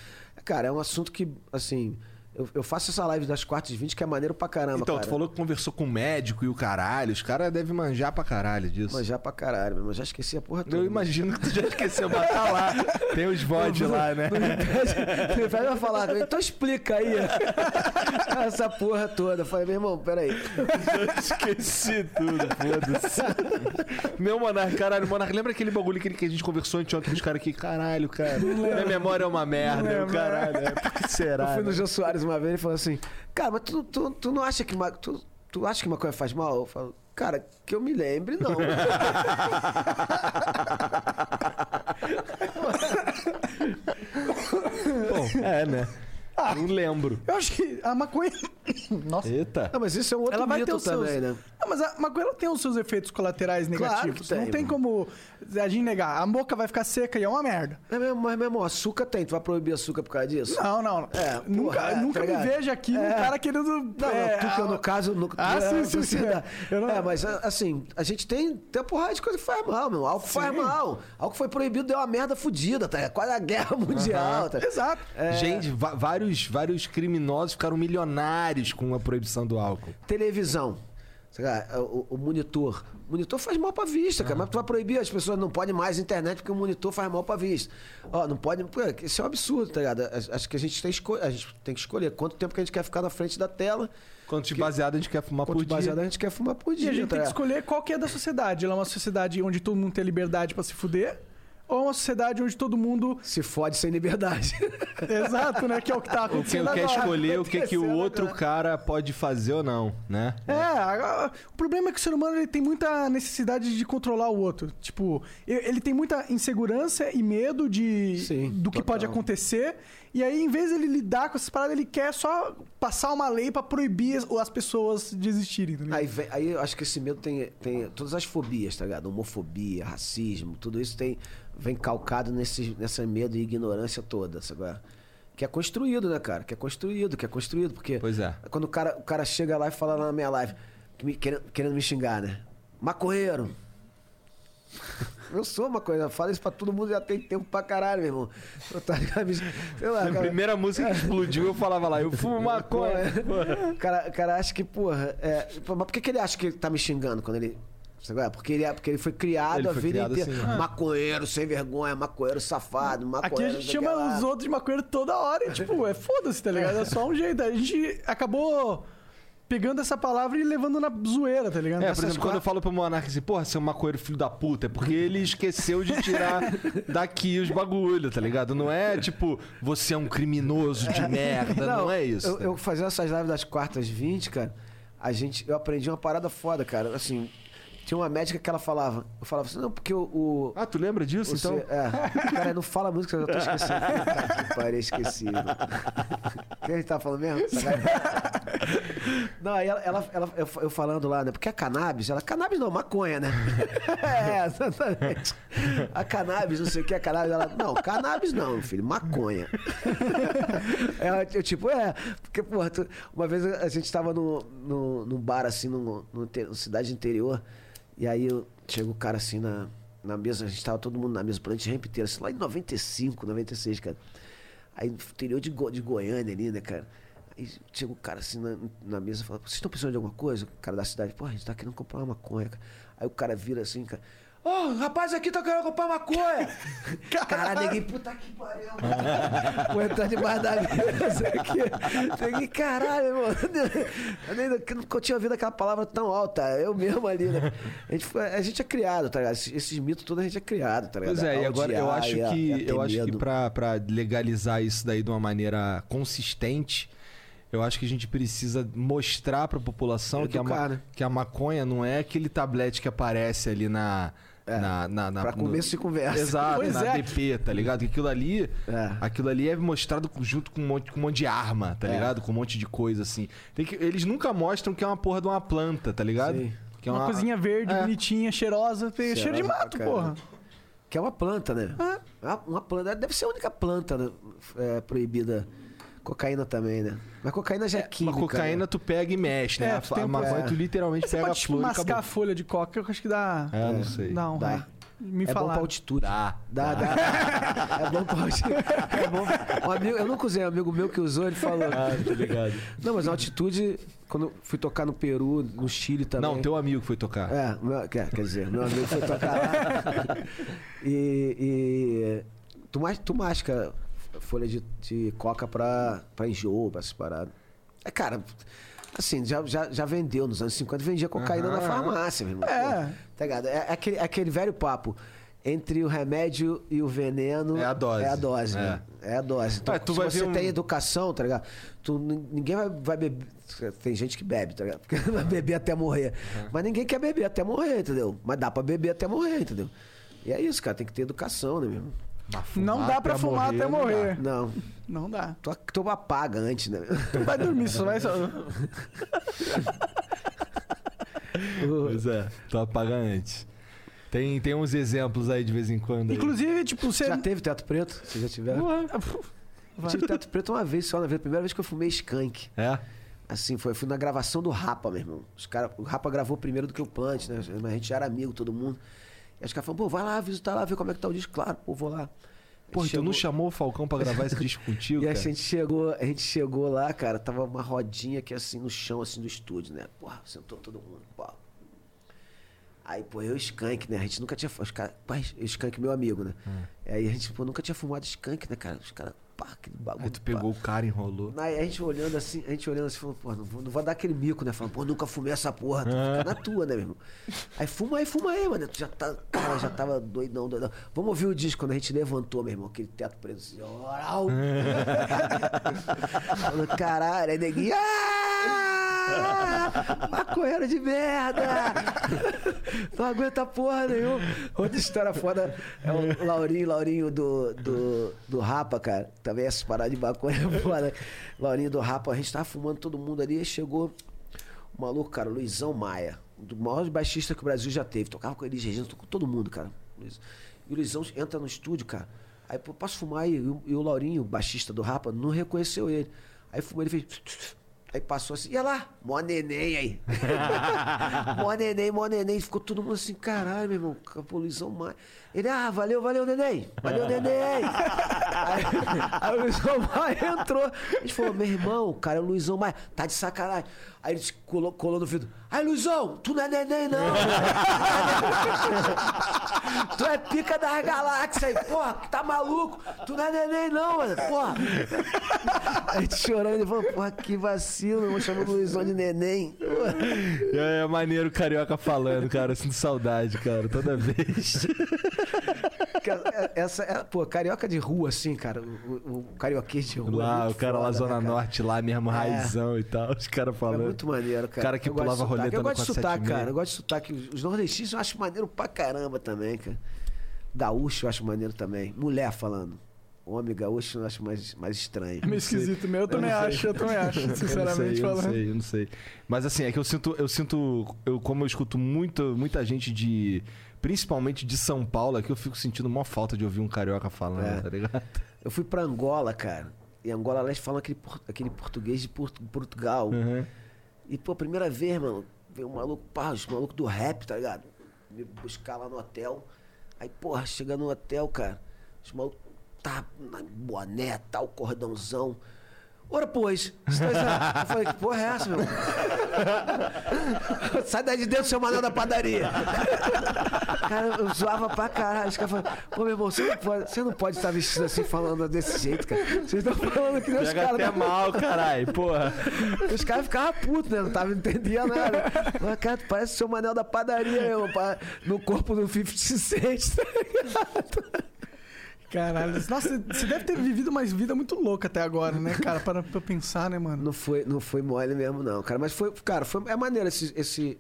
Cara, é um assunto que, assim, eu, eu faço essa live das quartas de 20 que é maneiro pra caramba, Então, cara. tu falou que conversou com o médico e o caralho. Os caras devem manjar pra caralho disso. Manjar pra caralho, meu irmão. Já esqueci a porra toda. Eu imagino que tu já esqueceu, mas tá lá. [LAUGHS] Tem os VOD lá, né? Ele vai falar, então explica aí [LAUGHS] essa porra toda. Eu falei, meu irmão, peraí. Esqueci tudo, foda-se. Meu Monark, caralho, Monark, lembra aquele bagulho que a gente conversou anteontem com os caras aqui? Caralho, cara. Minha memória é uma merda, eu, caralho. É, por que Eu será? fui no né? Jô Soares uma vez ele falou assim: Cara, mas tu, tu, tu não acha que. Tu, tu acha que maconha faz mal? Eu falo, cara, que eu me lembre, não. [LAUGHS] Bom, é, né? [LAUGHS] Não lembro. Eu acho que a maconha. [COUGHS] Nossa. Eita. não, mas isso é um outro Ela vai ter os seus. também, né? Não, mas a maconha ela tem os seus efeitos colaterais Claro negativos. que tem, não tem mano. como a gente negar. A boca vai ficar seca e é uma merda. Mas, meu, mas, meu irmão, açúcar tem. Tu vai proibir açúcar por causa disso? Não, não. É, nunca porra, é, nunca tá me veja aqui um É. cara querendo. Não, é, não, tu que eu, no caso. No, Ah, é, sim, sim, sim. Eu não- É, mas assim, a gente tem, tem uma porrada de coisa que faz mal, meu. Álcool faz mal. Álcool foi proibido, deu uma merda fodida, tá? É Quase a guerra [LAUGHS] mundial, tá? Exato. Gente, va- vários, vários criminosos ficaram milionários com a proibição do álcool. Televisão. Lá, o, o monitor. O monitor faz mal pra vista, cara. Mas tu vai proibir, as pessoas não podem mais internet porque o monitor faz mal pra vista. Ó, não pode. Pô, isso é um absurdo, tá ligado? Acho- que a gente tem, esco... a gente tem que escolher quanto tempo que a gente quer ficar na frente da tela, Quanto de baseado a gente quer fumar quanto por dia. baseado a gente quer fumar por E dia. a gente tá tem que escolher qual que é da sociedade. Ela é uma sociedade onde todo mundo tem liberdade pra se fuder, ou uma sociedade onde todo mundo. Se fode sem liberdade. [LAUGHS] Exato, né? Que é o que tá O que acontecendo quer agora. escolher o que, que o outro agora. cara pode fazer ou não, né? É, agora, o problema é que o ser humano ele tem muita necessidade de controlar o outro. Tipo, ele tem muita insegurança e medo de Sim, do que total. pode acontecer. E aí, em vez de ele lidar com essas paradas, ele quer só passar uma lei pra proibir as, as pessoas de existirem. tá? Aí, aí eu acho que esse medo tem, tem todas as fobias, tá ligado? Homofobia, racismo, tudo isso tem, vem calcado nesse, nessa medo e ignorância toda, sabe? Que é construído, né, cara? Que é construído, que é construído. Porque Pois é. quando o cara, o cara chega lá e fala na minha live, que me- querendo, querendo me xingar, né? Maconheiro. [LAUGHS] Eu sou maconheiro, eu falo isso pra todo mundo já tem tempo pra caralho, meu irmão. Eu ligado? Sei lá, A cara. primeira música que explodiu, eu falava lá, eu fumo maconha. O cara, cara acha que, porra, é, mas por que, que ele acha que ele tá me xingando quando ele. É? Porque ele, é, porque ele foi criado Ele a foi vida criado inteira. assim, né? Maconheiro, sem vergonha, maconheiro safado, maconheiro. Aqui a não gente chama lá. os outros de maconheiro toda hora e, tipo, é foda-se, tá ligado? É só um jeito. A gente acabou pegando essa palavra e levando na zoeira, tá ligado? É, por exemplo, quando eu falo pro Monark assim, porra, seu maconheiro filho da puta, é porque ele esqueceu de tirar [LAUGHS] daqui os bagulho, tá ligado? Não é tipo, você é um criminoso de merda, não, é isso. Eu, eu fazendo essas lives das quartas 20, cara, a gente, eu aprendi uma parada foda, cara. Assim, tinha uma médica que ela falava. Eu falava assim, não, porque o. o Ah, tu lembra disso, então? É. Cara, não fala música, eu já tô esquecendo. Puta que pariu, esqueci. O [LAUGHS] que a gente tava falando mesmo? Não, aí ela, ela, ela- eu, eu falando lá, né? Porque a cannabis, ela. Cannabis não, maconha, né? [LAUGHS] É, exatamente. A cannabis, não sei o que, a cannabis, ela. Não, cannabis não, meu filho, maconha. [LAUGHS] Ela, eu, tipo, é, porque, porra, tu- uma vez a gente tava no, no, num bar, assim, no, no, no cidade interior, e aí eu, chega o cara assim na, na mesa, a gente tava todo mundo na mesa, plante rampa inteira, assim, lá em 95, 96, cara. Aí no interior de, Go- de Goiânia ali, né, cara? Aí chega o cara assim na, na mesa e fala, vocês estão precisando de alguma coisa? O cara da cidade, pô, a gente tá querendo comprar uma maconha, cara. Aí o cara vira assim, cara. Ô, rapaz aqui tá querendo comprar maconha! [LAUGHS] Caralho, neguinho, puta que pariu, mano. [LAUGHS] Vou entrar debaixo da mesa aqui. Caralho, mano. Eu nem- eu nunca tinha ouvido aquela palavra tão alta. Eu mesmo ali, né? A gente, foi- a gente é criado, tá ligado? Esses, esses mitos todos a gente é criado, tá ligado? Pois é, e A agora eu acho a- que a eu acho que pra, pra legalizar isso daí de uma maneira consistente, eu acho que a gente precisa mostrar pra população que a, né? que a maconha não é aquele tablete que aparece ali na. Na, na, na É, Pra no- começo de conversa. Exato, Pois na é. DP, tá ligado? Que aquilo ali, É. aquilo ali é mostrado junto com um monte, com um monte de arma, tá É. ligado? Com um monte de coisa assim. Tem que, eles nunca mostram que é uma porra de uma planta, tá ligado? Sim. Que é uma, coisinha verde, É. bonitinha, cheirosa, tem cheiro de mato, porra. Que é uma planta, né? É uma- uma planta. Deve ser a única planta né, é, proibida. Cocaína também, né? Mas cocaína já é, Uma química. cocaína né? tu pega e mexe, né? É, a, tu a maconha é. tu literalmente pega pode a flor e mascar a folha de coca, eu acho que dá. É, não sei. Dá um Dá. Me É bom pra altitude. Dá. Dá, dá. É bom pra altitude. É bom. Um amigo, eu nunca usei, um amigo meu que usou, ele falou. Ah, tô ligado. Não, mas a altitude, quando eu fui tocar no Peru, no Chile também. Não, teu amigo foi tocar. É, meu- quer, quer dizer, meu amigo foi tocar lá. [LAUGHS] E, e tu, mas- tu masca folha de, de coca pra, pra enjoo, pra essas paradas. É, cara, assim, já, já, já vendeu nos anos 50, vendia cocaína na Aham. farmácia, meu irmão. É. Pô, Tá ligado? É, é aquele, é aquele velho papo. Entre o remédio e o veneno. É a dose. É a dose, É. né? É a dose. Então, Ah, tu se vai você um- tem educação, tá ligado? Tu, nin- ninguém vai, vai beber. Tem gente que bebe, tá ligado? [LAUGHS] Porque vai beber até morrer. Mas ninguém quer beber até morrer, entendeu? Mas dá pra beber até morrer, entendeu? E é isso, cara. Tem que ter educação, né, mesmo? Não dá pra fumar até não dá. morrer. Não. Não dá. Tu, tu apaga antes, né? Tu vai dormir, só vai. Só... Pois é, tu apaga antes. Tem, tem uns exemplos aí de vez em quando. aí. Inclusive, tipo, você. Já teve teto preto? Você já tiveram? Eu Vai. tive teto preto uma vez só na vida. A primeira vez que eu fumei skunk. É? Assim, foi, fui na gravação do Rapa, meu irmão. Os cara, o Rapa gravou primeiro do que o Plant, né? Mas a gente já era amigo, todo mundo. E os caras falaram, pô, vai lá visitar lá, ver como é que tá o disco. Claro, pô, vou lá. Pô, tu chegou- não chamou o Falcão pra gravar esse [LAUGHS] disco contigo, E a gente chegou, a gente chegou lá, cara, tava uma rodinha aqui assim no chão, assim, do estúdio, né? Porra, sentou todo mundo, pô. Aí, pô, eu e Skank, né? A gente nunca tinha. Os cara, Skank, meu amigo, né? Hum. Aí a gente, pô, nunca tinha fumado Skank, né, cara? Os caras, pá, aquele bagulho. Aí tu pá. pegou o cara e enrolou. Aí a gente olhando assim, a gente olhando assim, falando, pô, não vou, não vou dar aquele mico, né? Falando, pô, nunca fumei essa porra, tu fica na tua, né, meu irmão? Aí fuma aí, fuma aí, mano. Tu já tá, cara, já tava doidão, doidão. Vamos ouvir o disco quando a gente levantou, meu irmão, aquele teto preto assim, oral. [LAUGHS] Falando, caralho, aí neguinho, ah! Maconheiro de merda! Não aguenta porra nenhuma. Outra história foda é o Laurinho, Laurinho do, do, do Rapa, cara. Também essas paradas de maconha é foda. [LAUGHS] Laurinho do Rapa, a gente tava fumando todo mundo ali chegou o maluco, cara, Luizão Maia. Um dos maiores baixistas que o Brasil já teve. Tocava com ele, Regina, com todo mundo, cara. E o Luizão entra no estúdio, cara. Aí, pô, posso fumar? E o, e o Laurinho, baixista do Rapa, não reconheceu ele. Aí fumou, ele fez. Aí passou assim, ia lá, mó neném aí. [LAUGHS] mó neném, mó neném. Ficou todo mundo assim, caralho, meu irmão, pô, Luizão Maia. Ele, ah, valeu, valeu, neném. Valeu, neném. [LAUGHS] aí, aí o Luizão Maia entrou. A gente falou, meu irmão, cara, é o Luizão Maia, tá de sacanagem. Aí ele colou, colou no vidro. Aí, Luizão, tu não é neném, não. [LAUGHS] tu é pica das galáxias aí, porra, tá maluco? Tu não é neném, não, mano, porra. A gente chorando, ele falou, porra, que vacilo, meu irmão, chamando o Luizão de neném. [LAUGHS] É, é maneiro o carioca falando, cara. Eu sinto saudade, cara, toda vez. [LAUGHS] Cara, Essa, é, pô, carioca de rua, assim, cara, o, o, o carioquês de rua. é Lá, muito o cara lá, foda, Zona né, cara? Norte, lá mesmo, É. raizão e tal. Os caras É falando. muito maneiro, cara. Cara que Eu pulava roleta Eu gosto de sotaque, 476. cara. Eu gosto de sotaque. Os nordestinos eu acho maneiro pra caramba também, cara. Gaúcho eu acho maneiro também. Mulher falando. Homem gaúcho eu acho mais, mais estranho. É meio esquisito mesmo. Eu também não sei. acho, eu também [LAUGHS] acho, Eu sinceramente sei, eu falando. não sei, eu não sei. Mas assim, é que eu sinto, eu sinto, eu, como eu escuto muito, muita gente de, principalmente de São Paulo, aqui eu fico sentindo uma falta de ouvir um carioca falando, É. tá ligado? Eu fui pra Angola, cara. E Angola, lá eles falam aquele, aquele português de Portu- Portugal. Uhum. E, pô, primeira vez, mano, veio um maluco, pá, os malucos do rap, tá ligado? Me buscar lá no hotel. Aí, porra, chega no hotel, cara, os malucos tá na boné, tal, cordãozão. Ora, pois, tá. Eu falei, que porra é essa, meu? irmão? [LAUGHS] Sai daí de dentro, seu manel da padaria. [LAUGHS] Cara, eu zoava pra caralho. Os caras falavam, pô, meu irmão, você não pode, você não pode estar vestido assim, falando desse jeito, cara. Vocês estão falando que nem os caras até da mal, caralho, porra. [LAUGHS] os caras ficavam putos, né? Não tava entendendo nada. Mas, cara, parece o seu manel da padaria, meu, no corpo do 50 Cent, tá ligado? Caralho. Nossa, você deve ter vivido uma vida muito louca até agora, né, cara? Para pra pensar, né, mano? Não foi, não foi mole mesmo, não, cara. Mas foi, cara, foi, é maneiro esse, esse.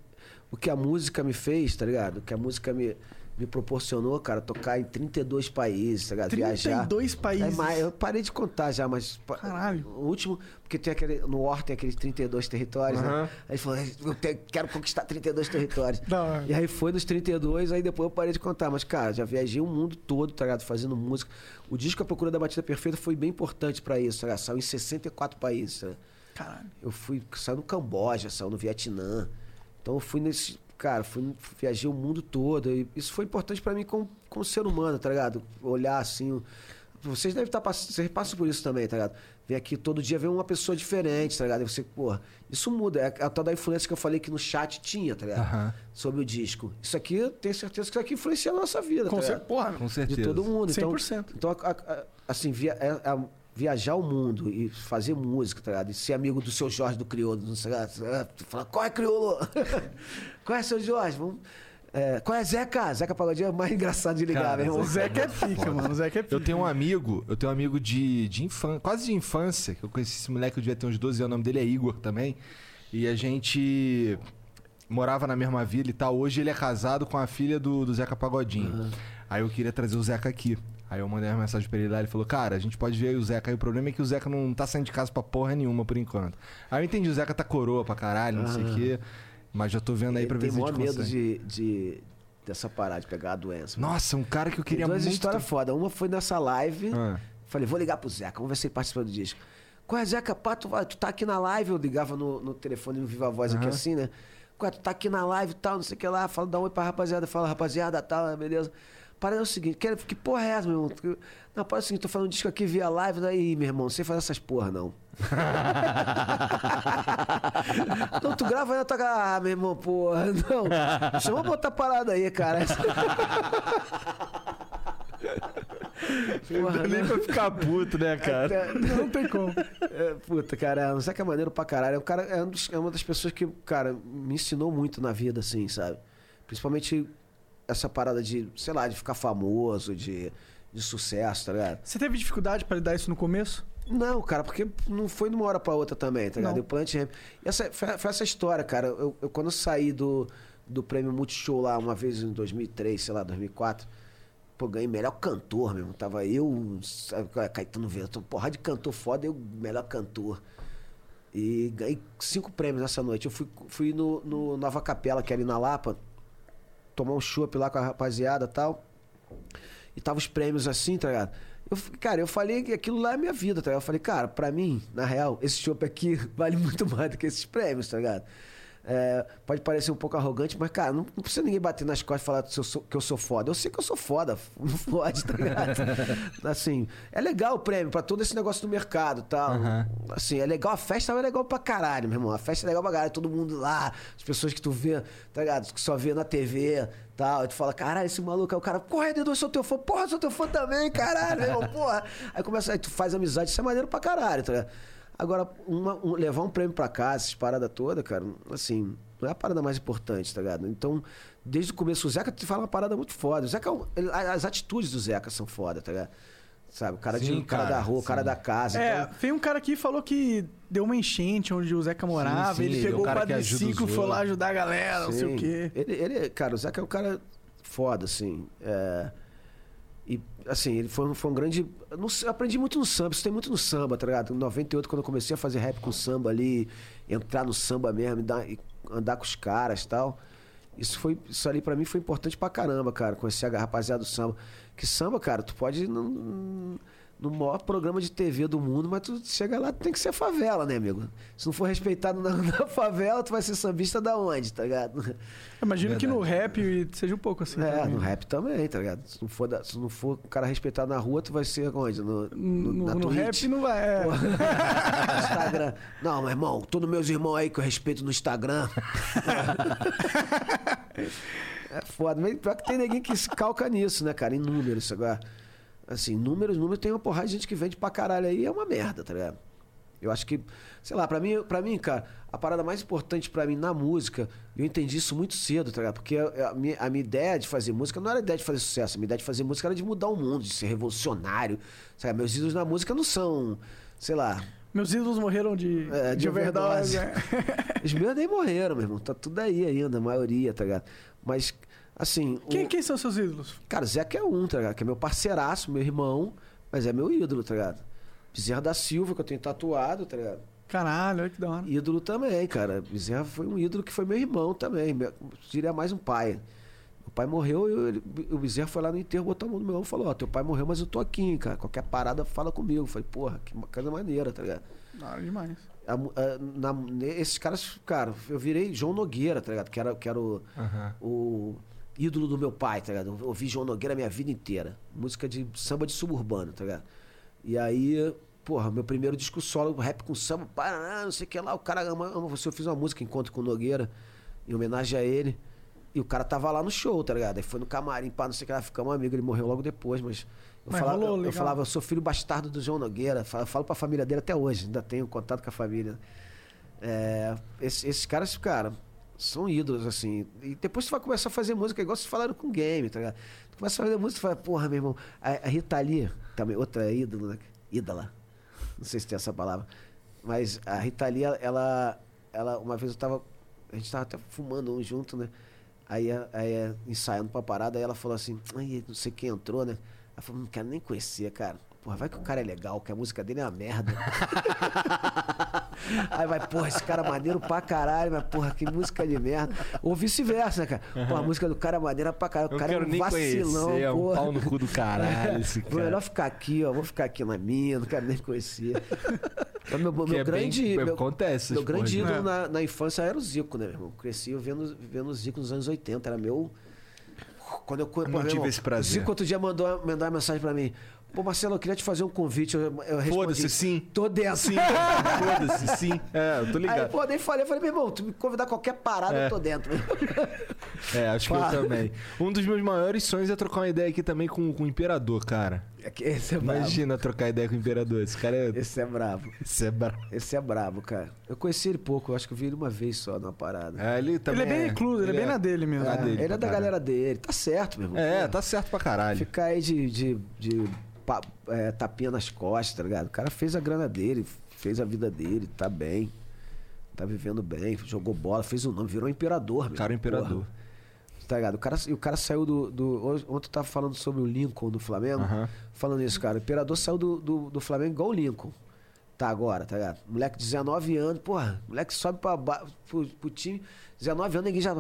O que a música me fez, tá ligado? O que a música me, me proporcionou, cara, tocar em 32 países, tá ligado? Viajar. 32 países. É mais, eu parei de contar já, mas. Caralho. O último, porque tem aquele. No War tem aqueles 32 territórios, Aham. né? Aí ele falou, eu te- quero conquistar 32 territórios. [LAUGHS] E aí foi nos 32, aí depois eu parei de contar. Mas, cara, já viajei o mundo todo, tá ligado? Fazendo música. O disco A Procura da Batida Perfeita foi bem importante pra isso, tá ligado? Saiu em 64 países, tá ligado? Caralho. Eu fui, saiu no Camboja, saiu no Vietnã. Então eu fui nesse. Cara, fui, viajei o mundo todo. E isso foi importante pra mim como, como ser humano, tá ligado? Olhar assim. Vocês devem estar passando. Vocês passam por isso também, tá ligado? Vem aqui todo dia ver uma pessoa diferente, tá ligado? E você, porra, isso muda. É a tal da influência que eu falei que no chat tinha, tá ligado? Aham. Sobre o disco. Isso aqui, eu tenho certeza que isso aqui influencia a nossa vida, Com tá certeza. ligado? Porra, Com certeza. De todo mundo. Então, 100%. então a- a- assim, via- é- é- viajar o mundo e fazer música, tá ligado? E ser amigo do seu Jorge do Criolo, não sei lá. Falar, qual é Criolo? [LAUGHS] qual é seu Jorge? Vamos... É, qual é Zeca? Zeca Pagodinho é o mais engraçado de ligar, Cara, meu irmão. O Zeca é pica, mano. O Zeca é pica. Eu tenho um amigo, eu tenho um amigo de, de infância, quase de infância, que eu conheci esse moleque, eu devia ter uns 12 anos, o nome dele é Igor também. E a gente morava na mesma vila e tal. Hoje ele é casado com a filha do, do Zeca Pagodinho. Aí eu queria trazer o Zeca aqui. Aí eu mandei uma mensagem pra ele lá, ele falou, cara, a gente pode ver aí o Zeca. Aí o problema é que o Zeca não tá saindo de casa pra porra nenhuma por enquanto. Aí eu entendi, o Zeca tá coroa pra caralho, não sei o quê. Mas já tô vendo aí pra ver tem se a gente medo consegue. de, de- dessa parada, de pegar a doença. Nossa, um cara que eu Tem queria duas muito... histórias foda. Uma foi nessa live. Ah. Falei, vou ligar pro Zeca, vamos ver se ele participa do disco. Qual é, Zeca? Pá, tu, tu tá aqui na live. Eu ligava no, no telefone no Viva Voz aqui Aham. assim, né? Qual é, tu tá aqui na live e tal, não sei o que lá. Fala, dá um oi pra rapaziada. Fala, rapaziada, tal, beleza. Parada é o seguinte, que, que porra é essa, meu irmão? Não, parada é o seguinte, tô falando um disco aqui via live, daí, meu irmão, não sei fazer essas porra, não. [LAUGHS] não, tu grava aí na tua ca- Ah, meu irmão, porra, não. Chama botar parada aí, cara. Porra, Nem pra ficar puto, né, cara? Não tem como. É, puta, cara, o Zeca é maneiro pra caralho. É, um cara, é, um dos- é uma das pessoas que, cara, me ensinou muito na vida, assim, sabe? Principalmente essa parada de, sei lá, de ficar famoso, de, de sucesso, tá ligado? Você teve dificuldade pra lidar isso no começo? Não, cara, porque não foi de uma hora pra outra também, tá ligado? Não. E o Planet Ramp. E essa, foi, foi essa história, cara. Eu, eu- quando eu saí do, do prêmio Multishow lá, uma vez em 2003, sei lá, 2004, pô, ganhei melhor cantor mesmo. Tava eu, sabe, Caetano Veloso, porra de cantor foda, eu melhor cantor. E ganhei cinco prêmios nessa noite. Eu fui, fui no, no Nova Capela, que é ali na Lapa, tomar um chopp lá com a rapaziada e tal. E tava os prêmios assim, tá ligado? Eu, cara, eu falei que aquilo lá é minha vida, tá ligado? Eu falei, cara, pra mim, na real, esse chopp aqui [LAUGHS] vale muito mais do que esses prêmios, tá ligado? É, pode parecer um pouco arrogante, mas, cara, não, não precisa ninguém bater nas costas e falar que eu, sou, que eu sou foda. Eu sei que eu sou foda, [LAUGHS] não fode, tá ligado? [LAUGHS] assim, é legal o prêmio pra todo esse negócio do mercado e tal. Assim, é legal, a festa é legal pra caralho, meu irmão. A festa é legal pra caralho, todo mundo lá, as pessoas que tu vê, tá ligado? Que só vê na TV tal. E tu fala, caralho, esse maluco é o cara, porra, Dedo, eu sou teu fã, porra, sou teu fã também, caralho, meu irmão, porra. Aí começa, aí tu faz amizade, isso é maneiro pra caralho, tá ligado? Agora, uma- um- levar um prêmio pra casa, essas paradas todas, cara, assim, não é a parada mais importante, tá ligado? Então, desde o começo, o Zeca te fala uma parada muito foda. O Zeca, é ele- as atitudes do Zeca são foda, tá ligado? Sabe? O cara, de, Sim, o cara, cara, da rua, o cara sim. da casa. É, então- tem um cara aqui que falou que deu uma enchente onde o Zeca morava, sim, ele ele é o pegou o quadriciclo, foi lá ajudar a galera, não sei o Sim. quê. Ele, ele, cara, o Zeca é um cara foda, assim. é, assim, ele foi, foi um grande. não aprendi muito no samba, isso tem muito no samba, tá ligado? Em 98, quando eu comecei a fazer rap com samba ali, entrar no samba mesmo, dar- andar com os caras e tal. Isso, foi, isso ali pra mim foi importante pra caramba, cara, conhecer a rapaziada do samba. Que samba, cara, tu pode ir no, no maior programa de TV do mundo, mas tu chega lá, tu tem que ser favela, né, amigo? Se não for respeitado na, [LAUGHS] na favela, tu vai ser sambista da onde, tá ligado? Imagino que no rap seja um pouco assim. É, também. no rap também, tá ligado? Se não for, da- se não for o cara respeitado na rua, tu vai ser onde? No, No, no, na no rap não vai. É. no [LAUGHS] Instagram. Não, meu irmão, todos meus irmãos aí que eu respeito no Instagram. [LAUGHS] é foda. Mas pior que tem ninguém que se calca nisso, né, cara? Em números agora. Assim, números, números, tem uma porrada de gente que vende pra caralho aí, é uma merda, tá ligado? Eu acho que, sei lá, pra mim, pra mim, cara, a parada mais importante pra mim na música, eu entendi isso muito cedo, tá ligado? Porque a, a minha, a minha ideia de fazer música não era a ideia de fazer sucesso, a minha ideia de fazer música era de mudar o mundo, de ser revolucionário. Sabe? Meus ídolos na música não são, sei lá, Meus ídolos morreram de, É, de, de overdose. overdose. é. os meus nem morreram, meu irmão, tá tudo aí ainda, a maioria, tá ligado? Mas, assim. o- Quem, quem são seus ídolos? Cara, Zeca é um, tá ligado? Que é meu parceiraço, meu irmão, mas é meu ídolo, tá ligado? Bezerra da Silva, que eu tenho tatuado, tá ligado? Caralho, olha que da hora. Ídolo também, cara. Bezerra foi um ídolo que foi meu irmão também. Meu, diria mais um pai. Meu pai morreu e ele- o Bezerra foi lá no enterro, botou a mão no meu ombro e falou: Ó, teu pai morreu, mas eu tô aqui, hein, cara. Qualquer parada, fala comigo. Eu falei, porra, que coisa maneira, tá ligado? Da hora demais. A a- na- esses caras, cara, eu virei João Nogueira, tá ligado? Que era, que era o, o ídolo do meu pai, tá ligado? Eu ouvi João Nogueira a minha vida inteira. Música de samba de suburbano, tá ligado? E aí, porra, meu primeiro disco solo, rap com samba, Paraná, não sei o que lá, o cara ama, ama você. Eu fiz uma música, Encontro com o Nogueira, em homenagem a ele. E o cara tava lá no show, tá ligado? Aí foi no camarim, pá, não sei o que lá, ficamos amigos. Ele morreu logo depois, mas. Eu, Mas falava, rolou, eu, eu falava, eu sou filho bastardo do João Nogueira. Falo, falo pra família dele até hoje, ainda tenho contato com a família. É, esses, esses caras, cara, são ídolos, assim. E depois tu vai começar a fazer música, igual vocês falaram com game, tá ligado? Tu começa a fazer música e fala, porra, meu irmão, a, a Rita Lee, também, outra ídolo, né? Ídola. Não sei se tem essa palavra. Mas a Rita Lee, ela, ela, uma vez eu tava. A gente tava até fumando um junto, né? Aí, aí ensaiando pra parada, aí ela falou assim, ai, não sei quem entrou, né? Ela falou, não quero nem conhecer, cara. Porra, vai que o cara é legal, que a música dele é uma merda. [LAUGHS] Aí vai, porra, esse cara é maneiro pra caralho, mas porra, que música de merda. Ou vice-versa, né, cara? Porra, a música do cara é maneira pra caralho. O Eu cara é um vacilão, conhecer, é um pau no cu do caralho esse [LAUGHS] cara. melhor ficar aqui, ó. Vou ficar aqui na minha, não quero nem conhecer. Mas [LAUGHS] meu, meu é bem- grande. meu, acontece meu grande ídolo né? na, na infância era o Zico, né, meu irmão? Cresci vendo, vendo o Zico nos anos 80. Era meu Quando eu. Pô, não meu tive irmão, esse prazer. O Zico outro dia mandou, mandou uma mensagem pra mim. Pô, Marcelo, eu queria te fazer um convite. Eu, eu. Foda-se, sim. Tô dentro. Sim, foda-se, sim. É, eu tô Aí, ligado. pô, nem falei, eu falei, meu irmão, tu me convidar qualquer parada, É. eu tô dentro. É, acho que Fala. eu também. Um dos meus maiores sonhos é trocar uma ideia aqui também com, com o Imperador, cara. É Esse é brabo. Imagina trocar ideia com o Imperador. Esse cara é. Esse é brabo. Esse é brabo. Esse é brabo, cara. Eu conheci ele pouco, eu acho que eu vi ele uma vez só numa parada. É, ele também. Ele é bem recluso, ele é bem na dele mesmo. na É, dele ele é da caralho. galera dele. Tá certo, meu irmão. É, Pô, tá certo pra caralho. Ficar aí de, de, de pa- é, tapinha nas costas, tá ligado? O cara fez a grana dele, fez a vida dele, tá bem. Tá vivendo bem, jogou bola, fez o nome, virou imperador, meu. Cara, imperador. Porra, tá ligado? O cara, o cara saiu do. do ontem eu tava falando sobre o Lincoln do Flamengo. Aham. Falando isso, cara. O imperador saiu do, do, do Flamengo igual o Lincoln. Tá agora, tá ligado? Moleque de 19 anos, porra, moleque sobe pra, pro, pro time, 19 anos, ninguém já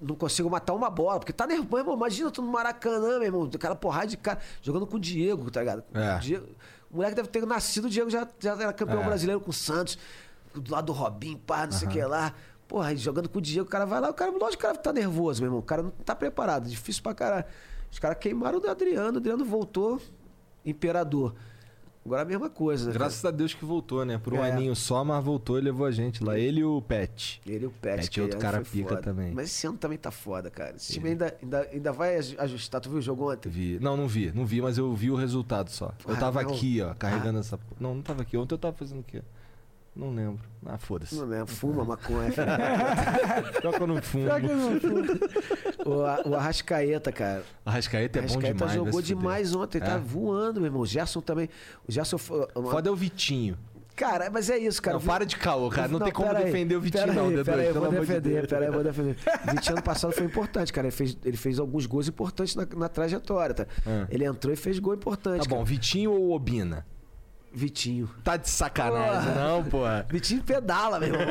não, consigo matar uma bola, porque tá nervoso, irmão. Imagina tu no Maracanã, meu irmão, aquela porrada de cara, jogando com o Diego, tá ligado? É. O, Diego- o moleque deve ter nascido, o Diego já, já era campeão É. brasileiro com o Santos, do lado do Robinho, pá, não sei o que lá. Porra, jogando com o Diego, o cara vai lá, o cara, lógico que o cara tá nervoso, meu irmão. O cara não tá preparado, difícil pra caralho. Os caras queimaram o Adriano, o Adriano voltou, imperador. Agora a mesma coisa, né? Graças a Deus que voltou, né? Por um É. aninho só, mas voltou e levou a gente lá. Ele e o Pet. Ele e o Pet. Pet que é outro cara pica foda. também. Mas esse ano também tá foda, cara. Esse time ainda, ainda, ainda vai aj- ajustar. Tu viu o jogo ontem? Vi. Não, não vi. Não vi, mas eu vi o resultado só. Eu Ah, tava não. aqui, ó, carregando essa. porra. Não, não tava aqui. Ontem eu tava fazendo o quê? Não lembro. Ah, foda-se. Não lembro. Fuma maconha. [LAUGHS] Pior que eu não fumo. Será que eu não fui? o, A- o Arrascaeta, cara. Arrascaeta é o bom Arrascaeta demais. jogou demais ontem. Tá É. voando, meu irmão. O Gerson também. O Gerson foi. uma- Foda é o Vitinho. Cara, mas é isso, cara. não, para de caô, cara. Não, tem como pera aí, defender o Vitinho, pera não, aí, D2, pera aí, eu vou de defender, Deus. pera aí, eu vou defender. O Vitinho ano passado foi importante, cara. Ele fez, ele fez alguns gols importantes na, na trajetória, tá? Ah. Ele entrou e fez gol importante. Tá bom, cara. Vitinho ou Obina? Vitinho. Tá de sacanagem, Porra. não, porra. Vitinho pedala, meu irmão.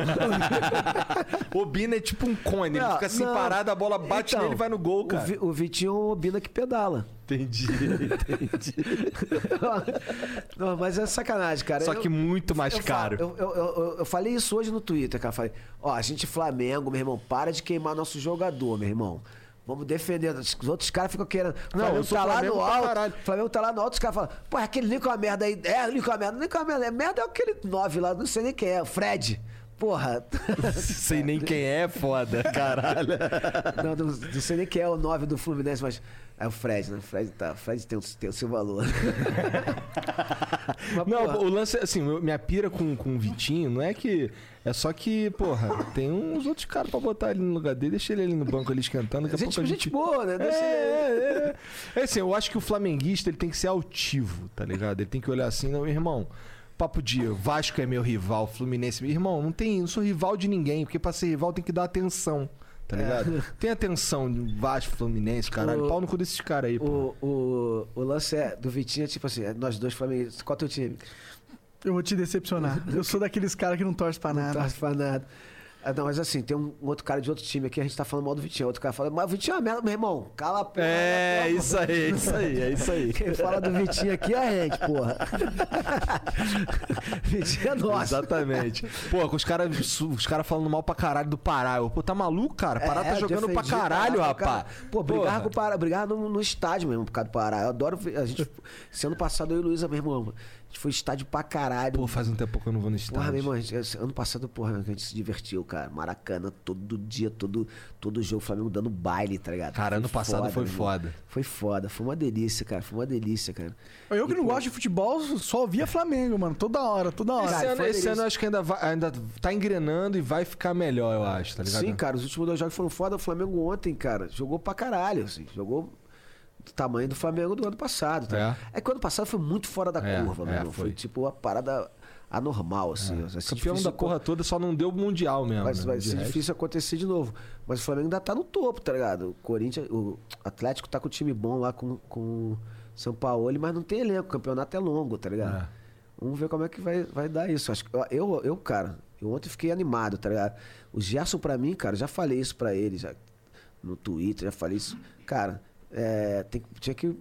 [LAUGHS] Obina é tipo um cone, ele Não, fica assim não. parado, a bola bate Então, nele e vai no gol, O, cara. Vi- o Vitinho é o Bina que pedala. Entendi, entendi. [LAUGHS] Não, mas é sacanagem, cara. Só Eu- que muito mais eu caro. eu, eu, eu falei isso hoje no Twitter, cara. Falei, ó, a gente Flamengo, meu irmão, para de queimar nosso jogador, meu irmão. Vamos defender. Os outros caras ficam querendo. Não, Flamengo tá lá Flamengo no pra alto. caralho. Flamengo tá lá no alto, os caras falam, pô, aquele Lincoln é uma merda aí. É, Lincoln é uma merda. Lincoln é uma merda. É merda é aquele 9 lá, não sei nem quem é, o Fred. Porra. [LAUGHS] Sei nem quem é, foda, caralho. não, não, não sei nem quem é o 9 do Fluminense, mas é o Fred, né? O Fred, tá, o Fred tem, o- tem o seu valor. [LAUGHS] Mas, Não, porra, o lance, é assim, minha pira com, com o Vitinho não é que. É só que, porra, tem uns outros caras pra botar ele no lugar dele, deixa ele ali no banco ali esquentando. Daqui a gente, pouco a gente gente. boa, né? É, Deixa ele- é, é. É assim, eu acho que o flamenguista ele tem que ser altivo, tá ligado? Ele tem que olhar assim, não, irmão. Papo de Vasco é meu rival, Fluminense. Irmão, não tem, não sou rival de ninguém, porque pra ser rival tem que dar atenção, tá ligado? Tem atenção de Vasco, Fluminense, caralho. O- Pau no cu desses caras aí, pô. O, o, o lance é, do Vitinho é tipo assim, é nós dois flamenguistas. Qual é o teu time? Eu vou te decepcionar. Eu sou daqueles caras que não torce pra Não nada. torce pra nada. Ah, não, mas assim, tem um, um outro cara de outro time aqui, a gente tá falando mal do Vitinho. Outro cara fala, mas o Vitinho é uma merda, meu irmão. Cala a porra. É, isso aí, é isso aí, é isso aí. Quem fala do Vitinho aqui é a gente, porra. [LAUGHS] Vitinho é nosso. Exatamente. Pô, com os caras os cara falando mal pra caralho do Pará. Eu, Pô, tá maluco, cara? Pará tá É, jogando pra caralho, Pará, rapaz. cara. Pô, brigava com o Pará, brigava no, no estádio mesmo por causa do Pará. Eu adoro. A gente, ano passado eu e Luísa, meu irmão, gente foi estádio pra caralho. Pô, faz um tempo que eu não vou no estádio. Porra, meu irmão, gente- ano passado, porra, a gente se divertiu, cara. Maracanã, todo dia, todo, todo jogo, Flamengo dando baile, tá ligado? Cara, ano passado foi meu irmão. foda. Foi foda, foi uma delícia, cara. Foi uma delícia, cara. Eu que não gosto de futebol, só via Flamengo, mano. Toda hora, toda hora. Esse, Cara, ano, foi esse delícia. ano eu acho que ainda, vai, ainda tá engrenando e vai ficar melhor, eu acho, tá ligado? Sim, cara, os últimos dois jogos foram foda. O Flamengo ontem, cara, jogou pra caralho, assim. Jogou do tamanho do Flamengo do ano passado, tá? É, que o ano passado foi muito fora da É, curva, meu é, irmão. Foi. foi. tipo uma parada anormal, assim. Vai ser Campeão da porra toda só não deu mundial mesmo. Vai, né? vai ser difícil acontecer de novo. Mas o Flamengo ainda tá no topo, tá ligado? O Corinthians, o Atlético tá com o time bom lá com, com o São Paulo, mas não tem elenco. O campeonato é longo, tá ligado? É. Vamos ver como é que vai, vai dar isso. Acho que eu, eu, cara, eu ontem fiquei animado, tá ligado? O Gerson, pra mim, cara, já falei isso pra ele, já no Twitter, já falei isso. Cara, é, tem, tinha que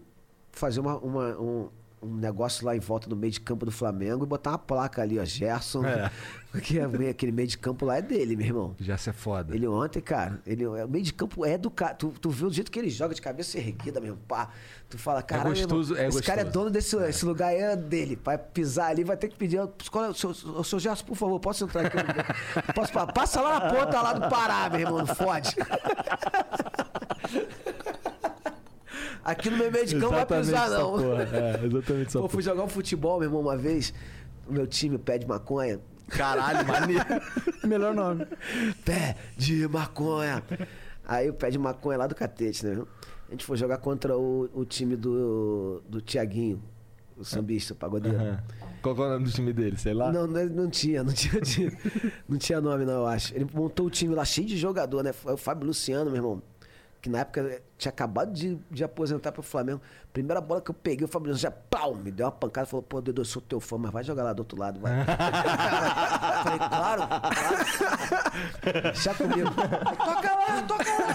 fazer uma, uma, um- um negócio lá em volta do meio de campo do Flamengo e botar uma placa ali, ó, Gerson. É. [LAUGHS] Porque aquele meio de campo lá é dele, meu irmão. Já se é foda. Ele ontem, cara, ele, o meio de campo é do cara. Tu, tu vê o jeito que ele joga de cabeça erguida mesmo, pá. Tu fala, cara, gostoso, é esse cara é gostoso. dono desse esse lugar, é dele. Vai pisar ali, vai ter que pedir. É o seu, seu Gerson, por favor, posso entrar aqui? [LAUGHS] posso, pa- passa lá na ponta lá do Pará, meu irmão, não fode. [LAUGHS] Aqui no meu meio de campo não vai pisar, essa não. porra. É, exatamente essa [LAUGHS] Pô, eu fui jogar um futebol, meu irmão, uma vez. O meu time, pé de maconha. Caralho, maneiro. [LAUGHS] Melhor nome. Pé de maconha. Aí o pé de maconha lá do catete, né? A gente foi jogar contra o, o time do, do Tiaguinho, o sambista, o pagodeiro. Aham. Qual é o nome do time dele? Sei lá. Não, não, não tinha, não tinha, não tinha nome, não, eu acho. Ele montou o time lá cheio de jogador, né? Foi o Fábio Luciano, meu irmão. Que na época tinha acabado de, de aposentar pro Flamengo. Primeira bola que eu peguei, o Luciano já pau, me deu uma pancada falou: pô, Dedo, eu sou teu fã, mas vai jogar lá do outro lado, vai. [LAUGHS] Falei, claro, claro. Deixa comigo. Toca lá, toca lá.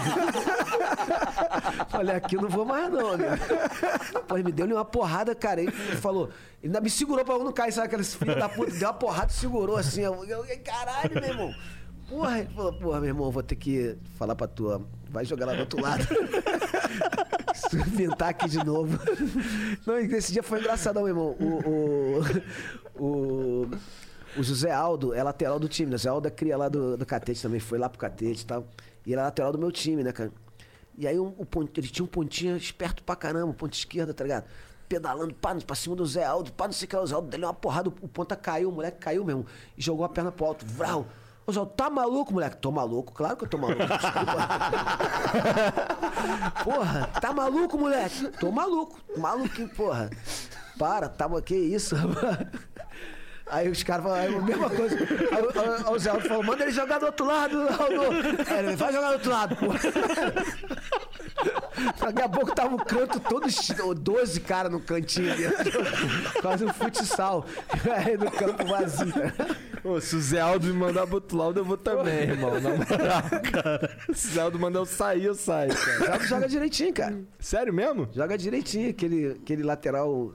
[LAUGHS] Falei, aqui eu não vou mais, não, né? Pô, ele me deu uma porrada, cara. Ele falou, ele ainda me segurou pra eu não cair, sabe? Aqueles filhos da puta, deu uma porrada e segurou assim. Eu, eu, caralho, meu irmão. Porra, ele falou, porra, meu irmão, vou ter que falar pra tua. Vai jogar lá do outro lado. [LAUGHS] Pintar aqui de novo. Não, esse dia foi engraçadão, meu irmão. O, o, o, o José Aldo é lateral do time, né? José Aldo é cria lá do, do Catete também, foi lá pro Catete e tal. E ele é lateral do meu time, né, cara? E aí um- o pont- ele tinha um pontinho esperto pra caramba, ponta esquerda, tá ligado? Pedalando, pá, pra cima do Zé Aldo, pá, não sei o que o Zé Aldo deu uma porrada, o ponta caiu, o moleque caiu mesmo, e jogou a perna pro alto, vral. Ô tá maluco, moleque? Tô maluco, claro que eu tô maluco, desculpa. [LAUGHS] porra, tá maluco, moleque? Tô maluco, maluquinho, porra. Para, tá, que isso, rapaz? Aí os caras falaram aí a mesma coisa. Aí, o- aí o Zé Aldo falou, manda ele jogar do outro lado, Aldo. Aí ele, vai jogar do outro lado, porra. [LAUGHS] Daqui a pouco tava o canto todo, chi- 12 caras no cantinho ali. [LAUGHS] Quase um futsal. [LAUGHS] Aí no campo vazio. Ô, se o Zé Aldo me mandar pro outro lado, eu vou também, irmão. Na moral, cara. Se o Zé Aldo mandar eu sair, eu saio, cara. Joga, joga direitinho, cara. Sério mesmo? Joga direitinho, aquele, aquele lateral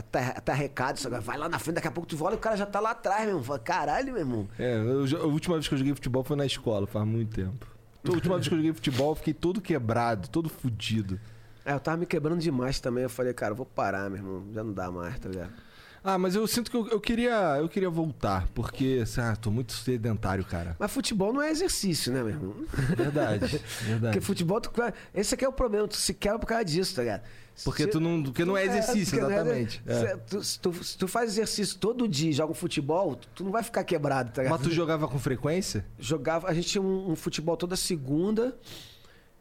atarrecado. só que Vai lá na frente, daqui a pouco tu volta e o cara já tá lá atrás, meu irmão. Fala, Caralho, meu irmão. É, eu a última vez que eu joguei futebol foi na escola, faz muito tempo. A última vez que eu joguei futebol, eu fiquei todo quebrado, todo fudido. É, eu tava me quebrando demais também. Eu falei, cara, eu vou parar, meu irmão. Já não dá mais, tá ligado? Ah, mas eu sinto que eu, eu queria, eu queria voltar, porque, ah, tô muito sedentário, cara. Mas futebol não é exercício, né, meu irmão? Verdade, [LAUGHS] verdade. Porque futebol, tu, esse aqui é o problema, tu se quebra por causa disso, tá ligado? Porque Se- tu não, porque não é exercício, porque não é- exatamente. É. se, tu, se tu- se tu faz exercício todo dia e joga um futebol, tu, tu não vai ficar quebrado, tá ligado? Mas tu jogava com frequência? Jogava, a gente tinha um, um futebol toda segunda,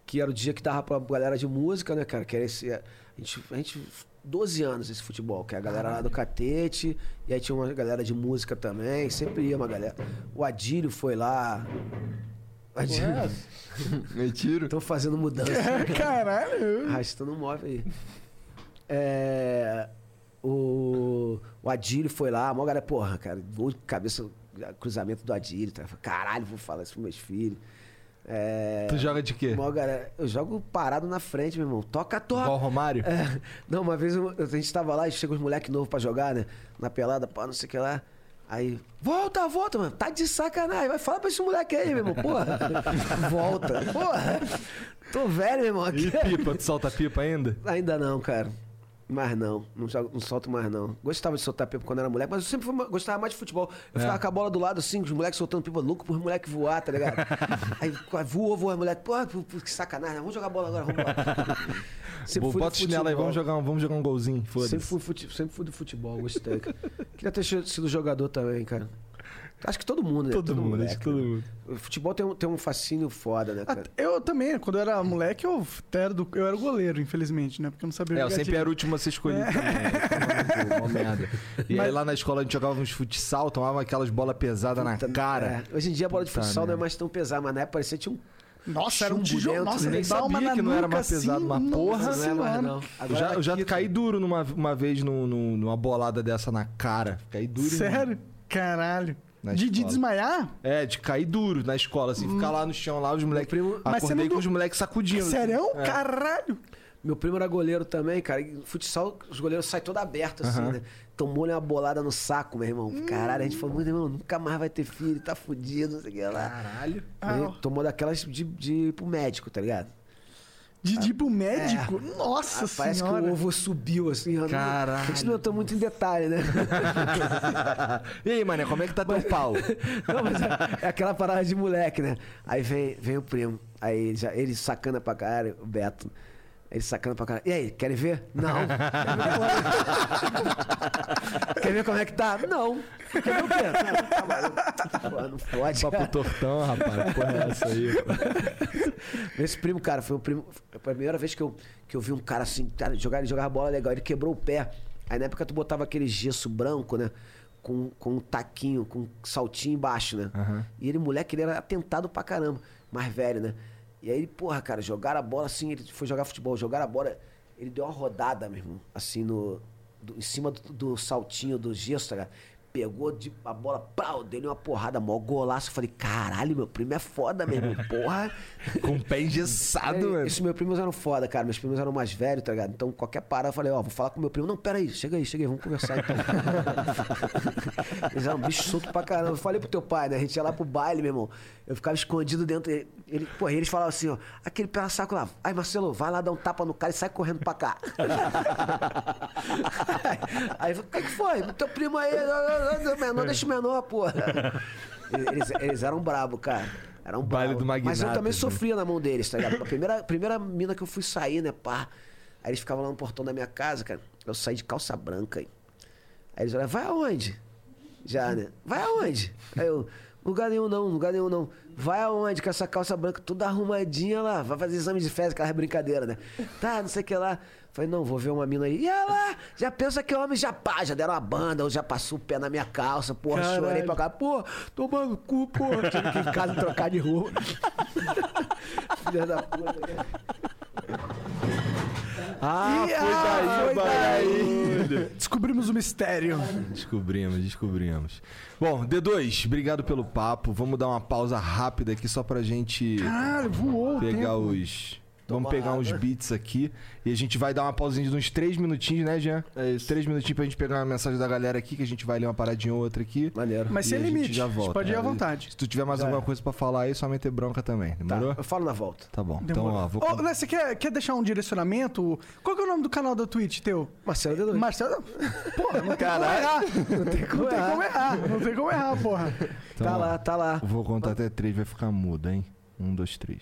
que era o dia que dava pra galera de música, né, cara? Que era esse. A gente, a gente 12 anos esse futebol, que é a galera lá do Catete, e aí tinha uma galera de música também, sempre ia uma galera. O Adílio foi lá. O Adílio. [LAUGHS] Mentira. Estão fazendo mudança. [LAUGHS] Caralho. Arrastando um móvel aí. É, o, o Adílio foi lá, a maior galera, porra, cara, gol de cabeça, cruzamento do Adílio. Tá? Caralho, vou falar isso pros meus filhos. É, Tu joga de quê? galera, eu jogo parado na frente, meu irmão. Toca, toca. Igual o Romário? É, não, uma vez eu- a gente tava lá e chega uns moleques novos pra jogar, né? Na pelada, pá, não sei o que lá. Aí, volta, volta, mano. Tá de sacanagem. Vai falar pra esse moleque aí, meu irmão. Porra. [LAUGHS] volta. Porra. Tô velho, meu irmão. E Aqui. pipa? Tu solta pipa ainda? Ainda não, cara. Mas não, não, jogo- não solto mais não. Gostava de soltar pipa quando era moleque, mas eu sempre fui- gostava mais de futebol. Eu É. ficava com a bola do lado assim, os moleques soltando pipa, louco por moleque voar, tá ligado? [LAUGHS] Aí voou, voou, moleque, pô, pô, que sacanagem, vamos jogar bola agora, vamos lá. [LAUGHS] Sempre fui Bota o chinelo aí, vamos jogar, um- vamos jogar um golzinho, Sempre foda-se. fui, fute- sempre fui do futebol, gostei. Queria ter sido jogador também, cara. Acho que todo mundo, né? Todo mundo, moleque, acho que todo né? mundo. O futebol tem um, tem um fascínio foda, né, cara? Eu também, quando eu era moleque, eu era, do, eu era o goleiro, infelizmente, né? Porque eu não sabia É, eu sempre direito. era o último a ser escolhido também. né? Uma [LAUGHS] merda. E aí Mas- lá na escola a gente jogava uns futsal, tomava aquelas bolas pesadas na cara. é. Hoje em dia a bola de Puta futsal não é merda. mais tão pesada, mas na época parecia tinha um Nossa, era um tijolo. dentro, Nossa, eu nem uma sabia que não era mais pesado, assim, mas porra, nossa não é mais senhora. não. Eu já, eu já aqui- caí duro numa, uma vez no, no- numa bolada dessa na cara. Caí duro. Sério? Caralho. Na De, de desmaiar? É, de cair duro na escola, assim, ficar lá no chão lá, os moleques. primo- Mas você Acordei com do- os moleques sacudindo. Sério? É. Caralho. Meu primo era goleiro também, cara. E no futsal, os goleiros saem todo aberto, assim, Aham. né? Tomou-lhe uma bolada no saco, meu irmão. Caralho, a gente falou, meu irmão, nunca mais vai ter filho, tá fudido, não sei o que lá. Caralho. Aí Ah, tomou daquelas de, de ir pro médico, tá ligado? De, pro médico? Nossa Ah, parece senhora. que o ovo subiu, assim. eu não- Caralho. A gente não entrou muito em detalhe, né? [LAUGHS] e aí, mané, como é que tá teu pau? [LAUGHS] Não, mas é, é aquela parada de moleque, né? Aí vem, vem o primo. Aí ele, já, ele sacana pra caralho, o Beto. Ele sacana pra caralho. E aí, querem ver? Não. [LAUGHS] Quer ver como é que tá? Não. Quer ver o quê? Não. Pô, não pode. Papo tortão, rapaz. Porra, é essa aí? Esse primo, cara, foi o primo. Foi a primeira vez que eu, que eu vi um cara assim, cara, jogar, ele jogava bola legal. Ele quebrou o pé. Aí na época tu botava aquele gesso branco, né? Com, com um taquinho, com um saltinho embaixo, né? Aham. E ele, moleque, ele era atentado pra caramba. Mais velho, né? E aí, porra, cara, jogaram a bola assim, ele foi jogar futebol, jogaram a bola. Ele deu uma rodada, meu irmão, assim, no, do- em cima do, do saltinho do gesso, tá ligado? Pegou de, a bola, pau, deu uma porrada, mó golaço. Eu falei, caralho, meu primo é foda mesmo, porra. [LAUGHS] Com o pé engessado, É, mano. Esses meus primos eram foda, cara. Meus primos eram mais velhos, tá ligado? Então, qualquer parada, eu falei, ó, vou falar com meu primo. Não, pera aí, chega aí, chega aí, vamos conversar então. [LAUGHS] Eles eram bicho solto pra caramba. Eu falei pro teu pai, né? A gente ia lá pro baile, meu irmão. Eu ficava escondido dentro. Ele, ele, e eles falavam assim, ó, aquele pé saco lá. Ai, Marcelo, vai lá dar um tapa no cara e sai correndo pra cá. [LAUGHS] aí, falei, o que, que foi? Teu primo aí, menor, deixa o menor, porra. [LAUGHS] Eles, eles eram brabos, cara. Eram Baile bravos. do Mas eu Magnata, também né? sofria na mão deles, tá ligado? A primeira, primeira mina que eu fui sair, né, pá. Aí eles ficavam lá no portão da minha casa, cara. Eu saí de calça branca. Aí, aí eles olhavam, vai aonde? Já, né? Vai aonde? Aí eu, lugar nenhum não, lugar nenhum não. Vai aonde com essa calça branca toda arrumadinha lá? Vai fazer exame de fezes, aquela brincadeira, né? Tá, não sei o que lá. Falei, não, vou ver uma mina aí. E ela já pensa que homem já pá, já deram uma banda, ou já passou o pé na minha calça, porra, Caralho. chorei pra cá, pô, tomando cu, porra. Tive que ir em casa trocar de roupa. [LAUGHS] Filha da puta, né? Ah, Ih, foi ah, daí foi o bagulho. Descobrimos o mistério. Descobrimos, descobrimos. Bom, D2, obrigado pelo papo. Vamos dar uma pausa rápida aqui só pra gente Caralho, voou o pegar tempo. os. Vamos pegar uns beats aqui e a gente vai dar uma pausinha de uns três minutinhos, né, Jean? É isso. Três minutinhos pra gente pegar uma mensagem da galera aqui, que a gente vai ler uma paradinha ou outra aqui. Maneiro. Mas E sem a gente limite. já gente volta. pode ir à É, vontade. Se tu tiver mais Já alguma é. coisa pra falar aí, só meter bronca também. Tá, Demorou? eu falo na volta. Tá, bom. Demorou. Então, ó, vou. Ô, né, você quer, quer deixar um direcionamento? Qual que é o nome do canal da Twitch teu? Marcelo D2. Marcelo. Porra, não tem como errar. Não tem como, errar. Não tem como errar, porra. Então, tá ó, lá, tá lá. Vou contar até três, vai ficar mudo, hein? Um, dois, três.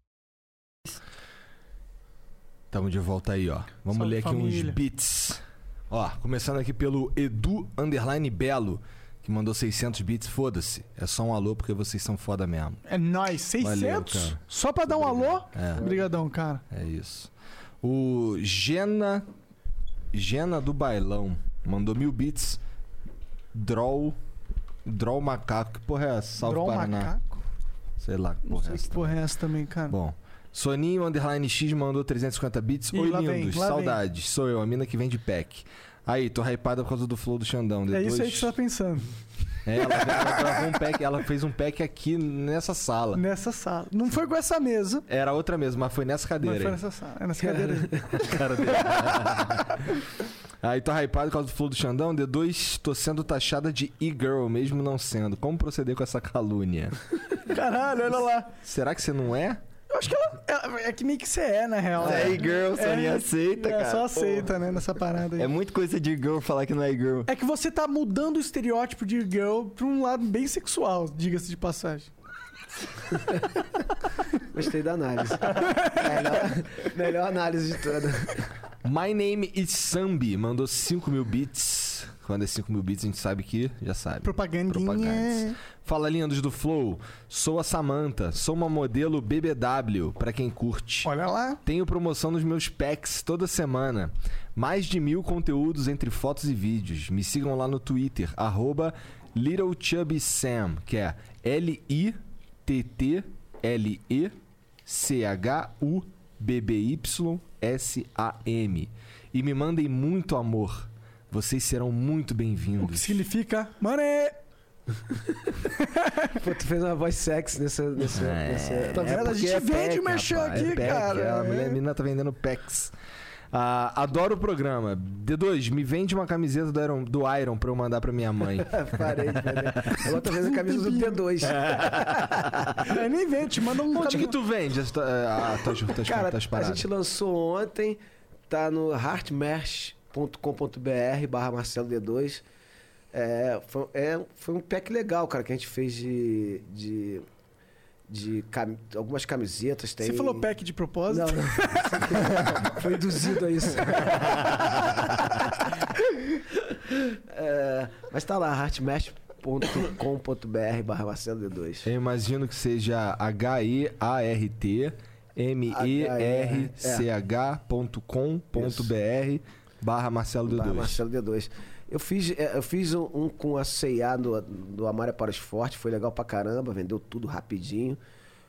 Tamo de volta aí, ó. Vamos Salve, ler aqui família. uns beats. Ó, começando aqui pelo Edu Underline Belo, que mandou 600 bits. Foda-se. É só um alô porque vocês são foda mesmo. É nóis. 600? Valeu, cara. Só pra dar um alô? É. Obrigadão, cara. É isso. O Gena. Gena do Bailão mandou mil bits. Draw. Draw Macaco. Que porra é essa? Salve Draw Paraná. macaco? Sei lá que Não porra é sei essa. que porra é essa também, cara. Bom. Soninho Underline X mandou 350 bits. Ih, Oi, lá vem, lindos. vem. Saudades. Sou eu, a mina que vem de pack. Aí, tô hypada por causa do flow do Xandão. é D2. isso aí que você tá pensando. É, ela, ela gravou um pack, ela fez um pack aqui nessa sala. Nessa sala. Não foi com essa mesa, Era outra mesmo, mas foi nessa cadeira. mas foi nessa sala. É nessa cadeira. [LAUGHS] Cara dele. [LAUGHS] Aí tô hypado por causa do flow do Xandão. D2, tô sendo taxada de e-girl, mesmo não sendo. Como proceder com essa calúnia? Caralho, olha lá. Será que você não é? Eu acho que ela, ela- É que meio que você é, na real. É né? e-girl, Soninha aceita, é, cara. só aceita, né, nessa parada aí. É muito coisa de girl falar que não é girl. É que você tá mudando o estereótipo de girl pra um lado bem sexual, diga-se de passagem. [LAUGHS] Gostei da análise. melhor, melhor análise de toda. My name is Sambi, mandou 5 mil bits. Quando é 5 mil bits, a gente sabe que já sabe. Propagandinha. Propagandas. Fala, lindos do Flow. Sou a Samantha. Sou uma modelo BBW, pra quem curte. Olha lá. Tenho promoção nos meus packs toda semana. Mais de mil conteúdos entre fotos e vídeos. Me sigam lá no Twitter, arroba LittleChubbySam, que é L-I-T-T-L-E-C-H-U-B-B-Y-S-A-M. E me mandem muito amor. Vocês serão muito O que bem-vindos. significa money. [LAUGHS] Pô, tu fez uma voz sexy nessa. nessa, É, nessa... Tá vendo? A gente é vende o merchan rapaz, aqui, é pack, cara. A mulher- É. a menina tá vendendo packs. Ah, adoro o programa. D2, me vende uma camiseta do Iron, do Iron pra eu mandar pra minha mãe. [LAUGHS] Parei, parei. [LAUGHS] Agora tá vendo a camisa do T2. É, nem vende, manda um. Onde que tu vende as, tu- ah, tuas, tuas, Cara, tuas a paradas? gente lançou ontem, tá no heartmesh.com.br barra Marcelo D2. É, foi, é, foi um pack legal, cara, que a gente fez de. de, de cami- algumas camisetas. Tem... Você falou pack de propósito? Não, não. [LAUGHS] Foi induzido a isso. É, mas tá lá, heartmesh.com.br barra Marcelo D2. Eu imagino que seja H-E-A-R-T M-E-R-C-H.com.br barra Marcelo Barra D2. Marcelo D2. Eu fiz, é, eu fiz um, um com a C&A do, do Amária para o Esporte, foi legal pra caramba, vendeu tudo rapidinho.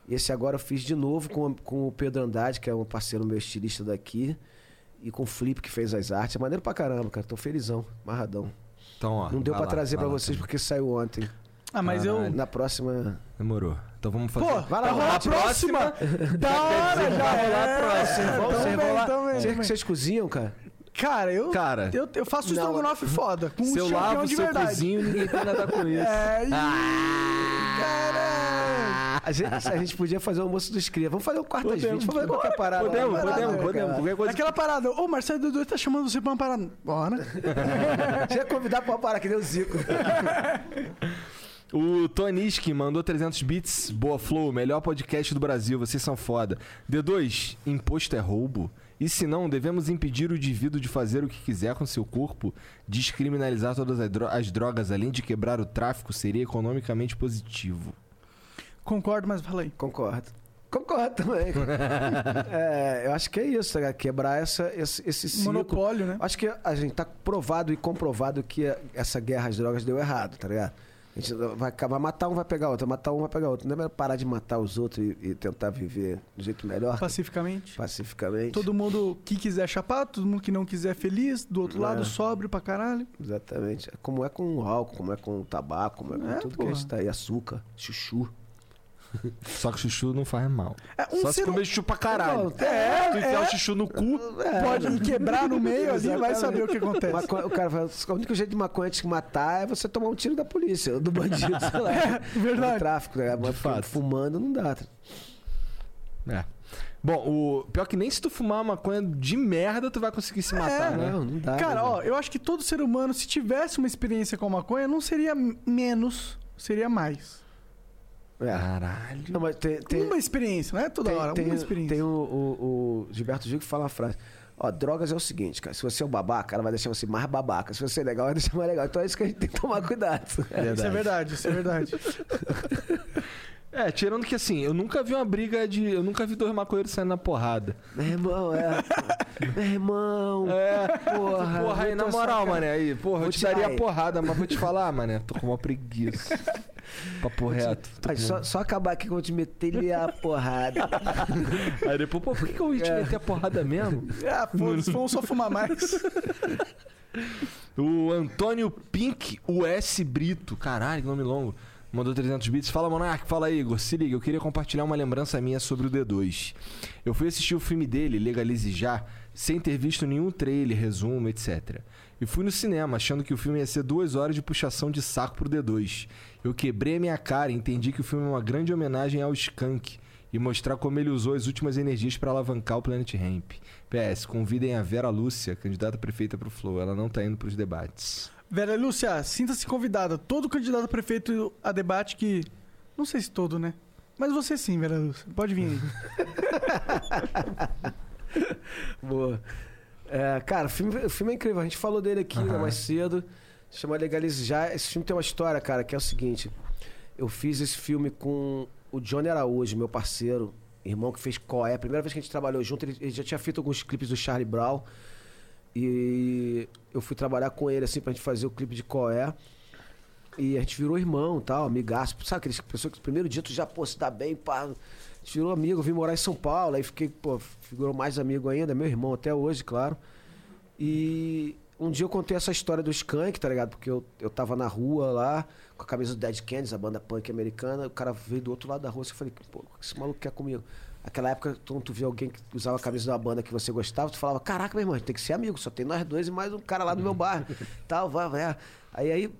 E esse agora eu fiz de novo com, com o Pedro Andrade, que é um parceiro meu estilista daqui, e com o Flip, que fez as artes. É maneiro pra caramba, cara. Tô felizão, marradão. Então, ó. Não deu pra lá, trazer pra lá, vocês tá. porque saiu ontem. Ah, mas eu. Na próxima. Demorou. Então vamos fazer. Pô, Vai lá, rolar a próxima! Da hora, já Vai rolar é. a próxima. É, Vamos, tamo vocês vocês cozinham, cara? Cara, eu, Cara. eu, eu faço Não, estrogonofe foda, com Se um eu lavo o de seu verdade. cozinho, ninguém tem nada com [LAUGHS] isso. É, Ah. caralho. A gente, a gente podia fazer o almoço dos cria. Vamos fazer o quarto das 20. Vamos fazer qualquer parada. Podemos, lá, podemos, cara. podemos. Qualquer coisa. Aquela parada, ô Marcelo Dudu tá chamando você pra uma parada. Bora. Deixa eu convidar pra uma parada que deu zico. [LAUGHS] O Toniski mandou 300 bits. Boa Flow, melhor podcast do Brasil. Vocês são foda. D2, imposto é roubo? E se não, devemos impedir o indivíduo de fazer o que quiser com seu corpo? Descriminalizar todas as dro- as drogas, além de quebrar o tráfico, seria economicamente positivo. Concordo, mas fala aí. Concordo. Concordo também. [LAUGHS] É, eu acho que é isso, tá ligado? quebrar essa, esse, esse ciclo. Monopólio, né? Acho que a gente tá provado e comprovado que essa guerra às drogas deu errado, tá ligado? A gente vai, vai matar um, vai pegar outro, matar um, vai pegar outro. Não é melhor parar de matar os outros e, e tentar viver do jeito melhor, Pacificamente. pacificamente. Todo mundo que quiser chapar, todo mundo que não quiser feliz, do outro É. lado sóbrio pra caralho. Exatamente. Como é com o álcool, como é com o tabaco, como é com É, tudo que porra. a gente tá aí. Açúcar, chuchu. [LAUGHS] Só que chuchu não faz mal. É, um Só se comer chuchu pra caralho. Não, É, tu enfiar é. o chuchu no cu, Pode quebrar no meio ali, vai saber o que acontece. Maconha- o cara fala, o único jeito de maconha te matar é você tomar um tiro da polícia, do bandido, sei lá. [LAUGHS] verdade. Do tráfico, né? Mas. Fumando não dá. É. Bom, o pior que nem se tu fumar uma maconha de merda, tu vai conseguir se matar, É. né? Não, não dá. Cara, né, ó, eu acho que todo ser humano, se tivesse uma experiência com maconha, não seria menos, seria mais. É. Caralho. Não, mas tem, tem, uma experiência, não é toda tem, hora, tem, uma experiência. tem o, o- o Gilberto Gil que fala uma frase. Ó, drogas é o seguinte, cara. Se você é um babaca, ela vai deixar você mais babaca. Se você é legal, vai deixar mais legal. Então é isso que a gente tem que tomar cuidado. Isso é verdade, isso é verdade. [LAUGHS] É, tirando que assim, eu nunca vi uma briga de. Eu nunca vi dois maconheiros saindo na porrada. Meu irmão, é. Meu irmão. É, Porra. porra, aí na moral, mané, aí, porra, Vou eu te daria aí. porrada, mas vou te falar, mané, tô com uma preguiça. Papo reto. Aí, com- só, só acabar aqui que eu vou te meter a porrada. [LAUGHS] Aí depois, pô, por que, que eu ia te É. meter a porrada mesmo? Ah, foda-se, vamos só fumar mais. O Antônio Pink US Brito, caralho, que nome longo. Mandou 300 bits. Fala, Monark. Fala, Igor. Se liga, eu queria compartilhar uma lembrança minha sobre o D2. Eu fui assistir o filme dele, Legalize Já, sem ter visto nenhum trailer, resumo, etc. E fui no cinema, achando que o filme ia ser duas horas de puxação de saco pro D2. Eu quebrei a minha cara e entendi que o filme é uma grande homenagem ao Skank e mostrar como ele usou as últimas energias para alavancar o Planet Ramp. PS, convidem a Vera Lúcia, candidata prefeita pro Flow. Ela não tá indo pros debates. Vera Lúcia, sinta-se convidada. Todo candidato a prefeito a debate que. Não sei se todo, né? Mas você sim, Vera Lúcia. Pode vir aí. [LAUGHS] Boa. É, cara, o filme, o filme é incrível. A gente falou dele aqui né, Aham. mais cedo. Chama Legalizar. Esse filme tem uma história, cara, que é o seguinte. Eu fiz esse filme com o Johnny Araújo, meu parceiro, irmão que fez Coé. A primeira vez que a gente trabalhou junto, ele, ele já tinha feito alguns clipes do Charlie Brown. E eu fui trabalhar com ele, assim, pra gente fazer o clipe de Coé. E a gente virou irmão tal, amigaço. Sabe aqueles pessoas que no primeiro dia tu já, pô, se dá bem, pá. A gente virou amigo, eu vim morar em São Paulo, aí fiquei, pô, figurou mais amigo ainda, meu irmão até hoje, claro. E um dia eu contei essa história do Skank, tá ligado? Porque eu, eu tava na rua lá, com a camisa do Dead Kennedys, a banda punk americana, o cara veio do outro lado da rua, assim, eu falei, pô, o que esse maluco quer comigo? Aquela época, quando tu via alguém que usava a camisa de uma banda que você gostava, tu falava, caraca, meu irmão, tem que ser amigo, só tem nós dois e mais um cara lá do meu bairro. [LAUGHS] tal, vai, vai. Aí, aí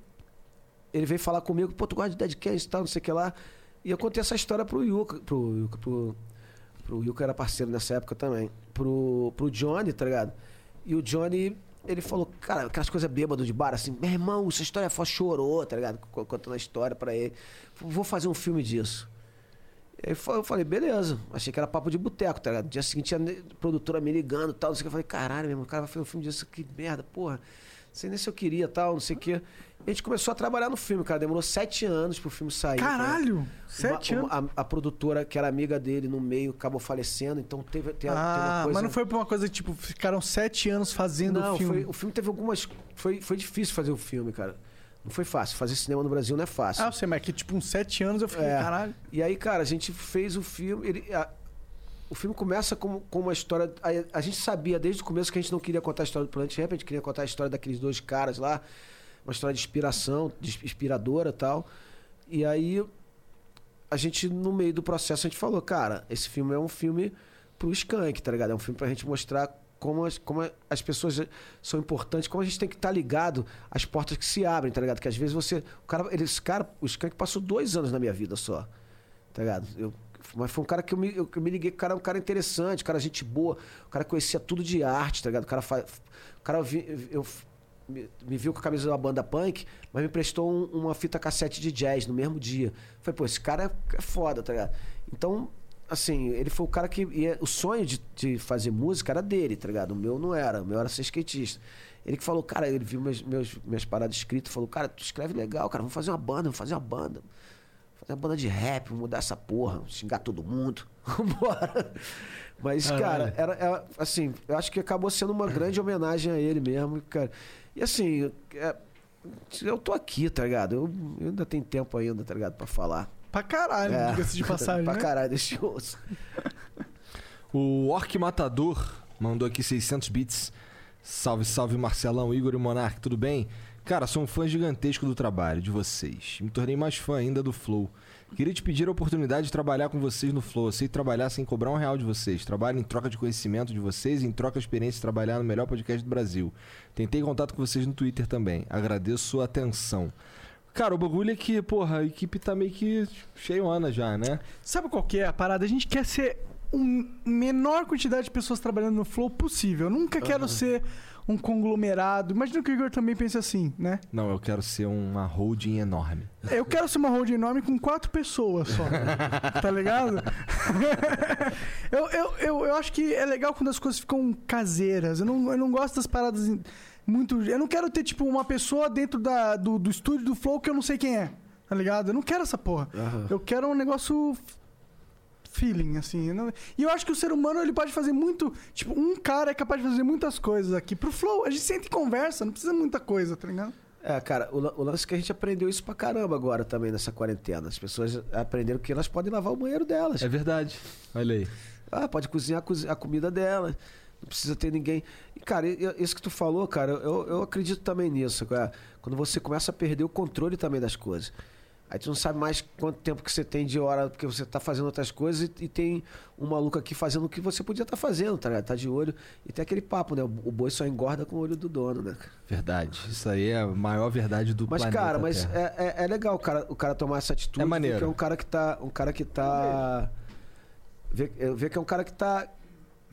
ele veio falar comigo, pô, tu gosta de Dead e tal, não sei o que lá. E eu contei essa história pro Yuka, pro Yuka, pro, pro Yuka era parceiro nessa época também. Pro, pro Johnny, tá ligado? E o Johnny, ele falou, cara, aquelas coisas bêbadas de bar, assim, meu irmão, essa história é foda, chorou, tá ligado? Co- Contando a história pra ele. Vou fazer um filme disso. Aí eu falei, beleza. Achei que era papo de boteco, tá ligado? No dia seguinte, a produtora me ligando e tal, não sei o que. Eu falei, caralho, meu irmão, o cara vai fazer um filme disso, que merda, porra. Não sei nem se eu queria tal, não sei o que. A gente começou a trabalhar no filme, cara. Demorou sete anos pro filme sair. ligado? Caralho! Sete Uma- anos. a, a produtora, que era amiga dele no meio, acabou falecendo, então teve, tem, a- tem uma Ah, coisa... mas não foi por uma coisa tipo, ficaram sete anos fazendo Não, o filme. Foi, o filme teve algumas. Foi, foi difícil fazer o filme, cara. Não foi fácil. Fazer cinema no Brasil não é fácil. Ah, eu sei, mas que tipo, uns sete anos eu fiquei, É. caralho. E aí, cara, a gente fez o filme. ele- a- o filme começa com, com uma história. A, a gente sabia desde o começo que a gente não queria contar a história do Planet Ramp, a gente queria contar a história daqueles dois caras lá. Uma história de inspiração, de inspiradora e tal. E aí, a gente, no meio do processo, a gente falou, cara, esse filme é um filme pro Skank, tá ligado? É um filme pra gente mostrar como as, como as pessoas são importantes, como a gente tem que estar ligado às portas que se abrem, tá ligado? Que às vezes você. O cara, ele, esse cara, o Skank passou dois anos na minha vida só. Tá ligado? Eu, mas foi um cara que eu me, eu, eu me liguei o cara é um cara interessante, cara gente boa, o cara conhecia tudo de arte, tá ligado? O cara faz. O cara vi- eu, me, me viu com a camisa da banda punk, mas me prestou um- uma fita cassete de jazz no mesmo dia. Falei, pô, esse cara é, é foda, tá ligado? Então, assim, ele foi o cara que. ia- o sonho de, de fazer música era dele, tá ligado? O meu não era, o meu era ser skatista. Ele que falou, cara, ele viu meus, meus, minhas paradas escritas falou, cara, tu escreve legal, cara, vamos fazer uma banda, vamos fazer uma banda. Fazer uma banda de rap, vamos mudar essa porra, xingar todo mundo. [LAUGHS] Vambora. Mas, cara, era, era, assim, eu acho que acabou sendo uma grande homenagem a ele mesmo, cara. E assim, é, eu tô aqui, tá ligado? Eu, eu ainda tenho tempo ainda, tá ligado? Pra falar. Pra caralho, É. diga-se de [LAUGHS] passagem, pra né? caralho, deixa eu... [LAUGHS] O Orc Matador mandou aqui 600 bits. Salve, salve Marcelão, Igor e Monark, tudo bem? Cara, sou um fã gigantesco do trabalho de vocês. Me tornei mais fã ainda do Flow. Queria te pedir a oportunidade de trabalhar com vocês no Flow. Eu sei trabalhar sem cobrar um real de vocês. Trabalho em troca de conhecimento de vocês e em troca de experiência de trabalhar no melhor podcast do Brasil. Tentei contato com vocês no Twitter também. Agradeço sua atenção. Cara, o bagulho é que, porra, a equipe tá meio que cheiona já, né? Sabe qual que é a parada? A gente quer ser um menor quantidade de pessoas trabalhando no Flow possível. Eu nunca quero ser um conglomerado. Imagina que o Igor também pensa assim, né? Não, eu quero ser uma holding enorme. Eu quero ser uma holding enorme com quatro pessoas só. [LAUGHS] tá ligado? [LAUGHS] eu, eu, eu, eu acho que é legal quando as coisas ficam caseiras. Eu não, eu não gosto das paradas muito. Eu não quero ter, tipo, uma pessoa dentro da, do, do estúdio do Flow que eu não sei quem é. Tá ligado? Eu não quero essa porra. Eu quero um negócio feeling, assim. Eu não- E eu acho que o ser humano ele pode fazer muito. Tipo, um cara é capaz de fazer muitas coisas aqui. Pro Flow, a gente senta e conversa, não precisa muita coisa, tá ligado? É, cara, o, o lance é que a gente aprendeu isso pra caramba agora também nessa quarentena. As pessoas aprenderam que elas podem lavar o banheiro delas. É verdade. Olha aí. Ah, pode cozinhar a cozi- a comida dela. Não precisa ter ninguém. E, cara, isso que tu falou, cara, eu, eu acredito também nisso. cara. Quando você começa a perder o controle também das coisas. Aí tu não sabe mais quanto tempo que você tem de hora, porque você tá fazendo outras coisas e, e tem um maluco aqui fazendo o que você podia estar fazendo, tá ligado? Tá de olho. E tem aquele papo, né? O o boi só engorda com o olho do dono, né? Verdade. Isso aí é a maior verdade do Mas, planeta cara, mas Terra. é, é, é legal o cara, o cara tomar essa atitude. É maneiro. Ver que é um cara que tá. Um cara que tá. Ver, é, ver que é um cara que tá.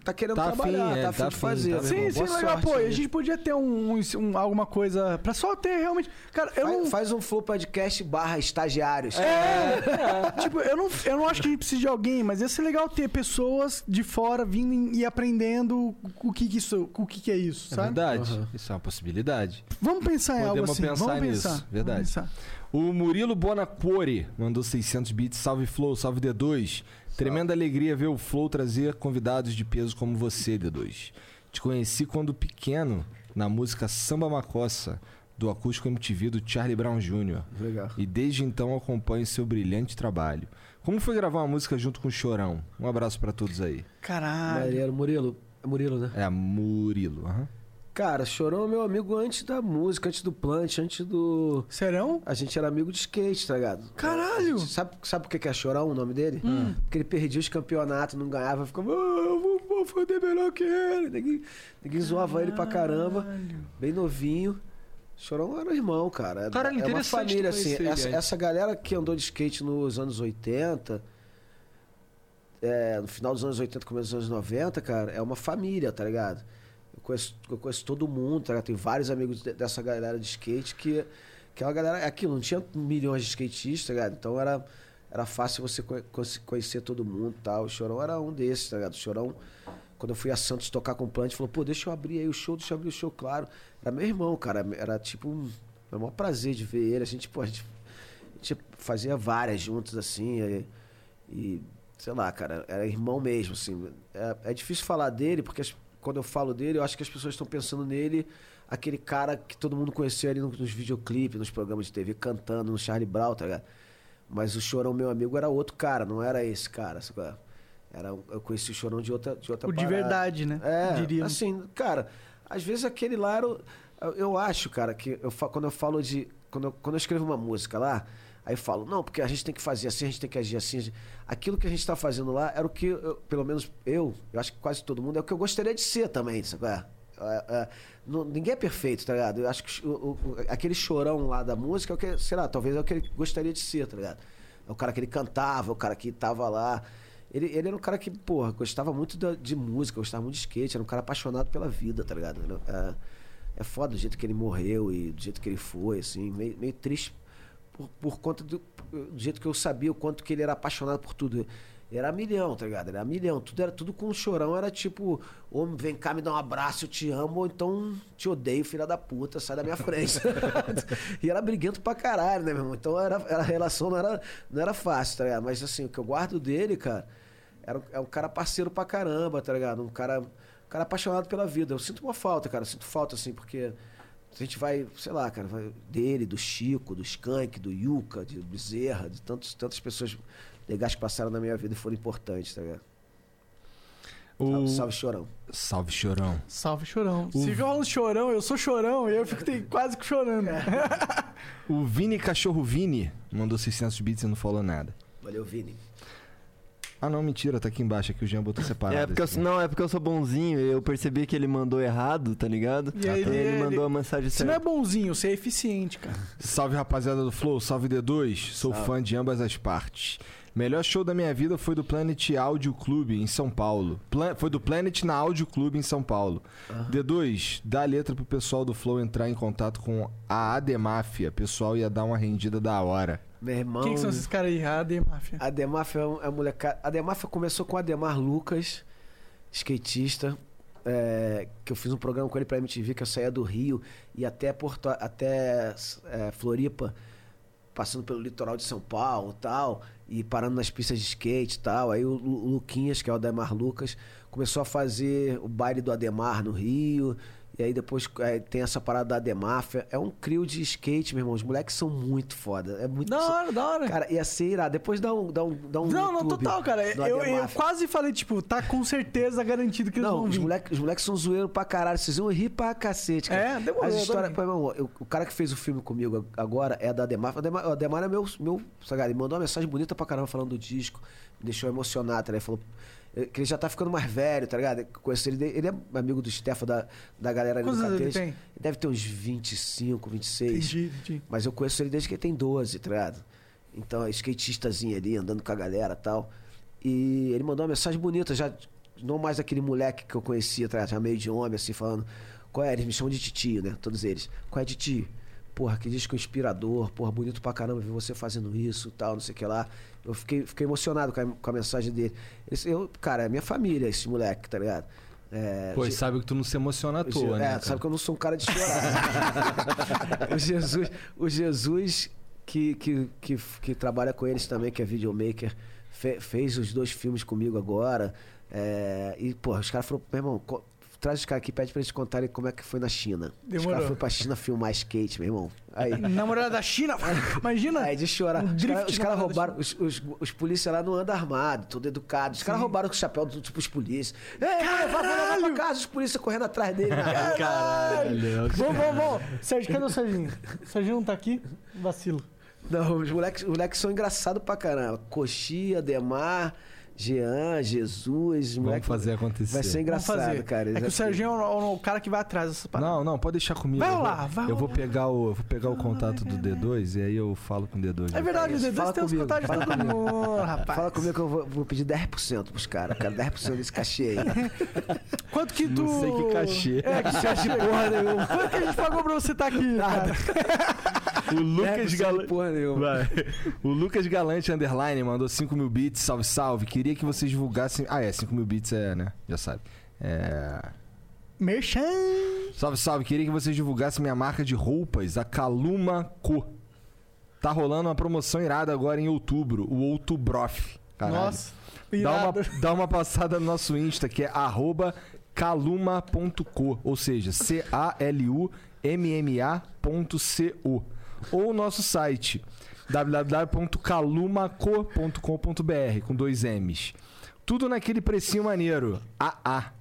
Tá querendo Tá trabalhar, é, tá afim tá de afim, fazer. tá Sim, sim, Boa legal. sorte Pô, aí. a gente podia ter um, um- um- alguma coisa pra só ter realmente. Cara, eu Faz, não. faz um Flow Podcast barra estagiários. É, tipo, eu não, eu não acho que a gente precisa de alguém, mas ia ser legal ter pessoas de fora vindo e aprendendo o que, que isso, o que, que é isso, É sabe? verdade. Isso é uma possibilidade. Vamos pensar em algo Podemos assim. pensar Vamos nisso, pensar. verdade. Vamos pensar. O Murilo Bonacore mandou 600 bits. Salve Flow, salve D2. Tremenda alegria ver o Flow trazer convidados de peso como você, D2. Te conheci quando pequeno na música Samba Macossa, do acústico MTV do Charlie Brown Jr. Legal. E desde então acompanho seu brilhante trabalho. Como foi gravar uma música junto com o Chorão? Um abraço pra todos aí. Caralho. Maneiro, Murilo. É Murilo, né? É, Murilo. aham. Cara, Chorão é meu amigo antes da música, antes do plant, antes do. Serão? A gente era amigo de skate, tá ligado? Caralho! Sabe, sabe por que é Chorão o nome dele? Hum. Porque ele perdia os campeonatos, não ganhava, ficava, ah, eu vou, vou foder melhor que ele. Ninguém, ninguém zoava ele pra caramba. Bem novinho. Chorão era irmão, cara. É- Caralho, é uma família, assim. Essa, essa galera que andou de skate nos anos 80, é, no final dos anos 80, começo dos anos 90, cara, é uma família, tá ligado? Conheço, eu conheço todo mundo, tá? Tenho vários amigos de- dessa galera de skate que, que é uma galera. É aquilo, não tinha milhões de skatistas, tá? Então era, era fácil você conhe- conhe- conhecer todo mundo tal. O Chorão era um desses, tá ligado? O Chorão, quando eu fui a Santos tocar com o Plant, falou, pô, deixa eu abrir aí o show, deixa eu abrir o show, claro. Era meu irmão, cara. Era tipo. Um, era o maior prazer de ver ele. A gente, pô, a gente, a gente fazia várias juntos, assim. E, e, sei lá, cara, era irmão mesmo, assim. É, é difícil falar dele, porque as- quando eu falo dele, eu acho que as pessoas estão pensando nele, aquele cara que todo mundo conheceu ali no- nos videoclipes, nos programas de TV, cantando no Charlie Brown, tá ligado? Mas o Chorão, meu amigo, era outro cara, não era esse cara. sabe é? Era, eu conheci o Chorão de outra, de outra O de parada. verdade, né? É, Diríamos. assim, cara, às vezes aquele lá era. Eu, acho, cara, que eu, quando eu falo de. Quando eu, quando eu escrevo uma música lá, aí falo, não, porque a gente tem que fazer assim, a gente tem que agir assim. Aquilo que a gente tá fazendo lá era o que, eu- pelo menos eu, eu acho que quase todo mundo, é o que eu gostaria de ser também, sabe? é? É, é, não- ninguém é perfeito, tá ligado? Eu acho que o- o- aquele chorão lá da música é o que, sei lá, talvez é o que ele gostaria de ser, tá ligado? É o cara que ele cantava, o cara que tava lá. Ele, ele era um cara que, porra, gostava muito da- de música, gostava muito de skate, era um cara apaixonado pela vida, tá ligado? É, é foda do jeito que ele morreu e do jeito que ele foi, assim, meio, meio triste por, por conta do, do jeito que eu sabia o quanto que ele era apaixonado por tudo. Era milhão, tá ligado? Era milhão. Tudo era tudo com um chorão, era tipo, homem, vem cá, me dá um abraço, eu te amo, ou então te odeio, filha da puta, sai da minha frente. [LAUGHS] e era briguento pra caralho, né, meu irmão? Então era, era- a relação não era, não era fácil, tá ligado? Mas assim, o que eu guardo dele, cara, era é um cara parceiro pra caramba, tá ligado? Um cara, um cara apaixonado pela vida. Eu sinto uma falta, cara, eu sinto falta, assim, porque a gente vai, sei lá, cara, vai dele, do Chico, do Skank, do Yuka, de Bezerra, de tantos, tantas pessoas legais que passaram na minha vida e foram importantes, tá ligado? O... Salve, chorão. Salve, Chorão. Salve chorão. Se fica falando chorão, eu sou chorão e eu fico tem- [LAUGHS] quase que chorando. O Vini Cachorro Vini mandou 600 bits e não falou nada. Valeu, Vini. Ah, não, mentira, tá aqui embaixo. Aqui o Jean botou separado. É porque eu, não, é porque eu sou bonzinho e eu percebi que ele mandou errado, tá ligado? E aí ele, ele- mandou a mensagem Você não é certa. bonzinho, você é eficiente, cara. Salve, rapaziada do Flow. Salve, D2. Sou fã de ambas as partes. Melhor show da minha vida foi do Planet Audio Clube em São Paulo. Pla- foi do Planet na Audio Clube em São Paulo. D2, dá a letra pro pessoal do Flow entrar em contato com a Ademáfia. Pessoal ia dar uma rendida da hora. Meu irmão. Quem que são esses caras aí? AD Máfia. A Demáfia é um- é molecada. A Demáfia começou com o Ademar Lucas, skatista. é, que eu fiz um programa com ele pra MTV, que eu saía do Rio e até Porto, até é, Floripa, passando pelo litoral de São Paulo e tal, e parando nas pistas de skate e tal. Aí o Luquinhas, que é o Ademar Lucas, começou a fazer o baile do Ademar no Rio. E aí depois é, tem essa parada da Ademáfia. É um crio de skate, meu irmão. Os moleques são muito foda. É muito Da hora, da hora. Cara, ia ser irado. Depois dá um. Dá um, dá um não, não, total, cara. Eu, eu quase falei, tipo, tá com certeza garantido que eles Não, vão os vir. moleques os moleques são zoeiros pra caralho. Vocês vão rir pra cacete, cara. É, demorou, As histórias. Pô, meu irmão, eu- o cara que fez o filme comigo agora é da. O Ademar, o Ademar é meu. meu sabe, ele mandou uma mensagem bonita pra caramba falando do disco. Me deixou emocionado, tá ligado? Ele falou. Eh, Que ele já tá ficando mais velho, tá ligado? Eu conheço ele, ele é amigo do Stefan da, da galera ali Quantos do anos ele Catete. tem? Deve ter uns 25, 26. Entendi, entendi. Mas eu conheço ele desde que ele tem 12, tá ligado? Então, é skatistazinho ali, andando com a galera e tal. E ele mandou uma mensagem bonita, já, não mais aquele moleque que eu conhecia, tá, já meio de homem, assim, falando. Qual é? Eles me chamam de titio, né? Todos eles. Qual é titio? Porra, que disco inspirador, porra, bonito pra caramba ver você fazendo isso tal, não sei o que lá. Eu fiquei, fiquei emocionado com a, com a mensagem dele. Eles, eu, cara, é minha família, esse moleque, tá ligado? É, Pô, sabe que tu não se emociona à toa, é, né? tu cara? sabe que eu não sou um cara de chorar. [LAUGHS] o Jesus, o Jesus que, que, que, que trabalha com eles também, que é videomaker, fe- fez os dois filmes comigo agora. É, e, pô, os caras falaram, meu irmão, traz os caras aqui, pede pra eles contarem como é que foi na China. Os Demorou. caras foram pra China filmar skate, meu irmão. Aí. [LAUGHS] Namorada da China, [LAUGHS] imagina. Aí de chorar. Um os caras cara roubaram, os, os, os polícias lá não andam armados, tudo educado. Os caras roubaram o chapéu do tipo os polícias. Ei, vai, vai, vai pra casa, os polícias correndo atrás dele. rua. Caralho. Vamos, vamos, vamos. Sérgio, cadê o Serginho? O Serginho não tá aqui? Vacilo. Não, os moleques, os moleques são engraçados pra caramba. Coxia, Demar, Jean, Jesus. os Vamos moleque- fazer acontecer. Vai ser engraçado, fazer. cara. é que o Serginho é o, o cara que vai atrás dessa parada. Não, não, pode deixar comigo. Vai Eu vou- rolar, vai Eu vou rolar. pegar o, eu vou pegar o contato do D2 e aí eu falo com o D2. É verdade, o isso. D2 Fala tem os contatos de fala todo comigo. mundo, rapaz. Fala comigo que eu vou, vou pedir 10% pros caras. Cara, 10% desse cachê aí. [LAUGHS] Quanto que tu... Não sei que cachê. É, que cachê porra nenhuma. Quanto que a gente pagou pra você estar aqui, cara? O Lucas 10% de Galante. porra nenhuma. Vai. O Lucas Galante Underline mandou 5 mil bits, salve, salve. Queria que vocês divulgassem. Ah, é, 5 mil bits é, né? Já sabe. É. Merchan. Salve, salve. Queria que vocês divulgassem minha marca de roupas, a Caluma Co. Tá rolando uma promoção irada agora em outubro, o Outubrof. Caralho. Nossa. Dá uma, dá uma passada no nosso Insta, que é arroba caluma.co, ou seja, C-A-L-U-M-M-A.co. Ou o nosso site, www.calumaco.com.br, com dois M's. Tudo naquele precinho maneiro. AA.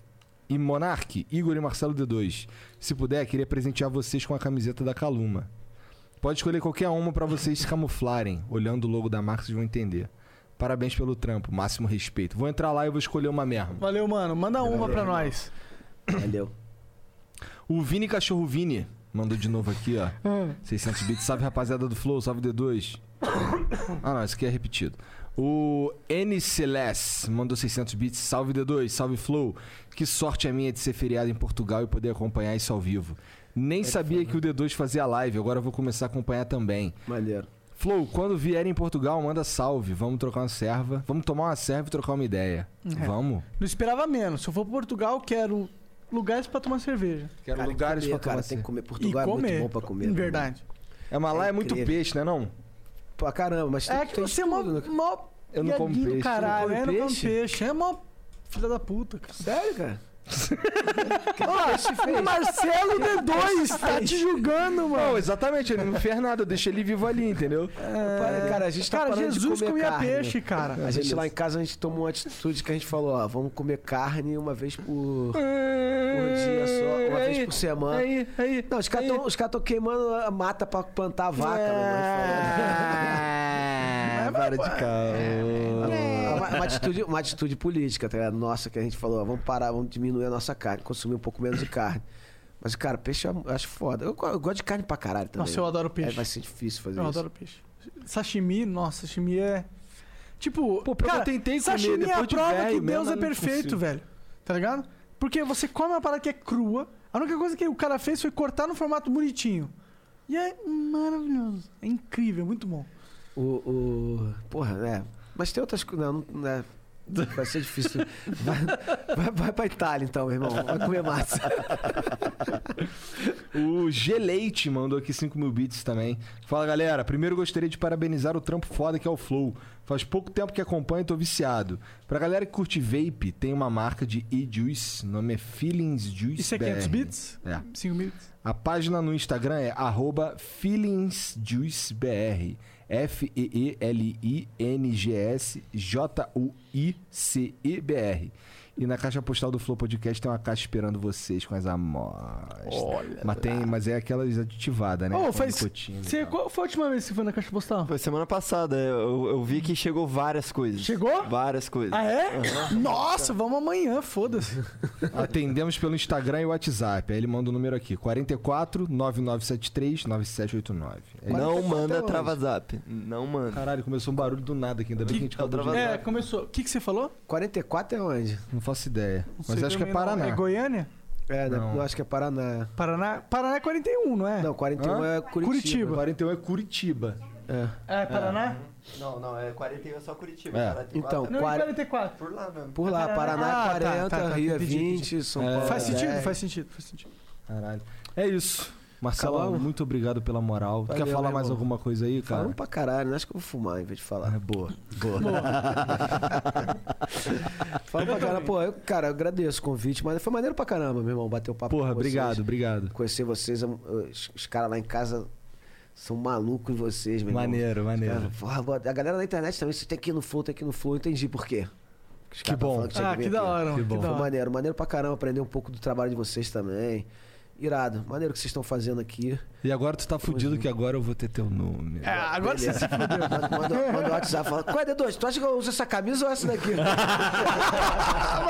E Monark, Igor e Marcelo D2. Se puder, queria presentear vocês com a camiseta da Caluma. Pode escolher qualquer uma pra vocês se camuflarem. Olhando o logo da marca, vocês vão entender. Parabéns pelo trampo, máximo respeito. Vou entrar lá e vou escolher uma mesmo. Valeu, mano. Manda uma pra nós. Valeu. O Vini Cachorro Vini mandou de novo aqui, ó. Hum. 600 bits. Salve, rapaziada do Flow. Salve, D2. Ah, não. Esse aqui é repetido. O N Celeste mandou 600 bits. Salve, D2. Salve, Flow. Que sorte a minha de ser feriado em Portugal e poder acompanhar isso ao vivo. Nem sabia que o D2 fazia live. Agora eu vou começar a acompanhar também. Maneiro. Flow, quando vier em Portugal, manda salve. Vamos trocar uma serva. Vamos tomar uma serva e trocar uma ideia. É. Vamos. Não esperava menos. Se eu for pra Portugal, quero lugares pra tomar cerveja. Quero Cara, lugares pra tomar cara, tem que comer. E Portugal é comer. muito bom pra comer. Em né, verdade. É, mas lá é, É muito peixe, né não? Pra caramba, mas tem, É que tem você é mó, né? mó Eu não como peixe. caralho, Você não é, come peixe? peixe. É mó filha da puta, cara. Sério, cara? Ó, o Marcelo D2 tá te julgando, Não, mano. exatamente, ele não fez nada, eu deixei ele vivo ali, entendeu? Cara, cara, a gente tá Cara, Jesus comer comia carne. peixe, cara. A gente lá em casa, a gente tomou uma atitude que a gente falou, ó, vamos comer carne uma vez por, por dia só, uma vez por semana. Aí, aí. Não, os caras estão queimando a mata pra plantar a vaca, meu Ah, para de caô. Uma, atitude, uma atitude política, tá ligado? Nossa, que a gente falou, ó, vamos parar, vamos diminuir a nossa carne, consumir um pouco menos de carne. Mas, cara, peixe eu acho foda. Eu, eu gosto de carne pra caralho também. Nossa, eu adoro peixe. É, vai ser difícil fazer Eu isso. adoro peixe. Sashimi, nossa, sashimi é. Tipo, Pô, cara, eu tentei comer sashimi é a depois de prova velho que Deus é eu perfeito, consigo. velho. Tá ligado? Porque você come uma parada que é crua, a única coisa que o cara fez foi cortar no formato bonitinho. E é maravilhoso. É incrível, é muito bom. O, o... Porra, é. Mas tem outras coisas. Não, não é. Vai ser difícil. Vai, vai, vai pra Itália então, meu irmão. Vai comer massa. [LAUGHS] O G-Leite mandou aqui 5 mil bits também. Fala galera, primeiro gostaria de parabenizar o trampo foda que é o Flow. Faz pouco tempo que acompanho e tô viciado. Pra galera que curte vape, tem uma marca de e-juice, o nome é Feelings Juice Isso é 500 BR. bits? É. 5 bits? A página no Instagram é arroba feelingsjuicebr. F-E-E-L-I-N-G-S-J-U-I-C-E-B-R. E na caixa postal do Flow Podcast tem uma caixa esperando vocês com as amostras. Olha Mas, tem, mas é aquelas aditivadas, né? Ô, Com faz- Você, qual foi a última vez que você foi na caixa postal? Foi semana passada, eu, eu vi que chegou várias coisas. Chegou? Várias coisas. Ah, é? Nossa, vamos amanhã, foda-se. [LAUGHS] Atendemos pelo Instagram e WhatsApp. Aí ele manda o número aqui: 44 9973 9789. É isso. Não 44 manda travazap. Não manda. Caralho, começou um barulho do nada aqui. Ainda bem que a gente o acabou de... É, começou. O que, que você falou? 44 é onde? Não faço ideia. Não Mas acho que é também não. Paraná. É Goiânia? É? Não. eu acho que é Paraná. Paraná? Paraná é 41, não é? Não, 41 é Curitiba. Curitiba. 41 é Curitiba. É. É, Paraná? Não, não, é 41 é só Curitiba. É. 44 Então, é Não, Quar- é 44. por lá mesmo. Por lá, Paraná. Paraná Ah, é tá, 40, tá, tá, Rio é entendi, 20, São É. Paulo Faz é sentido, 10. faz sentido, faz sentido. Caralho. É isso. Marcelo, Acabamos? muito obrigado pela moral. Valeu, Quer falar mais irmão. alguma coisa aí, cara? Falando pra caralho, né? acho que eu vou fumar em vez de falar. É boa. Boa. [LAUGHS] Fala pra caralho, pô, eu, cara, eu agradeço o convite, mas foi maneiro pra caramba, meu irmão, bater o papo Porra, com vocês. obrigado, obrigado. Conhecer vocês, os, os caras lá em casa são malucos em vocês, meu irmão. Maneiro, maneiro. Cara, porra, boa- a galera da internet também, você tem que ir no Flow, tem que ir no Flow, eu entendi por quê. Que bom. tinha Ah, vir que da hora, mano. Que Que bom. Foi maneiro, maneiro pra caramba aprender um pouco do trabalho de vocês também. Irado, maneiro que vocês estão fazendo aqui. E agora tu tá fudido que agora eu vou ter teu nome. É, agora você se fudeu. Manda, manda, manda o WhatsApp fala, qual é, D2? Tu acha que eu uso essa camisa ou essa daqui? [LAUGHS]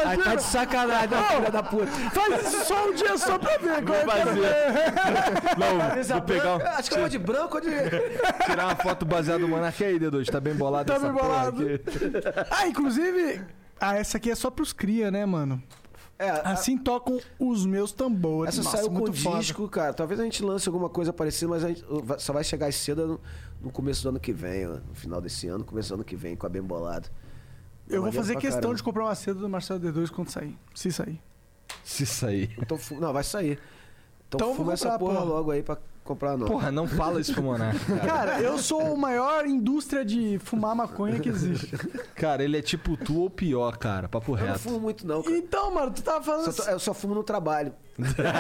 Aí tá de sacanagem, né, filha da puta. Faz isso só um dia só pra ver. [LAUGHS] Vou Não, Camisa vou pegar, um- Acho que eu vou de branco ou de... [LAUGHS] tirar uma foto baseada no Monark aí, D2. Tá bem bolado Tá essa bem porra bolado. aqui. Ah, inclusive... Ah, essa aqui é só pros cria, né, mano? É, a- Assim tocam os meus tambores. essa Nossa, saiu com muito foda. disco, cara. Talvez a gente lance alguma coisa parecida, mas a gente só vai chegar cedo no, no começo do ano que vem, ó, no final desse ano, começo do ano que vem, com a Bem Bolado. Eu vou fazer questão caramba. de comprar uma seda do Marcelo D2 quando sair. Se sair. Se sair. Então, não, vai sair. Então, Então fuma essa comprar, porra porra. logo aí pra comprar não. Porra, não fala isso pro Monark. Cara. [LAUGHS] Cara, eu sou a maior indústria de fumar maconha que existe. Cara, ele é tipo tu ou pior, cara. Papo eu não reto. fumo muito não, cara. Então, mano, tu tava falando Só tô- eu só fumo no trabalho. [LAUGHS] cara.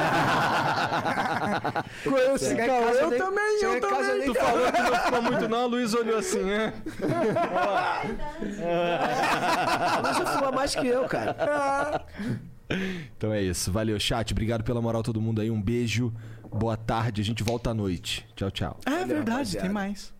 casa, Eu nem- também, eu também. nem- Tu falou que não fuma muito não, a Luiz olhou assim, né? [LAUGHS] Mas eu fuma mais que eu, cara. Então é isso. Valeu, chat. Obrigado pela moral todo mundo aí. Um beijo. Boa tarde. A gente volta à noite. Tchau, tchau. É Valeu, verdade, rapaziada. tem mais.